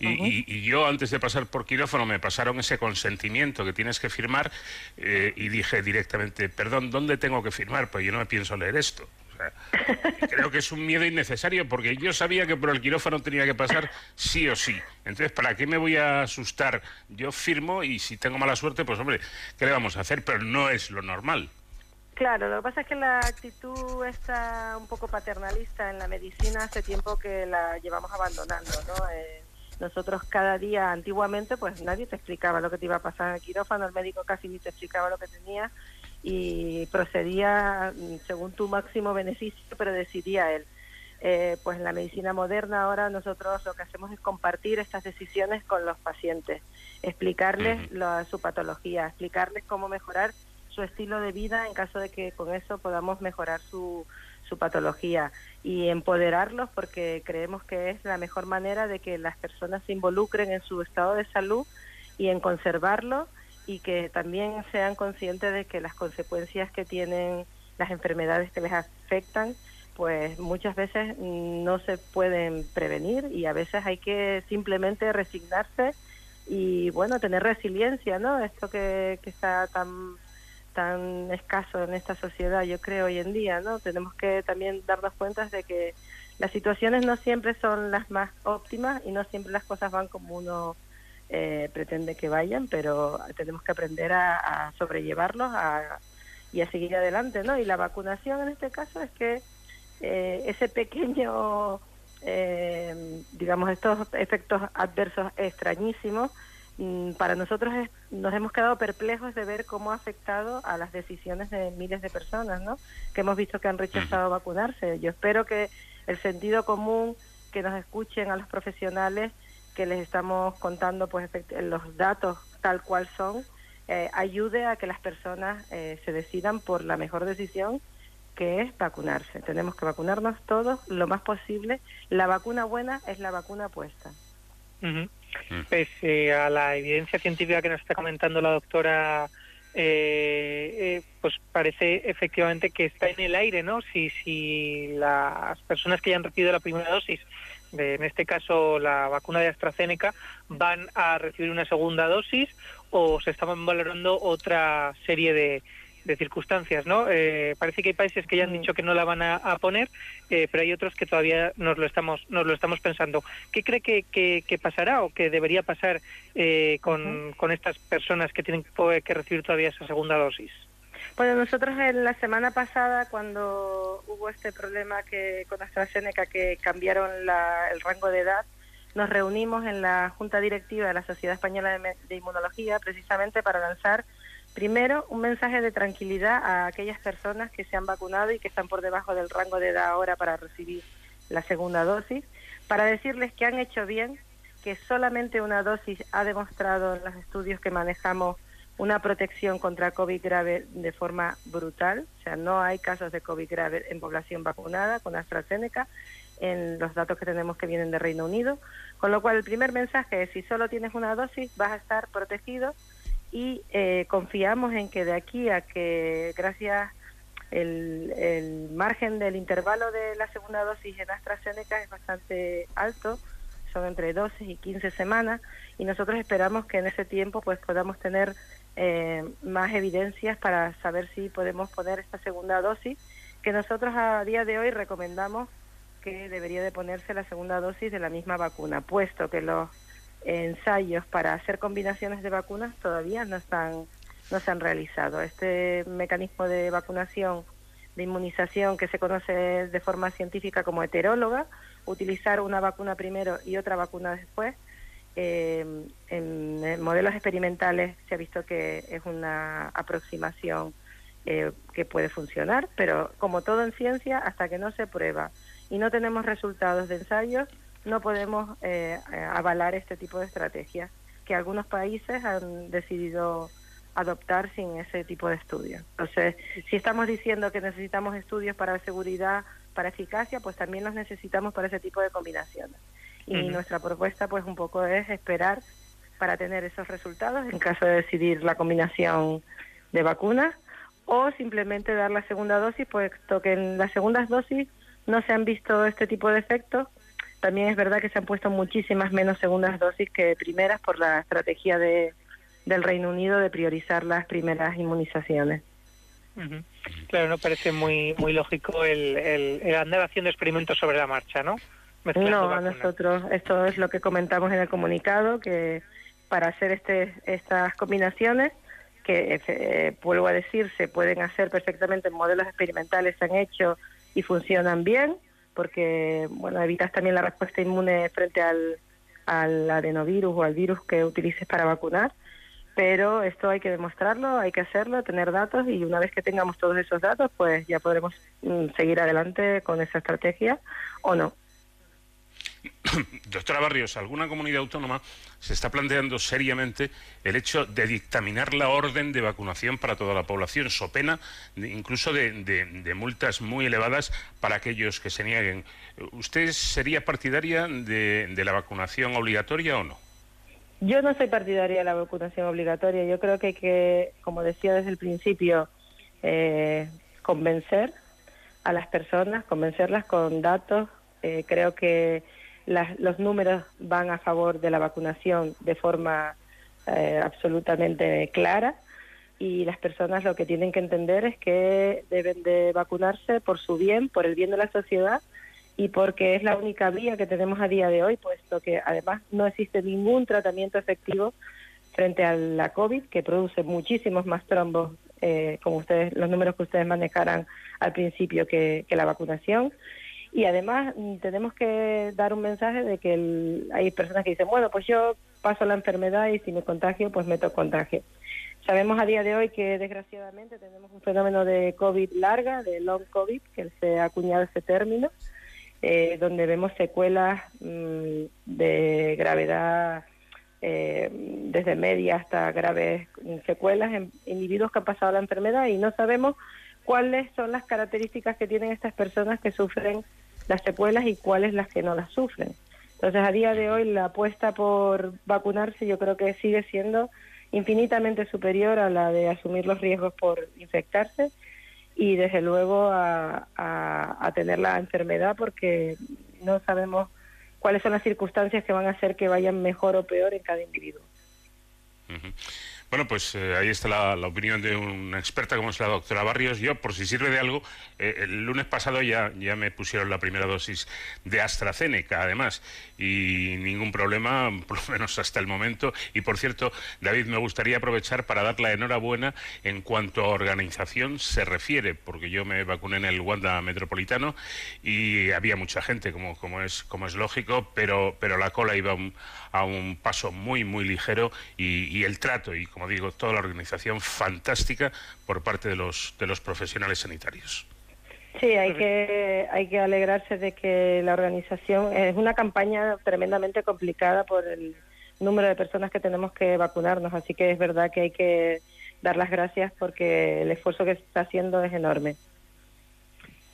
[SPEAKER 13] y, yo antes de pasar por quirófano me pasaron ese consentimiento que tienes que firmar eh, y dije directamente, perdón, ¿dónde tengo que firmar? Pues yo no me pienso leer esto. [LAUGHS] creo que es un miedo innecesario porque yo sabía que por el quirófano tenía que pasar sí o sí. Entonces, ¿para qué me voy a asustar? Yo firmo y si tengo mala suerte, pues hombre, ¿qué le vamos a hacer? Pero no es lo normal.
[SPEAKER 29] Claro, lo que pasa es que la actitud está un poco paternalista en la medicina hace tiempo que la llevamos abandonando, ¿no? Eh, nosotros cada día, antiguamente, pues nadie te explicaba lo que te iba a pasar en el quirófano, el médico casi ni te explicaba lo que tenía y procedía mm, según tu máximo beneficio, pero decidía él. Eh, pues en la medicina moderna ahora nosotros lo que hacemos es compartir estas decisiones con los pacientes, explicarles su patología, explicarles cómo mejorar su estilo de vida en caso de que con eso podamos mejorar su, su patología y empoderarlos porque creemos que es la mejor manera de que las personas se involucren en su estado de salud y en conservarlo y que también sean conscientes de que las consecuencias que tienen las enfermedades que les afectan pues muchas veces no se pueden prevenir y a veces hay que simplemente resignarse y bueno tener resiliencia no esto que, que está tan tan escaso en esta sociedad, yo creo, hoy en día, ¿no? Tenemos que también darnos cuenta de que las situaciones no siempre son las más óptimas y no siempre las cosas van como uno eh, pretende que vayan, pero tenemos que aprender a, sobrellevarlos y a seguir adelante, ¿no? Y la vacunación en este caso es que eh, ese pequeño, eh, digamos, estos efectos adversos extrañísimos, para nosotros nos hemos quedado perplejos de ver cómo ha afectado a las decisiones de miles de personas, ¿no? Que hemos visto que han rechazado vacunarse. Yo espero que el sentido común, que nos escuchen a los profesionales que les estamos contando pues los datos tal cual son, eh, ayude a que las personas eh, se decidan por la mejor decisión que es vacunarse. Tenemos que vacunarnos todos lo más posible. La vacuna buena es la vacuna puesta.
[SPEAKER 28] Pese a la evidencia científica que nos está comentando la doctora eh, eh, pues parece efectivamente que está en el aire, ¿no? Si, si las personas que ya han recibido la primera dosis, de, en este caso la vacuna de AstraZeneca, van a recibir una segunda dosis o se estaban valorando otra serie de, de circunstancias, ¿no? Eh, parece que hay países que ya han dicho que no la van a, poner, eh, pero hay otros que todavía nos lo estamos nos lo estamos pensando. ¿Qué cree que, que, pasará o que debería pasar eh, con, con, estas personas que tienen que recibir todavía esa segunda dosis?
[SPEAKER 29] Bueno, nosotros en la semana pasada, cuando hubo este problema que con AstraZeneca que cambiaron el rango de edad, nos reunimos en la Junta Directiva de la Sociedad Española de Inmunología precisamente para lanzar Primero, un mensaje de tranquilidad a aquellas personas que se han vacunado y que están por debajo del rango de edad ahora para recibir la segunda dosis, para decirles que han hecho bien, que solamente una dosis ha demostrado en los estudios que manejamos una protección contra COVID grave de forma brutal, o sea, no hay casos de COVID grave en población vacunada con AstraZeneca en los datos que tenemos que vienen de Reino Unido, con lo cual el primer mensaje es si solo tienes una dosis vas a estar protegido y eh, confiamos en que de aquí a que gracias el, el margen del intervalo de la segunda dosis en AstraZeneca es bastante alto, son entre 12 y 15 semanas y nosotros esperamos que en ese tiempo pues podamos tener eh, más evidencias para saber si podemos poner esta segunda dosis que nosotros a día de hoy recomendamos que debería de ponerse la segunda dosis de la misma vacuna, puesto que los ensayos para hacer combinaciones de vacunas todavía no están no se han realizado. Este mecanismo de vacunación, de inmunización que se conoce de forma científica como heteróloga, utilizar una vacuna primero y otra vacuna después, eh, en, modelos experimentales se ha visto que es una aproximación eh, que puede funcionar, pero como todo en ciencia, hasta que no se prueba y no tenemos resultados de ensayos, no podemos eh, avalar este tipo de estrategias que algunos países han decidido adoptar sin ese tipo de estudios. Entonces, si estamos diciendo que necesitamos estudios para seguridad, para eficacia, pues también los necesitamos para ese tipo de combinaciones. Y nuestra propuesta, pues un poco es esperar para tener esos resultados en caso de decidir la combinación de vacunas o simplemente dar la segunda dosis, puesto que en las segundas dosis no se han visto este tipo de efectos también es verdad que se han puesto muchísimas menos segundas dosis que primeras por la estrategia de, del Reino Unido de priorizar las primeras inmunizaciones.
[SPEAKER 28] Claro, no parece muy muy lógico el, el, andar haciendo experimentos sobre la marcha, ¿no?
[SPEAKER 29] no, a nosotros esto es lo que comentamos en el comunicado que para hacer este estas combinaciones que eh, vuelvo a decir se pueden hacer perfectamente en modelos experimentales se han hecho y funcionan bien porque bueno evitas también la respuesta inmune frente al, al adenovirus o al virus que utilices para vacunar pero esto hay que demostrarlo, hay que hacerlo, tener datos y una vez que tengamos todos esos datos, pues ya podremos mm, seguir adelante con esa estrategia o no. [COUGHS]
[SPEAKER 13] Doctora Barrios, ¿alguna comunidad autónoma se está planteando seriamente el hecho de dictaminar la orden de vacunación para toda la población, so pena incluso de, multas muy elevadas para aquellos que se nieguen? ¿Usted sería partidaria de, la vacunación obligatoria o no?
[SPEAKER 29] Yo no soy partidaria de la vacunación obligatoria. Yo creo que hay que, como decía desde el principio, eh, convencer a las personas, convencerlas con datos. Eh, creo que los números van a favor de la vacunación de forma eh, absolutamente clara. y las personas lo que tienen que entender es que deben de vacunarse por su bien, por el bien de la sociedad y porque es la única vía que tenemos a día de hoy, puesto que además no existe ningún tratamiento efectivo frente a la COVID, que produce muchísimos más trombos, eh, como ustedes, los números que ustedes manejaran al principio, que, la vacunación. Y además mm, tenemos que dar un mensaje de que hay personas que dicen, bueno, pues yo paso la enfermedad y si me contagio, pues meto contagio. Sabemos a día de hoy que desgraciadamente tenemos un fenómeno de COVID larga, de long COVID, que se ha acuñado ese término, eh, donde vemos secuelas mm, de gravedad eh, desde media hasta graves secuelas en individuos que han pasado la enfermedad y no sabemos cuáles son las características que tienen estas personas que sufren las secuelas y cuáles las que no las sufren. Entonces, a día de hoy, la apuesta por vacunarse yo creo que sigue siendo infinitamente superior a la de asumir los riesgos por infectarse y desde luego a, tener la enfermedad porque no sabemos cuáles son las circunstancias que van a hacer que vayan mejor o peor en cada individuo.
[SPEAKER 13] Bueno, pues eh, ahí está la, opinión de una experta como es la doctora Barrios. Yo, por si sirve de algo, eh, el lunes pasado ya, ya me pusieron la primera dosis de AstraZeneca, además, y ningún problema, [LAUGHS] por lo menos hasta el momento. Y por cierto, David, me gustaría aprovechar para dar la enhorabuena en cuanto a organización se refiere, porque yo me vacuné en el Wanda Metropolitano y había mucha gente, como, como, es, como es lógico, pero, pero la cola iba a paso muy, muy ligero y, y el trato y como digo, toda la organización fantástica por parte de los, de los profesionales sanitarios.
[SPEAKER 29] Sí, hay que, hay que alegrarse de que la organización es una campaña tremendamente complicada por el número de personas que tenemos que vacunarnos, así que es verdad que hay que dar las gracias porque el esfuerzo que se está haciendo es enorme.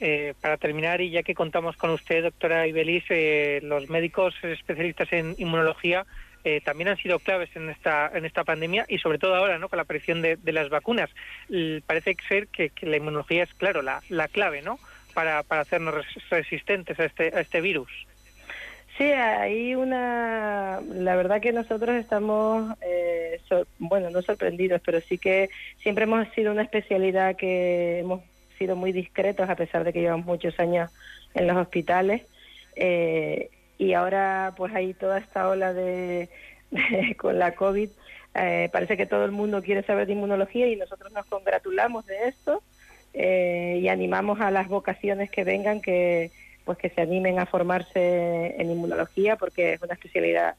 [SPEAKER 28] Eh, para terminar, y ya que contamos con usted, doctora Ibelis, eh, los médicos especialistas en inmunología eh, también han sido claves en esta, en esta pandemia y sobre todo ahora ¿no? con la aparición de, las vacunas. parece ser que, la inmunología es, claro, la, la clave ¿no? para, para hacernos resistentes a este, a este virus.
[SPEAKER 29] Sí, hay una. La verdad que nosotros estamos, eh, bueno, no sorprendidos, pero sí que siempre hemos sido una especialidad que hemos sido muy discretos a pesar de que llevamos muchos años en los hospitales. Eh, y ahora pues hay toda esta ola [LAUGHS] de, con la COVID. Eh, parece que todo el mundo quiere saber de inmunología y nosotros nos congratulamos de esto eh, y animamos a las vocaciones que vengan que pues que se animen a formarse en inmunología porque es una especialidad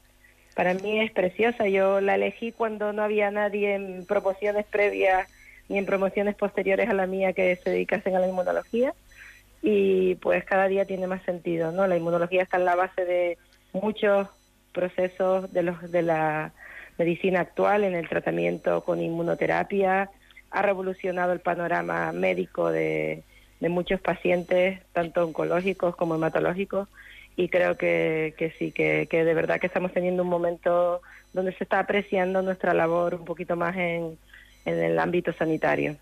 [SPEAKER 29] para mí es preciosa. Yo la elegí cuando no había nadie en promociones previas ni en promociones posteriores a la mía que se dedicasen a la inmunología. Y pues cada día tiene más sentido, ¿no? La inmunología está en la base de muchos procesos de los de la medicina actual en el tratamiento con inmunoterapia, ha revolucionado el panorama médico de, de muchos pacientes, tanto oncológicos como hematológicos, y creo que, que sí, que, que de verdad que estamos teniendo un momento donde se está apreciando nuestra labor un poquito más en, en el ámbito sanitario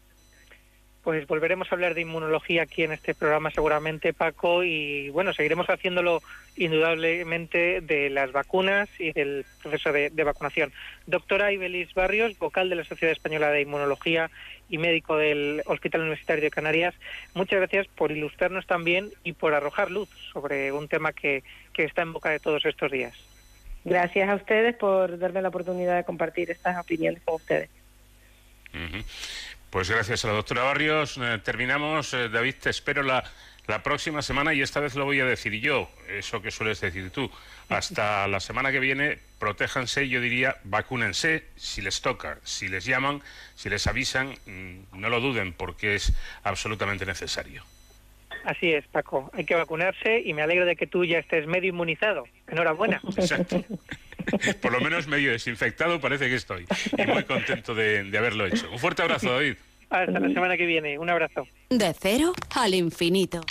[SPEAKER 28] pues volveremos a hablar de inmunología aquí en este programa seguramente, Paco, y bueno, seguiremos haciéndolo indudablemente de las vacunas y del proceso de, vacunación. Doctora Ibelis Barrios, vocal de la Sociedad Española de Inmunología y médico del Hospital Universitario de Canarias, muchas gracias por ilustrarnos también y por arrojar luz sobre un tema que, está en boca de todos estos días.
[SPEAKER 29] Gracias a ustedes por darme la oportunidad de compartir estas opiniones con ustedes.
[SPEAKER 13] Pues gracias a la doctora Barrios. Eh, terminamos. Eh, David, te espero la, la próxima semana y esta vez lo voy a decir yo, eso que sueles decir tú. Hasta [LAUGHS] la semana que viene, protéjanse, yo diría, vacúnense si les toca, si les llaman, si les avisan, mm, no lo duden porque es absolutamente necesario.
[SPEAKER 28] Así es, Paco. Hay que vacunarse y me alegro de que tú ya estés medio inmunizado. Enhorabuena.
[SPEAKER 13] Exacto. [LAUGHS] Por lo menos medio desinfectado parece que estoy. Y muy contento de, de haberlo hecho. Un fuerte abrazo, David.
[SPEAKER 28] Hasta la semana que viene. Un abrazo.
[SPEAKER 12] De cero al infinito.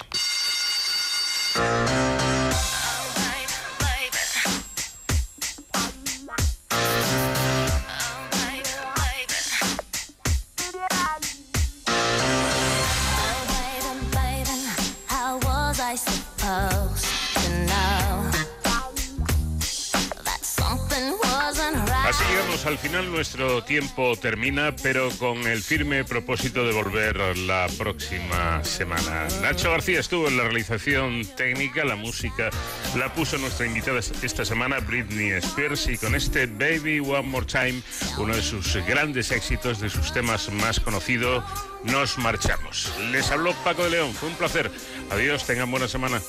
[SPEAKER 13] Amigos, al final nuestro tiempo termina, pero con el firme propósito de volver la próxima semana. Nacho García estuvo en la realización técnica, la música la puso nuestra invitada esta semana, Britney Spears, y con este Baby One More Time, uno de sus grandes éxitos, de sus temas más conocidos, nos marchamos. Les habló Paco de León, fue un placer. Adiós, tengan buena semana.